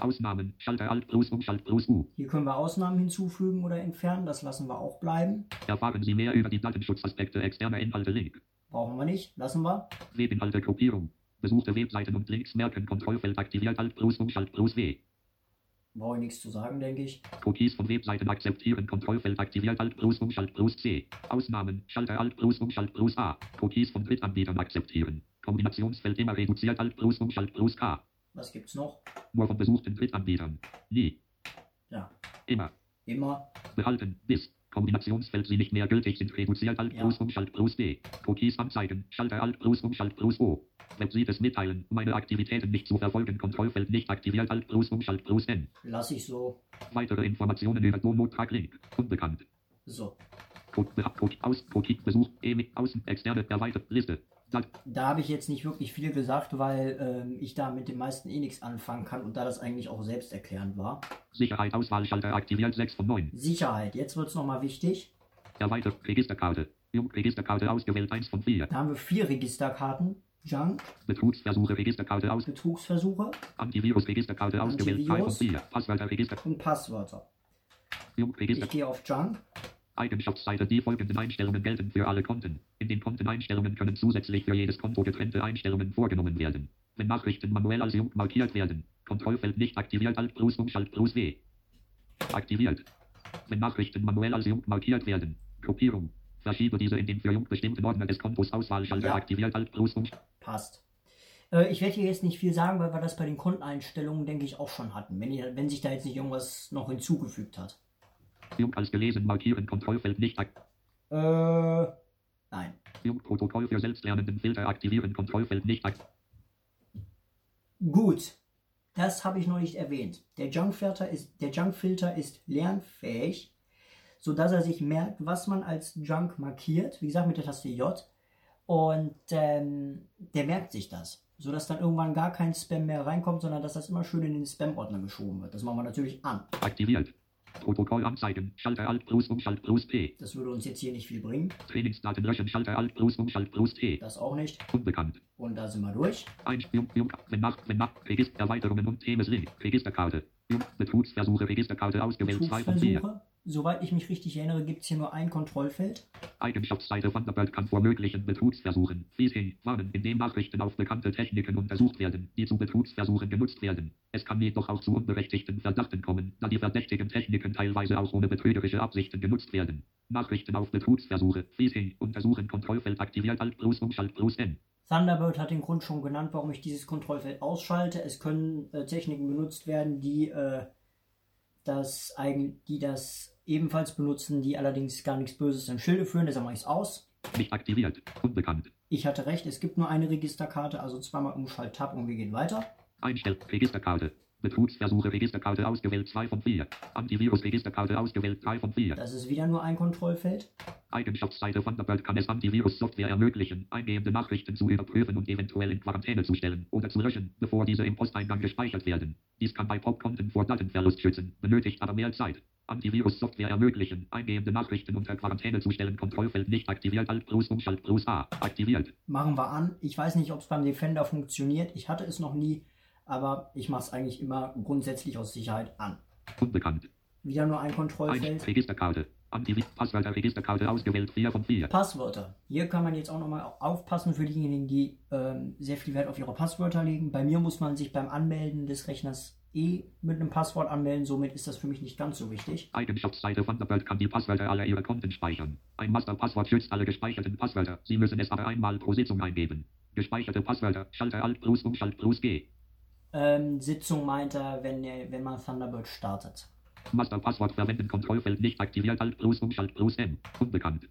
Ausnahmen. Schalter Alt plus Umschalt plus U. Hier können wir Ausnahmen hinzufügen oder entfernen. Das lassen wir auch bleiben. Erfahren Sie mehr über die Datenschutzaspekte externer Inhalte Link. Brauchen wir nicht. Lassen wir. Webinhalte Gruppierung. Besuchte Webseiten und Links merken Kontrollfeld aktiviert Alt plus Umschalt plus W. Brauche ich nichts zu sagen, denke ich. Cookies von Webseiten akzeptieren Kontrollfeld aktiviert Alt plus Umschalt plus C. Ausnahmen. Schalter Alt plus Umschalt plus A. Cookies von Drittanbietern akzeptieren. Kombinationsfeld immer reduziert Alt plus Umschalt plus K. Was gibt's noch? Nur von besuchten Drittanbietern. Nie. Ja, Immer. immer. Behalten. Bis. Kombinationsfeld sie nicht mehr gültig sind reduziert Alt Ja. plus Umschalt plus D. Cookies anzeigen. Schalter Alt plus Umschalt plus O. Websites mitteilen. Meine Aktivitäten nicht zu verfolgen. Kontrollfeld nicht aktiviert Alt plus Umschalt plus N. Lasse ich so. Weitere Informationen über Domo-Tag Link. Unbekannt. So. Code, Code, aus, Cookie, Besuch, E, Außen, Externe, erweitert, Liste. Da habe ich jetzt nicht wirklich viel gesagt, weil ähm, ich da mit den meisten eh nichts anfangen kann und da das eigentlich auch selbsterklärend war. Sicherheit, Auswahlschalter aktiviert 6 von 9. Sicherheit. Jetzt wird es nochmal wichtig. Erweitert, Registerkarte. Registerkarte ausgewählt 1 von 4. Da haben wir vier Registerkarten. Junk, Betrugsversuche, Registerkarte aus, Betrugsversuche Antivirus, Registerkarte ausgewählt 2 von Antivirus. 4. Passwörter, Register, und Passwörter. Register, Ich gehe auf Junk. Eigenschaftsseite. Die folgenden Einstellungen gelten für alle Konten. In den Konteneinstellungen können zusätzlich für jedes Konto getrennte Einstellungen vorgenommen werden. Wenn Nachrichten manuell als Jung markiert werden, Kontrollfeld nicht aktiviert, Alt plus Umschalt plus W. Aktiviert. Wenn Nachrichten manuell als Jung markiert werden, Gruppierung. Verschiebe diese in den für Jung bestimmten Ordner des Kontos Auswahlschalter Ja. aktiviert, Alt plus Umschalt. Passt. Äh, ich werde hier jetzt nicht viel sagen, weil wir das bei den Konteneinstellungen, denke ich, auch schon hatten. Wenn, ihr, wenn sich da jetzt nicht irgendwas noch hinzugefügt hat. Jung als gelesen markieren, Kontrollfeld nicht aktiviert. Äh, nein. Jung-Protokoll für selbstlernenden Filter aktivieren, Kontrollfeld nicht aktiviert. Gut. Das habe ich noch nicht erwähnt. Der Junkfilter ist, der Junkfilter ist lernfähig, sodass er sich merkt, was man als Junk markiert. Wie gesagt, mit der Taste J. Und ähm, der merkt sich das, sodass dann irgendwann gar kein Spam mehr reinkommt, sondern dass das immer schön in den Spam-Ordner geschoben wird. Das machen wir natürlich an. Aktiviert. Protokoll anzeigen. Schalter Alt plus Umschalt plus P. Das würde uns jetzt hier nicht viel bringen. Trainingsdaten löschen. Schalter Alt plus Umschalt plus T. Das auch nicht. Unbekannt. Und da sind wir durch. Einstellung. Jung. Wenn nach. Wenn nach. Register. Erweiterungen und Themes. Registerkarte. Betrugsversuche. Registerkarte ausgewählt. 2 von 4. Soweit ich mich richtig erinnere, gibt es hier nur ein Kontrollfeld. Eigenschaftsseite Thunderbird kann vor möglichen Betrugsversuchen. Phishing. Warnen, indem Nachrichten auf bekannte Techniken untersucht werden, die zu Betrugsversuchen genutzt werden. Es kann jedoch auch zu unberechtigten Verdachten kommen, da die verdächtigen Techniken teilweise auch ohne betrügerische Absichten genutzt werden. Nachrichten auf Betrugsversuche. Phishing. Untersuchen. Kontrollfeld aktiviert. Alt plus Umschalt plus N. Thunderbird hat den Grund schon genannt, warum ich dieses Kontrollfeld ausschalte. Es können äh, Techniken benutzt werden, die, äh, das die das ebenfalls benutzen, die allerdings gar nichts Böses im Schilde führen. Deshalb mache ich es aus. Nicht aktiviert. Unbekannt. Ich hatte recht, es gibt nur eine Registerkarte, also zweimal Umschalt Tab und wir gehen weiter. Einstell. Registerkarte. Betrugsversuche. Registerkarte ausgewählt. 2 von 4. Antivirus. Registerkarte ausgewählt. 3 von 4. Das ist wieder nur ein Kontrollfeld. Eigenschaftsseite Thunderbird kann es Antivirus-Software ermöglichen, eingehende Nachrichten zu überprüfen und eventuell in Quarantäne zu stellen oder zu löschen, bevor diese im Posteingang gespeichert werden. Dies kann bei Pop-Konten vor Datenverlust schützen, benötigt aber mehr Zeit. Antivirus-Software ermöglichen, eingehende Nachrichten unter Quarantäne zu stellen, Kontrollfeld nicht aktiviert, Alt plus Umschalt plus A, aktiviert. Machen wir an. Ich weiß nicht, ob es beim Defender funktioniert. Ich hatte es noch nie, aber ich mache es eigentlich immer grundsätzlich aus Sicherheit an. Unbekannt. Wieder nur ein 1. Kontrollfeld. Registerkarte. Anti Passwörter Registerkarte ausgewählt 4 von 4. Passwörter. Hier kann man jetzt auch nochmal aufpassen für diejenigen, die ähm, sehr viel Wert auf ihre Passwörter legen. Bei mir muss man sich beim Anmelden des Rechners eh mit einem Passwort anmelden, somit ist das für mich nicht ganz so wichtig. Eigenschaftsseite Thunderbird kann die Passwörter aller Ihrer Konten speichern. Ein Masterpasswort schützt alle gespeicherten Passwörter. Sie müssen es aber einmal pro Sitzung eingeben. Gespeicherte Passwörter. Schalter Alt Plus Umschalt Plus G. Ähm, Sitzung meint er, wenn, wenn man Thunderbird startet. Masterpasswort verwenden. Kontrollfeld nicht aktiviert. Alt Plus Umschalt Plus M. Unbekannt.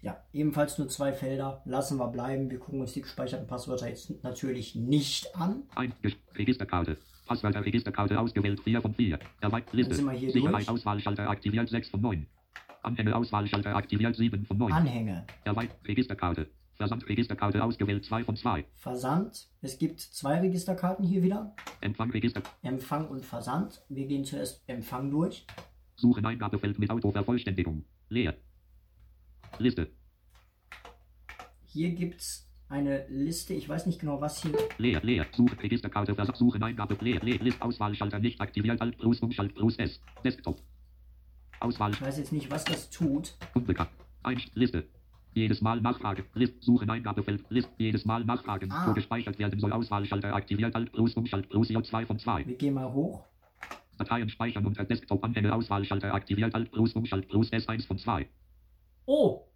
Ja, ebenfalls nur zwei Felder. Lassen wir bleiben. Wir gucken uns die gespeicherten Passwörter jetzt natürlich nicht an. 1. Ges- Passwörter Registerkarte ausgewählt 4 von 4. Erweitert Liste. Sicherheit. Auswahlschalter aktiviert 6 von 9. Anhänge Auswahlschalter aktiviert 7 von 9. Anhänge. Erweitert Registerkarte. Versand Registerkarte ausgewählt 2 von 2. Versand. Es gibt zwei Registerkarten hier wieder. Empfang Register. Empfang und Versand. Wir gehen zuerst Empfang durch. Suchen Eingabefeld mit Autovervollständigung. Leer. Liste. Hier gibt es eine Liste. Ich weiß nicht genau, was hier. Leer, leer. Suche Registerkarte. Versand. Suchen Eingabe. Leer, leer. List. Auswahlschalter nicht aktiviert. Alt Plus Umschalt Plus S. Desktop. Auswahl. Ich weiß jetzt nicht, was das tut. Unbekannt. Ein Liste. Jedes Mal nachfragen. List. Suchen Eingabefeld. List. Jedes Mal nachfragen. Ah. Wo gespeichert werden soll. Auswahlschalter aktiviert. Alt Plus Umschalt Plus J2 von 2. Wir gehen mal hoch. Dateien speichern unter Desktop Anhänge Auswahlschalter aktiviert. Alt Plus Umschalt Plus S1 von 2. Oh!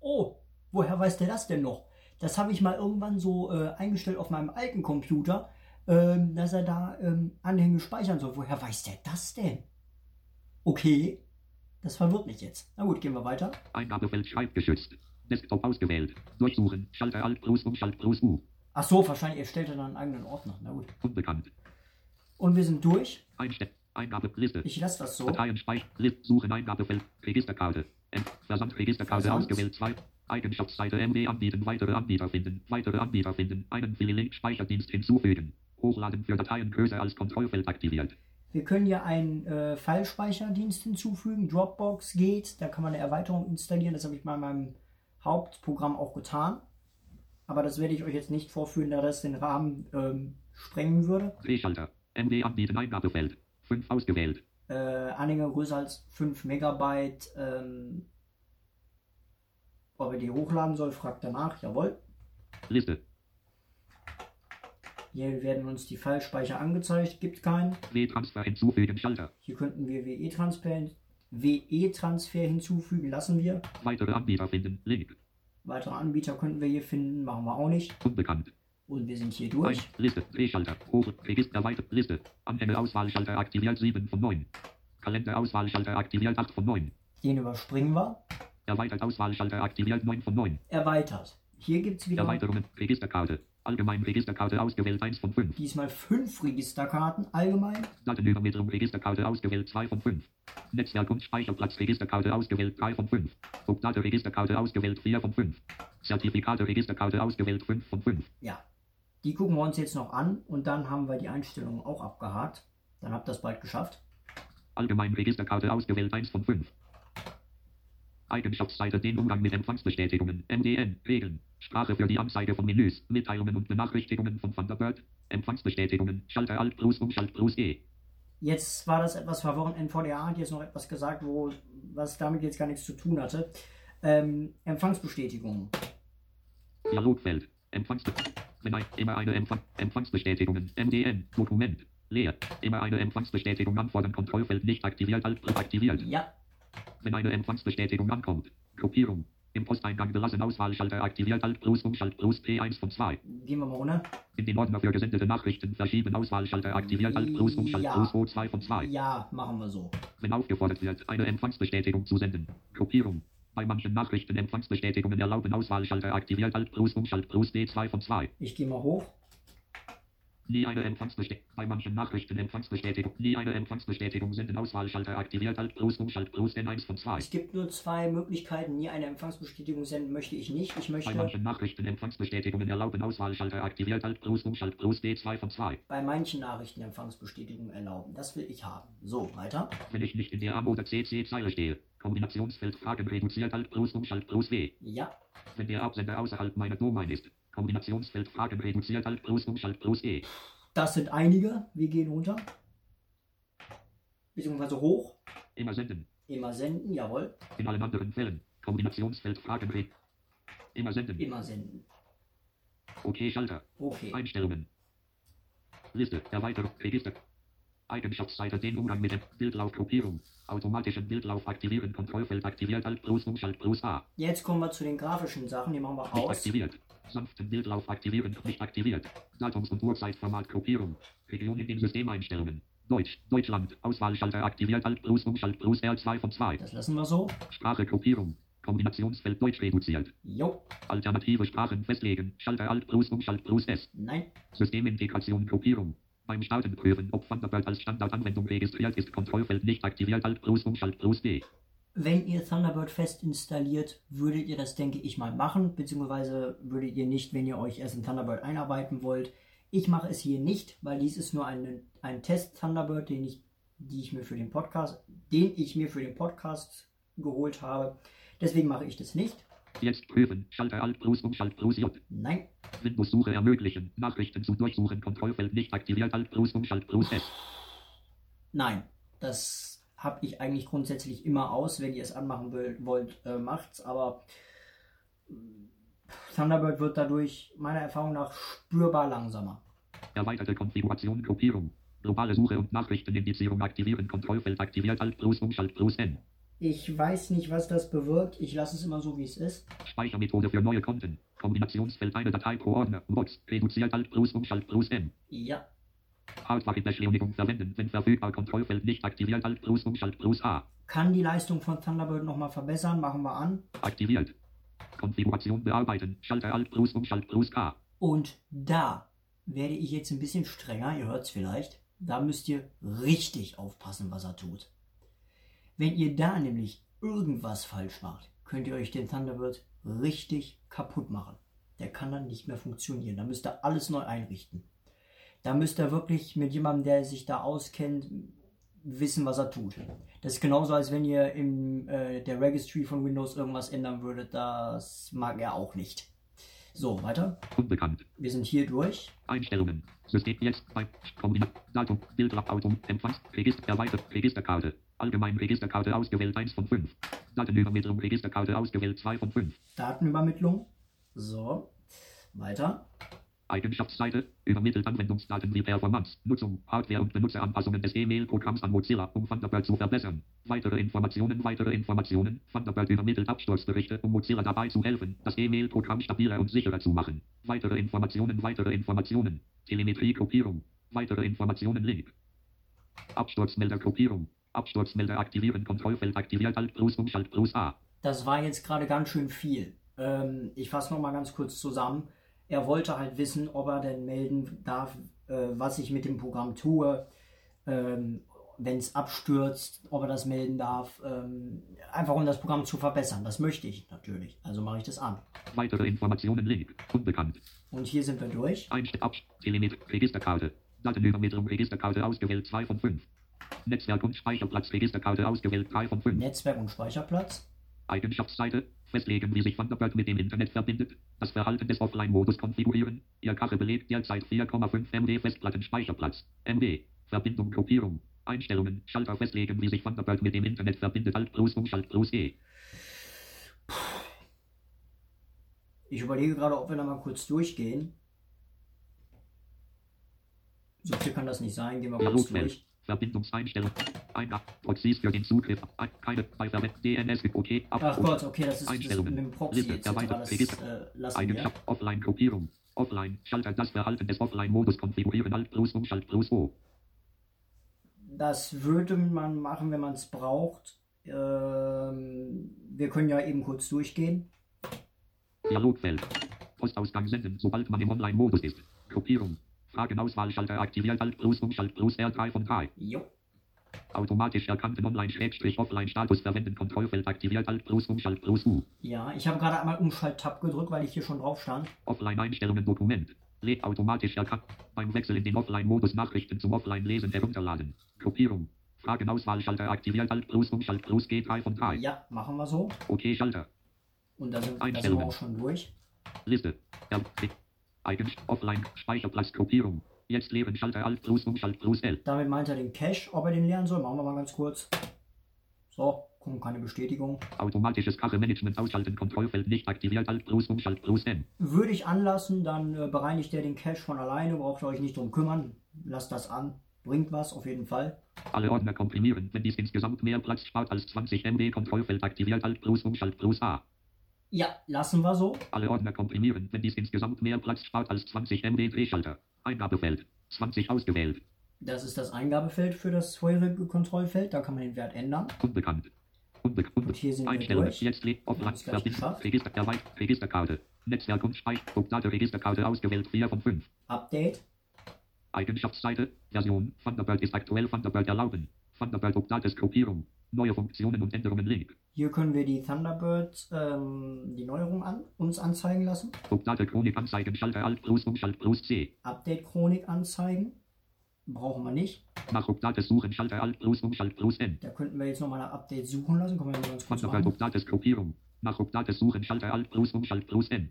Oh! Woher weiß der das denn noch? Das habe ich mal irgendwann so äh, eingestellt auf meinem alten Computer, ähm, dass er da ähm, Anhänge speichern soll. Woher weiß der das denn? Okay, das verwirrt mich jetzt. Na gut, gehen wir weiter. Eingabefeld schreibgeschützt. Desktop ausgewählt. Durchsuchen. Schalter Alt Plus Umschalt Plus U. Ach so, wahrscheinlich erstellt er dann einen eigenen Ordner. Na gut. Unbekannt. Und wir sind durch. Einstell. Eingabe Liste. Ich lasse das so. Dateien speichern. Suchen Eingabefeld. Registerkarte. Versand Registerkarte Versand. ausgewählt 2. Eigenschaftsseite MD anbieten. Weitere Anbieter finden. Weitere Anbieter finden. Einen Link Speicherdienst hinzufügen. Hochladen für Dateien größer als Kontrollfeld aktiviert. Wir können hier einen äh, File-Speicherdienst hinzufügen. Dropbox geht. Da kann man eine Erweiterung installieren. Das habe ich bei meinem Hauptprogramm auch getan. Aber das werde ich euch jetzt nicht vorführen, da das den Rahmen ähm, sprengen würde. Drehschalter. MD anbieten Eingabefeld. 5 ausgewählt. Äh, Anhänger größer als 5 Megabyte. Ähm, ob er die hochladen soll, fragt danach. Jawohl. Liste. Hier werden uns die File-Speicher angezeigt. Gibt keinen. W-Transfer hinzufügen. Schalter. Hier könnten wir WE-Transfer WE-Transfer hinzufügen. Lassen wir. Weitere Anbieter finden. Link. Weitere Anbieter könnten wir hier finden. Machen wir auch nicht. Unbekannt. Und wir sind hier Ein, durch. Liste, Drehschalter, Hoch, Register, erweitert, Liste, Anhänge, Auswahlschalter aktiviert 7 von 9. Kalender, Auswahlschalter aktiviert 8 von 9. Den überspringen wir. Erweitert, Auswahlschalter aktiviert 9 von 9. Erweitert. Hier gibt es wieder Erweiterungen, Registerkarte, allgemein Registerkarte ausgewählt 1 von 5. diesmal fünf Registerkarten allgemein. Datenübermittlung, Registerkarte ausgewählt 2 von 5. Netzwerk und Speicherplatz, Registerkarte ausgewählt 3 von 5. Funkdate, Registerkarte ausgewählt 4 von 5. Zertifikate, Registerkarte ausgewählt 5 von 5. Ja. Die gucken wir uns jetzt noch an und dann haben wir die Einstellungen auch abgehakt. Dann habt ihr das bald geschafft. Allgemein Registerkarte ausgewählt 1 von 5. Eigenschaftsseite den Umgang mit Empfangsbestätigungen. MDN. Regeln. Sprache für die Anzeige von Menüs. Mitteilungen und Benachrichtigungen von Thunderbird. Empfangsbestätigungen. Schalter Alt plus Umschalt plus E. Jetzt war das etwas verworren. NVDA hat jetzt noch etwas gesagt, wo, was damit jetzt gar nichts zu tun hatte. Ähm, Empfangsbestätigung. Dialogfeld. Empfangsbe wenn ein, immer eine Empfang Empfangsbestätigungen. MDN. Dokument. Leer. Immer eine Empfangsbestätigung anfordern. Kontrollfeld nicht aktiviert. Alt aktiviert. Ja, Wenn eine Empfangsbestätigung ankommt. Gruppierung. Im Posteingang belassen Auswahlschalter aktiviert. Alt plus Umschalt plus P1 von 2. gehen wir mal runter. In den Ordner für gesendete Nachrichten verschieben Auswahlschalter aktiviert Alt plus Umschalt Ja. plus O2 von 2. Ja, machen wir so. Wenn aufgefordert wird, eine Empfangsbestätigung zu senden. Gruppierung. Bei manchen Nachrichten Empfangsbestätigungen erlauben Auswahlschalter aktiviert Alt plus Umschalt plus D2 von 2. Ich gehe mal hoch. Nie eine Empfangsbestätigung. Bei manchen Nachrichten Empfangsbestätigung. Nie eine Empfangsbestätigung senden Auswahlschalter aktiviert Alt plus Umschalt plus N1 von 2. Es gibt nur zwei Möglichkeiten. Nie eine Empfangsbestätigung senden möchte ich nicht. Ich Bei möchte manchen Nachrichten Empfangsbestätigungen erlauben Auswahlschalter aktiviert Alt plus Umschalt plus D2 von 2. bei manchen Nachrichten Empfangsbestätigung erlauben. Das will ich haben. So, weiter. Wenn ich nicht in der A- oder CC-Zeile stehe. Kombinationsfeld Fragen reduziert Alt plus Umschalt plus W. Ja, Wenn der Absender außerhalb meiner Domain ist. Kombinationsfeld Fragen reduziert Alt plus Umschalt plus E. das sind einige. Wir gehen runter. Beziehungsweise hoch. Immer senden. Immer senden, jawohl. In allen anderen Fällen. Kombinationsfeld Fragen reden. Immer senden. Immer senden. Okay, Schalter. Okay. Einstellungen. Liste. Erweiterung. Register. Eigenschaftsseite. Den Umgang mit dem Bildlaufgruppierung. Automatischen Bildlauf aktivieren. Kontrollfeld aktiviert. Alt plus Umschalt plus A. Jetzt kommen wir zu den grafischen Sachen, die machen wir Nicht aus. aktiviert. Sanften Bildlauf aktivieren. Nicht aktiviert. Datums- und Uhrzeitformat Gruppierung. Region in den Systemeinstellungen. Deutsch. Deutschland. Auswahlschalter aktiviert. Alt plus Umschalt plus R2 von 2. Das lassen wir so. Sprache Gruppierung. Kombinationsfeld Deutsch reduziert. Jo. Alternative Sprachen festlegen. Schalter Alt plus Umschalt plus S. Nein. Systemintegration Gruppierung. Beim Starten prüfen, ob Thunderbird als Standardanwendung registriert ist. Kontrollfeld nicht aktiviert. Alt plus Umschalt plus D. Wenn ihr Thunderbird fest installiert, würdet ihr das, denke ich mal, machen, beziehungsweise würdet ihr nicht, wenn ihr euch erst in Thunderbird einarbeiten wollt. Ich mache es hier nicht, weil dies ist nur ein, ein Test Thunderbird, den ich, die ich mir für den Podcast, den ich mir für den Podcast geholt habe. Deswegen mache ich das nicht. Jetzt prüfen. Schalter Alt plus Umschalt plus J. Nein. Windows-Suche ermöglichen. Nachrichten zu durchsuchen. Kontrollfeld nicht aktiviert. Alt plus Umschalt plus S. Nein. Das habe ich eigentlich grundsätzlich immer aus. Wenn ihr es anmachen wollt, äh, macht's. Aber äh, Thunderbird wird dadurch meiner Erfahrung nach spürbar langsamer. Erweiterte Konfiguration Gruppierung. Globale Suche und Nachrichtenindizierung aktivieren. Kontrollfeld aktiviert. Alt plus Umschalt plus N. Ich weiß nicht, was das bewirkt. Ich lasse es immer so, wie es ist. Speichermethode für neue Konten. Kombinationsfeld eine Datei pro Ordner. Box. Reduziert Alt plus Umschalt plus N. Ja. Hardware-Beschleunigung verwenden. Wenn verfügbar. Kontrollfeld nicht aktiviert. Alt plus Umschalt plus A. Kann die Leistung von Thunderbird nochmal verbessern. Machen wir an. Aktiviert. Konfiguration bearbeiten. Schalter Alt plus Umschalt plus K. Und da werde ich jetzt ein bisschen strenger. Ihr hört es vielleicht. Da müsst ihr richtig aufpassen, was er tut. Wenn ihr da nämlich irgendwas falsch macht, könnt ihr euch den Thunderbird richtig kaputt machen. Der kann dann nicht mehr funktionieren. Da müsst ihr alles neu einrichten. Da müsst ihr wirklich mit jemandem, der sich da auskennt, wissen, was er tut. Das ist genauso, als wenn ihr in äh, der Registry von Windows irgendwas ändern würdet. Das mag er auch nicht. So, weiter. Unbekannt. Wir sind hier durch. Einstellungen. System jetzt bei Kombinat. Datum. Bildrapautum. Empfangs. Register. Erweitert. Registerkarte. Allgemein Registerkarte ausgewählt 1 von 5. Datenübermittlung Registerkarte ausgewählt 2 von 5. Datenübermittlung. So. Weiter. Eigenschaftsseite. Übermittelt Anwendungsdaten wie Performance, Nutzung, Hardware und Benutzeranpassungen des E-Mail-Programms an Mozilla, um Thunderbird zu verbessern. Weitere Informationen, weitere Informationen. Thunderbird übermittelt Absturzberichte, um Mozilla dabei zu helfen, das E-Mail-Programm stabiler und sicherer zu machen. Weitere Informationen, weitere Informationen. Telemetrie-Gruppierung. Weitere Informationen, Link. Absturzmelder-Gruppierung. Absturzmelder aktivieren, Kontrollfeld aktiviert, Alt plus Umschalt plus A. Das war jetzt gerade ganz schön viel. Ähm, ich fasse nochmal ganz kurz zusammen. Er wollte halt wissen, ob er denn melden darf, äh, was ich mit dem Programm tue, ähm, wenn es abstürzt, ob er das melden darf. Ähm, einfach um das Programm zu verbessern. Das möchte ich natürlich. Also mache ich das an. Weitere Informationen, Link. Unbekannt. Und hier sind wir durch. Einstieg ab. Telemetrie. Registerkarte. Datenübermittlung Registerkarte ausgewählt 2 von 5. Netzwerk und Speicherplatz Registerkarte ausgewählt 3 von 5. Netzwerk und Speicherplatz. Eigenschaftsseite. Festlegen, wie sich Thunderbird mit dem Internet verbindet. Das Verhalten des Offline-Modus konfigurieren. Ihr Kache belegt derzeit 4,5 MB Festplattenspeicherplatz. MB. Verbindung Gruppierung. Einstellungen. Schalter festlegen, wie sich Thunderbird mit dem Internet verbindet. Alt plus Umschalt plus E. Ich überlege gerade, ob wir da mal kurz durchgehen. So viel kann das nicht sein. Gehen wir kurz durch. Verbindungseinstellung. Ein Ab. Proxys für den Zugriff. Ein, keine. Bei Verwenden. DNS. OK. Ab. Ach Gott, okay, das ist Einstellungen. mit dem Proxy Liste. Erweitert. Das Register. äh, lassen wir. Eigenschaft. Offline-Gruppierung. Offline. Schalter. Das Verhalten des Offline-Modus konfigurieren. Alt plus Umschalt plus O. Das würde man machen, wenn man es braucht. Ähm, wir können ja eben kurz durchgehen. Dialogfeld. Postausgang senden, sobald man im Online-Modus ist. Gruppierung. Fragenauswahlschalter aktiviert Alt plus Umschalt plus R3 von 3. Jo. Automatisch erkannten Online-Offline-Status verwenden. Kontrollfeld aktiviert Alt plus Umschalt plus U. Ja, ich habe gerade einmal Umschalt-Tab gedrückt, weil ich hier schon drauf stand. Offline-Einstellungen Dokument. Lädt automatisch erkannt. Beim Wechsel in den Offline-Modus Nachrichten zum Offline-Lesen herunterladen. Gruppierung. Fragenauswahlschalter aktiviert Alt plus Umschalt plus G3 von 3. Ja, machen wir so. Okay, Schalter. Und da sind, da sind wir auch schon durch. Liste. R. Eigen. Offline. Speicherplatz. Gruppierung. Jetzt leeren Schalter Alt plus Umschalt plus L. Damit meint er den Cache, ob er den leeren soll. Machen wir mal ganz kurz. So, kommt keine Bestätigung. Automatisches Kache-Management ausschalten. Kontrollfeld nicht aktiviert. Alt plus Umschalt plus N. Würde ich anlassen, dann äh, bereinigt der den Cache von alleine, braucht ihr euch nicht drum kümmern. Lasst das an. Bringt was, auf jeden Fall. Alle Ordner komprimieren. Wenn dies insgesamt mehr Platz spart als 20 MB. Kontrollfeld aktiviert. Alt plus Umschalt plus A. Ja, lassen wir so. Alle Ordner komprimieren. Wenn dies insgesamt mehr Platz spart als 20 MB. Drehschalter. Eingabefeld. 20 ausgewählt. Das ist das Eingabefeld für das vorherige Kontrollfeld. Da kann man den Wert ändern. Unbekannt. Unbe Und hier sind wir Einstellen. durch. Jetzt lebt Wir offline. Register erweitert. Registerkarte. Netzwerk und Speicher. Date Registerkarte ausgewählt. 4 von 5. Update. Eigenschaftsseite. Version. Thunderbird ist aktuell. Thunderbird erlauben. Thunderbird Dates Gruppierung. Neue Funktionen und Änderungen Link. Hier können wir die Thunderbird, ähm, die Neuerung an, uns anzeigen lassen. Date Chronik anzeigen. Schalter Alt plus Umschalt plus C. Update-Chronik anzeigen. Brauchen wir nicht. Nach Dates suchen. Schalter Alt plus Umschalt plus N. Da könnten wir jetzt nochmal nach Update suchen lassen. Können wir mal ganz kurz. Thunderbird Dates Gruppierung. Nach Dates suchen. Schalter Alt plus Umschalt plus N.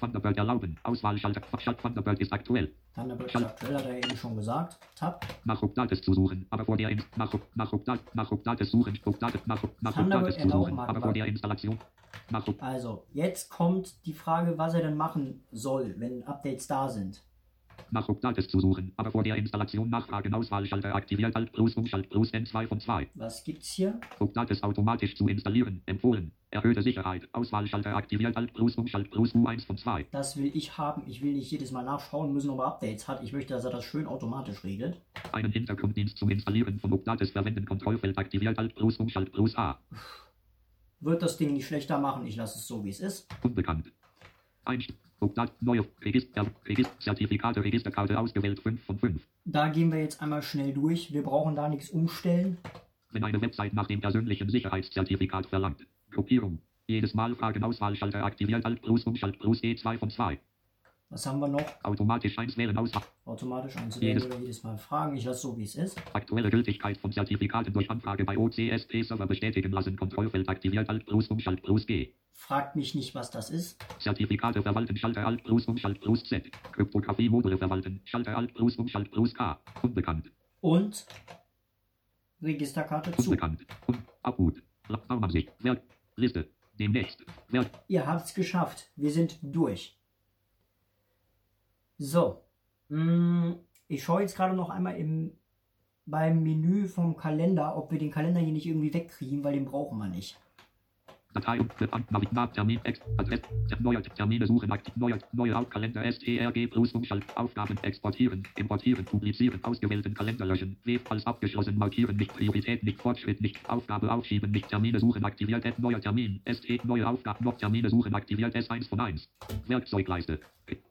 Thunderbird erlauben. Auswahlschalter. Schalt Thunderbird ist aktuell. Thunderbird ist aktuell, hat er eben schon gesagt. Tab. Nach Dates zu suchen, aber vor der In nach nach nach Dates suchen, Dates nach nach Thunderbird Dates zu suchen, aber vor der Installation nach Also, jetzt kommt die Frage, was er denn machen soll, wenn Updates da sind. Nach Dates zu suchen, aber vor der Installation nachfragen Auswahlschalter aktiviert Alt plus Umschalt plus N2 von 2. Was gibt's hier? Dates automatisch zu installieren, empfohlen. Erhöhte Sicherheit, Auswahlschalter aktiviert Alt plus Umschalt plus U1 von 2. Das will ich haben. Ich will nicht jedes Mal nachschauen müssen, ob er Updates hat. Ich möchte, dass er das schön automatisch regelt. Einen Hintergrunddienst zum Installieren von Dates verwenden, Kontrollfeld aktiviert Alt plus Umschalt plus A. Wird das Ding nicht schlechter machen. Ich lasse es so, wie es ist. Unbekannt. Einst Daten neue Register, Register, Zertifikate, Registerkarte ausgewählt 5 von 5. Da gehen wir jetzt einmal schnell durch. Wir brauchen da nichts umstellen. Wenn eine Website nach dem persönlichen Sicherheitszertifikat verlangt. Gruppierung. Jedes Mal Fragen Auswahlschalter aktiviert Alt plus Umschalt plus E2 von 2. Was haben wir noch? Automatisch 1 wählen aus. Automatisch einzuwählen Jedes- oder jedes Mal fragen. Ich lasse so, wie es ist. Aktuelle Gültigkeit von Zertifikaten durch Anfrage bei OCSP-Server bestätigen lassen. Kontrollfeld aktiviert Alt plus Umschalt plus G. Fragt mich nicht, was das ist. Zertifikate verwalten Schalter Alt plus Umschalt plus Z. Kryptographie-Module verwalten Schalter Alt plus Umschalt plus K. Unbekannt. Und Registerkarte zu. Unbekannt. Un Abhut. Baumansicht. Werk. Liste. Demnächst. Werk. Ihr habt's geschafft. Wir sind durch. So. Mm, Ich schaue jetzt gerade noch einmal im, beim Menü vom Kalender, ob wir den Kalender hier nicht irgendwie wegkriegen, weil den brauchen wir nicht. Datei und Navigmat Termin Ex Adress neue Termine suchen aktiv neue neue Hauptkalender STRG plus Umschalt Aufgaben exportieren importieren publizieren ausgewählten Kalender löschen Web als abgeschlossen markieren nicht Priorität nicht Fortschritt nicht Aufgabe aufschieben nicht Termine suchen aktiviert App neuer Termin ST neue Aufgabe noch Termine suchen aktiviert S1 von 1 Werkzeugleiste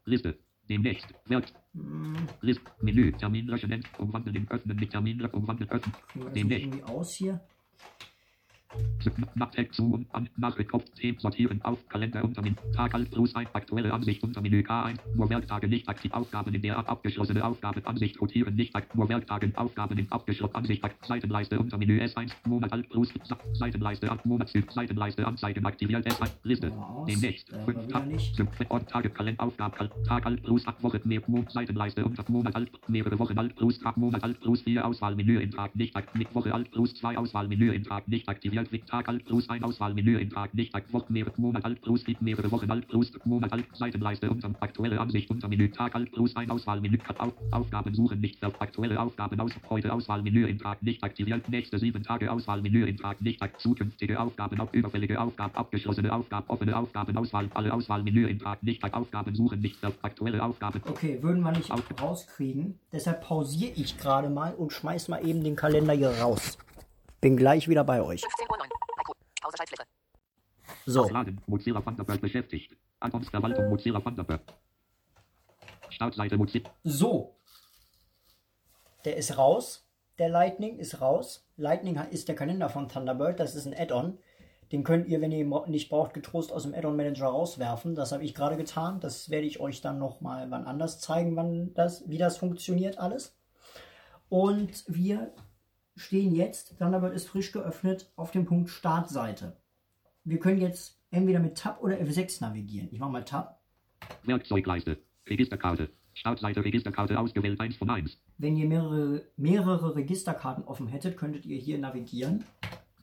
Liste demnächst Werk Mm, List Menü. Termin löschen. Umwandeln öffnen. Mit Termin umwandeln öffnen. Das demnächst irgendwie aus hier? Nach Text zu und an Nachricht Kopf 10 sortieren auf Kalender unter Menü Tag Alt plus ein aktuelle Ansicht unter Menü K1 nur Werktage nicht aktiv Aufgaben in der ab abgeschlossene Aufgaben Ansicht rotieren nicht aktiv. Nur Werktagen Aufgaben in abgeschlossen Ansicht ak- Seitenleiste unter Menü S1 Monat Alt plus Seitenleiste an Monatstyp Seitenleiste Anzeigen aktiviert S1 Liste. Demnächst Da haben 5 wir wieder Tag nicht. Ort Tage Kalender Aufgabe Kal- Tag Alt plus 8 Woche mehr Seitenleiste unter Monat Alt mehrere Wochen Alt plus Tag Monat Alt plus 4 Auswahlmenü Eintrag nicht aktiv Woche Alt plus 2 Auswahlmenü Eintrag nicht aktiviert Mit Tag Alt plus 1 Auswahlmenü Eintrag nicht aktiv Woche mehrere Monat Alt plus 7 mehrere Wochen Alt plus Monat Alt. Seitenleiste unter aktuelle Ansicht unter Menü. Tag Alt plus 1 Auswahlmenü Auf, Aufgaben suchen nicht auf aktuelle Aufgaben aus. Heute Auswahlmenü Eintrag nicht aktiviert nächste 7 Tage Auswahlmenü Eintrag nicht aktiv zukünftige Aufgaben auf überfällige Aufgaben abgeschlossene Aufgaben offene Aufgaben Auswahl alle Auswahlmenü Eintrag nicht aktiv Aufgaben suchen nicht auf aktuelle Aufgaben. Okay, würden wir nicht rauskriegen. Deshalb pausiere ich gerade mal und schmeiß mal eben den Kalender hier raus. Bin gleich wieder bei euch. 15 Uhr 9. Icon. Pause Schaltfläche. So, so. Der ist raus. Der Lightning ist raus. Lightning ist der Kalender von Thunderbird. Das ist ein Add-on. Den könnt ihr, wenn ihr ihn nicht braucht, getrost aus dem Add-on Manager rauswerfen. Das habe ich gerade getan. Das werde ich euch dann noch mal wann anders zeigen, wann das, wie das funktioniert alles. Und wir stehen jetzt, Thunderbird ist frisch geöffnet, auf dem Punkt Startseite. Wir können jetzt entweder mit Tab oder F6 navigieren. Ich mache mal Tab. Werkzeugleiste Registerkarte Startseite Registerkarte ausgewählt 1 von 1. Wenn ihr mehrere, mehrere Registerkarten offen hättet, könntet ihr hier navigieren.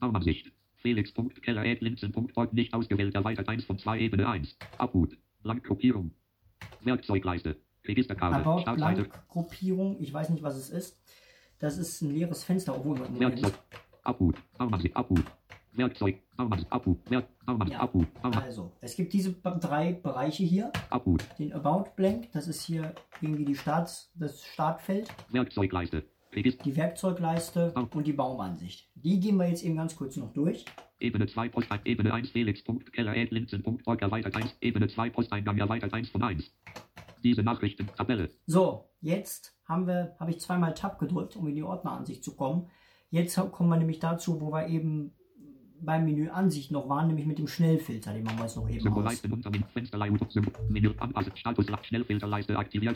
Baumansicht. Felix.keller Linzen.org nicht ausgewählt erweitert 1 von 2 Ebene 1. Abhut. Blankgruppierung. Werkzeugleiste. Registerkarte. About Startseite. Blank Gruppierung, ich weiß nicht, was es ist. Das ist ein leeres Fenster, obwohl man Werkzeug. Baumansicht. Abhut. Werkzeug. Abhut. Baumansicht. Also, es gibt diese drei Bereiche hier. Abhut. Den About Blank, das ist hier irgendwie die Starts, das Startfeld, Werkzeugleiste. Die Werkzeugleiste und die Baumansicht. Die gehen wir jetzt eben ganz kurz noch durch. Ebene 2 Postein. Ebene 1 Felix.keller Linzen.org erweitert 1. Ebene 2 Posteingang erweitert 1 von 1. Diese Nachrichten. Tabelle. So, jetzt haben wir, habe ich zweimal Tab gedrückt, um in die Ordneransicht zu kommen. Jetzt kommen wir nämlich dazu, wo wir eben beim Menü Ansicht noch waren, nämlich mit dem Schnellfilter, den machen wir jetzt noch eben aus.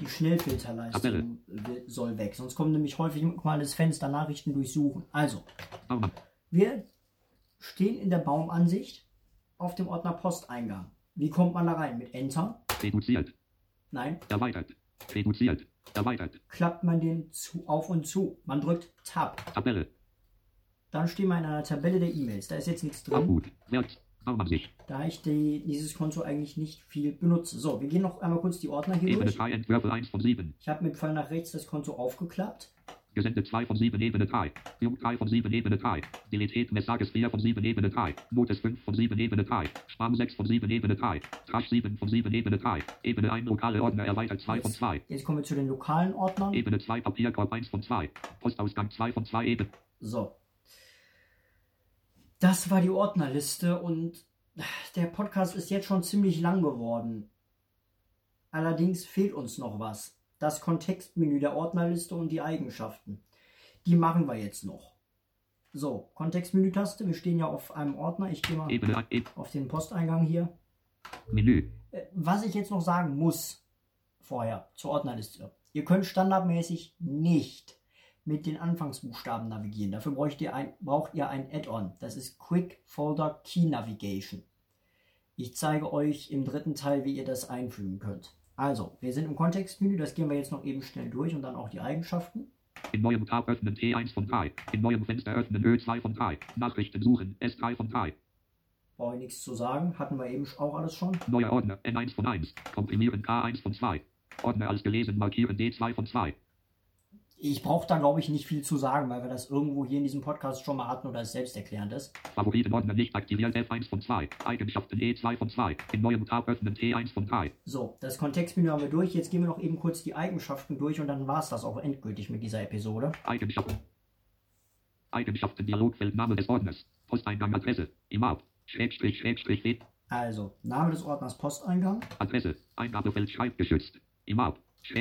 Die Schnellfilterleiste soll weg, sonst kommt nämlich häufig mal das Fenster Nachrichten durchsuchen. Also, wir stehen in der Baumansicht auf dem Ordner Posteingang. Wie kommt man da rein? Mit Enter? Reduziert. Nein. Erweitert. Reduziert. Erweitert. Klappt man den zu, auf und zu. Man drückt Tab. Tabelle. Dann stehen wir in einer Tabelle der E-Mails. Da ist jetzt nichts drin, Abhut. Da ich die, dieses Konto eigentlich nicht viel benutze. So, wir gehen noch einmal kurz die Ordner hier Ebene durch. 3 Entwürfe 1 von 7. Ich habe mit Pfeil nach rechts das Konto aufgeklappt. Gesendet 2 von 7 Ebene 3. Jung 3 von 7 Ebene 3. Deletet Messages 4 von 7 Ebene 3. Notes 5 von 7 Ebene 3. Spam 6 von 7 Ebene 3. Trash 7 von 7 Ebene 3. Ebene 1 lokale Ordner erweitert 2 von 2. Jetzt kommen wir zu den lokalen Ordnern. Ebene 2 Papierkorb 1 von 2. Postausgang 2 von 2 Ebene. So. Das war die Ordnerliste und der Podcast ist jetzt schon ziemlich lang geworden. Allerdings fehlt uns noch was. Das Kontextmenü der Ordnerliste und die Eigenschaften. Die machen wir jetzt noch. So, Kontextmenü-Taste. Wir stehen ja auf einem Ordner. Ich gehe mal Ebene 1 auf den Posteingang hier. Menü. Äh, Was ich jetzt noch sagen muss, vorher zur Ordnerliste. Ihr könnt standardmäßig nicht mit den Anfangsbuchstaben navigieren. Dafür braucht ihr ein, braucht ihr ein Add-on. Das ist Quick Folder Key Navigation. Ich zeige euch im dritten Teil, wie ihr das einfügen könnt. Also, wir sind im Kontextmenü, das gehen wir jetzt noch eben schnell durch und dann auch die Eigenschaften. In neuem Tab öffnen T1 von 3. In neuem Fenster öffnen Ö2 von 3. Nachrichten suchen S3 von 3. Brauche ich nichts zu sagen, hatten wir eben auch alles schon. Neuer Ordner N1 von 1. Komprimieren K1 von 2. Ordner als gelesen markieren D2 von 2. Ich brauche da, glaube ich, nicht viel zu sagen, weil wir das irgendwo hier in diesem Podcast schon mal hatten oder es selbsterklärend ist. Favoritenordner nicht aktiviert F1 von 2. Eigenschaften E2 von 2. In neuem Tab öffnen T1 von 3. So, das Kontextmenü haben wir durch. Jetzt gehen wir noch eben kurz die Eigenschaften durch und dann war es das auch endgültig mit dieser Episode. Eigenschaften. Eigenschaften Dialogfeld Name des Ordners. Posteingang Adresse. IMAP. Schrägstrich Schrägstrich D. Also, Name des Ordners Posteingang. Adresse. Eingabefeld schreibgeschützt. IMAP.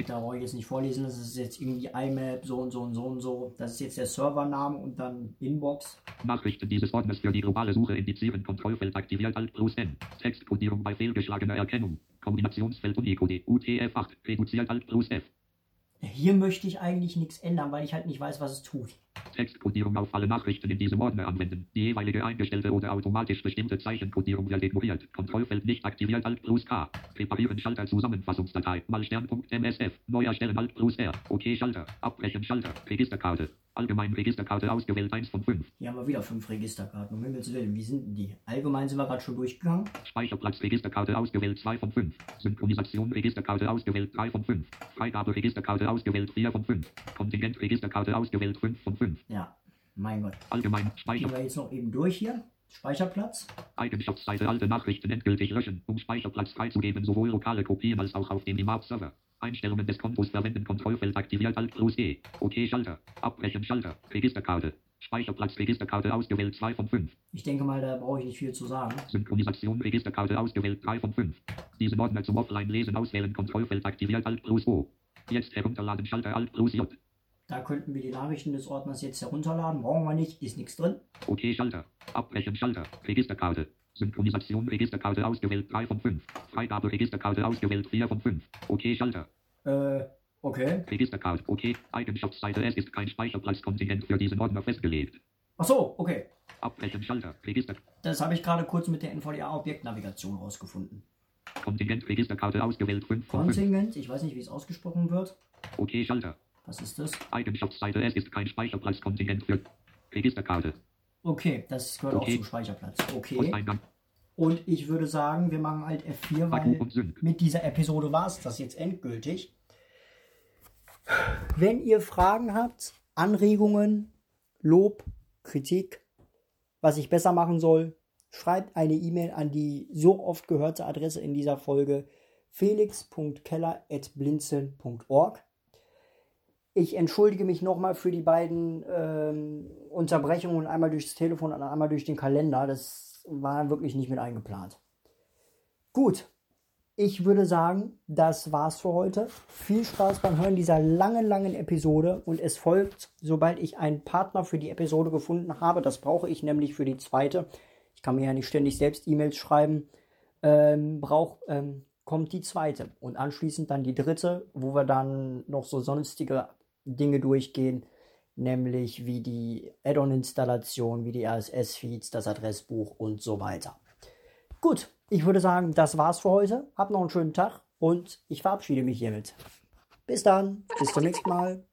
Da brauche ich jetzt nicht vorlesen, das ist jetzt irgendwie IMAP, so und so und so und so. Das ist jetzt der Servername und dann Inbox. Nachrichten dieses Ordners für die globale Suche indizieren. Kontrollfeld aktiviert Alt plus N. Textkodierung bei fehlgeschlagener Erkennung. Kombinationsfeld Unicode. UTF-8. Reduziert Alt plus F. Hier möchte ich eigentlich nichts ändern, weil ich halt nicht weiß, was es tut. Textkodierung auf alle Nachrichten in diesem Ordner anwenden. Die jeweilige eingestellte oder automatisch bestimmte Zeichenkodierung wird ignoriert. Kontrollfeld nicht aktiviert Alt plus K. Präparieren Schalter Zusammenfassungsdatei. Mal Stern.msf. Neu erstellen Alt plus R. OK Schalter. Abbrechen Schalter. Registerkarte. Allgemein Registerkarte ausgewählt 1 von 5. Hier haben wir wieder fünf Registerkarten. Um Himmels Willen, wie sind denn die? Allgemein sind wir gerade schon durchgegangen. Speicherplatz Registerkarte ausgewählt 2 von 5. Synchronisation Registerkarte ausgewählt 3 von 5. Freigabe Registerkarte ausgewählt 4 von 5. Kontingent Registerkarte ausgewählt 5 von 5. Ja, mein Gott. Allgemein Speicher. Gehen wir jetzt noch eben durch hier. Speicherplatz. Eigenschaftsseite alte Nachrichten endgültig löschen, um Speicherplatz freizugeben, sowohl lokale Kopien als auch auf dem IMAP-Server. Einstellungen des Kontos verwenden, Kontrollfeld aktiviert Alt plus E. OK Schalter. Abbrechen Schalter. Registerkarte. Speicherplatz Registerkarte ausgewählt 2 von 5. Ich denke mal, da brauche ich nicht viel zu sagen. Synchronisation Registerkarte ausgewählt 3 von 5. Diesen Ordner zum Offline-Lesen auswählen, Kontrollfeld aktiviert Alt plus O. Jetzt herunterladen Schalter Alt plus J. Da könnten wir die Nachrichten des Ordners jetzt herunterladen. Brauchen wir nicht, ist nichts drin. OK Schalter. Abbrechen Schalter. Registerkarte. Synchronisation Registerkarte ausgewählt 3 von 5. Freigabe Registerkarte ausgewählt 4 von 5. OK Schalter. Äh, okay. Registerkarte. OK. Eigenschaftsseite. Es ist kein Speicherplatzkontingent für diesen Ordner festgelegt. Ach so, okay. Abbrechen Schalter. Register. Das habe ich gerade kurz mit der NVDA Objektnavigation rausgefunden. Kontingent Registerkarte ausgewählt 5 von 5. Kontingent, ich weiß nicht, wie es ausgesprochen wird. OK Schalter. Was ist das? Eigenschaftsseite. Es ist kein Speicherplatzkontingent für Registerkarte. Okay, das gehört auch Okay. zum Speicherplatz. Okay. Und ich würde sagen, wir machen halt F4, Akku weil mit dieser Episode war es das jetzt endgültig. Wenn ihr Fragen habt, Anregungen, Lob, Kritik, was ich besser machen soll, schreibt eine E-Mail an die so oft gehörte Adresse in dieser Folge felix.keller.blinzeln.org. Ich entschuldige mich nochmal für die beiden ähm, Unterbrechungen, einmal durchs Telefon und einmal durch den Kalender. Das war wirklich nicht mit eingeplant. Gut, ich würde sagen, das war's für heute. Viel Spaß beim Hören dieser langen, langen Episode und es folgt, sobald ich einen Partner für die Episode gefunden habe. Das brauche ich nämlich für die zweite. Ich kann mir ja nicht ständig selbst E-Mails schreiben. Ähm, brauch, ähm, kommt die zweite und anschließend dann die dritte, wo wir dann noch so sonstige Dinge durchgehen, nämlich wie die Add-on-Installation, wie die RSS-Feeds, das Adressbuch und so weiter. Gut, ich würde sagen, das war's für heute. Habt noch einen schönen Tag und ich verabschiede mich hiermit. Bis dann, bis zum nächsten Mal.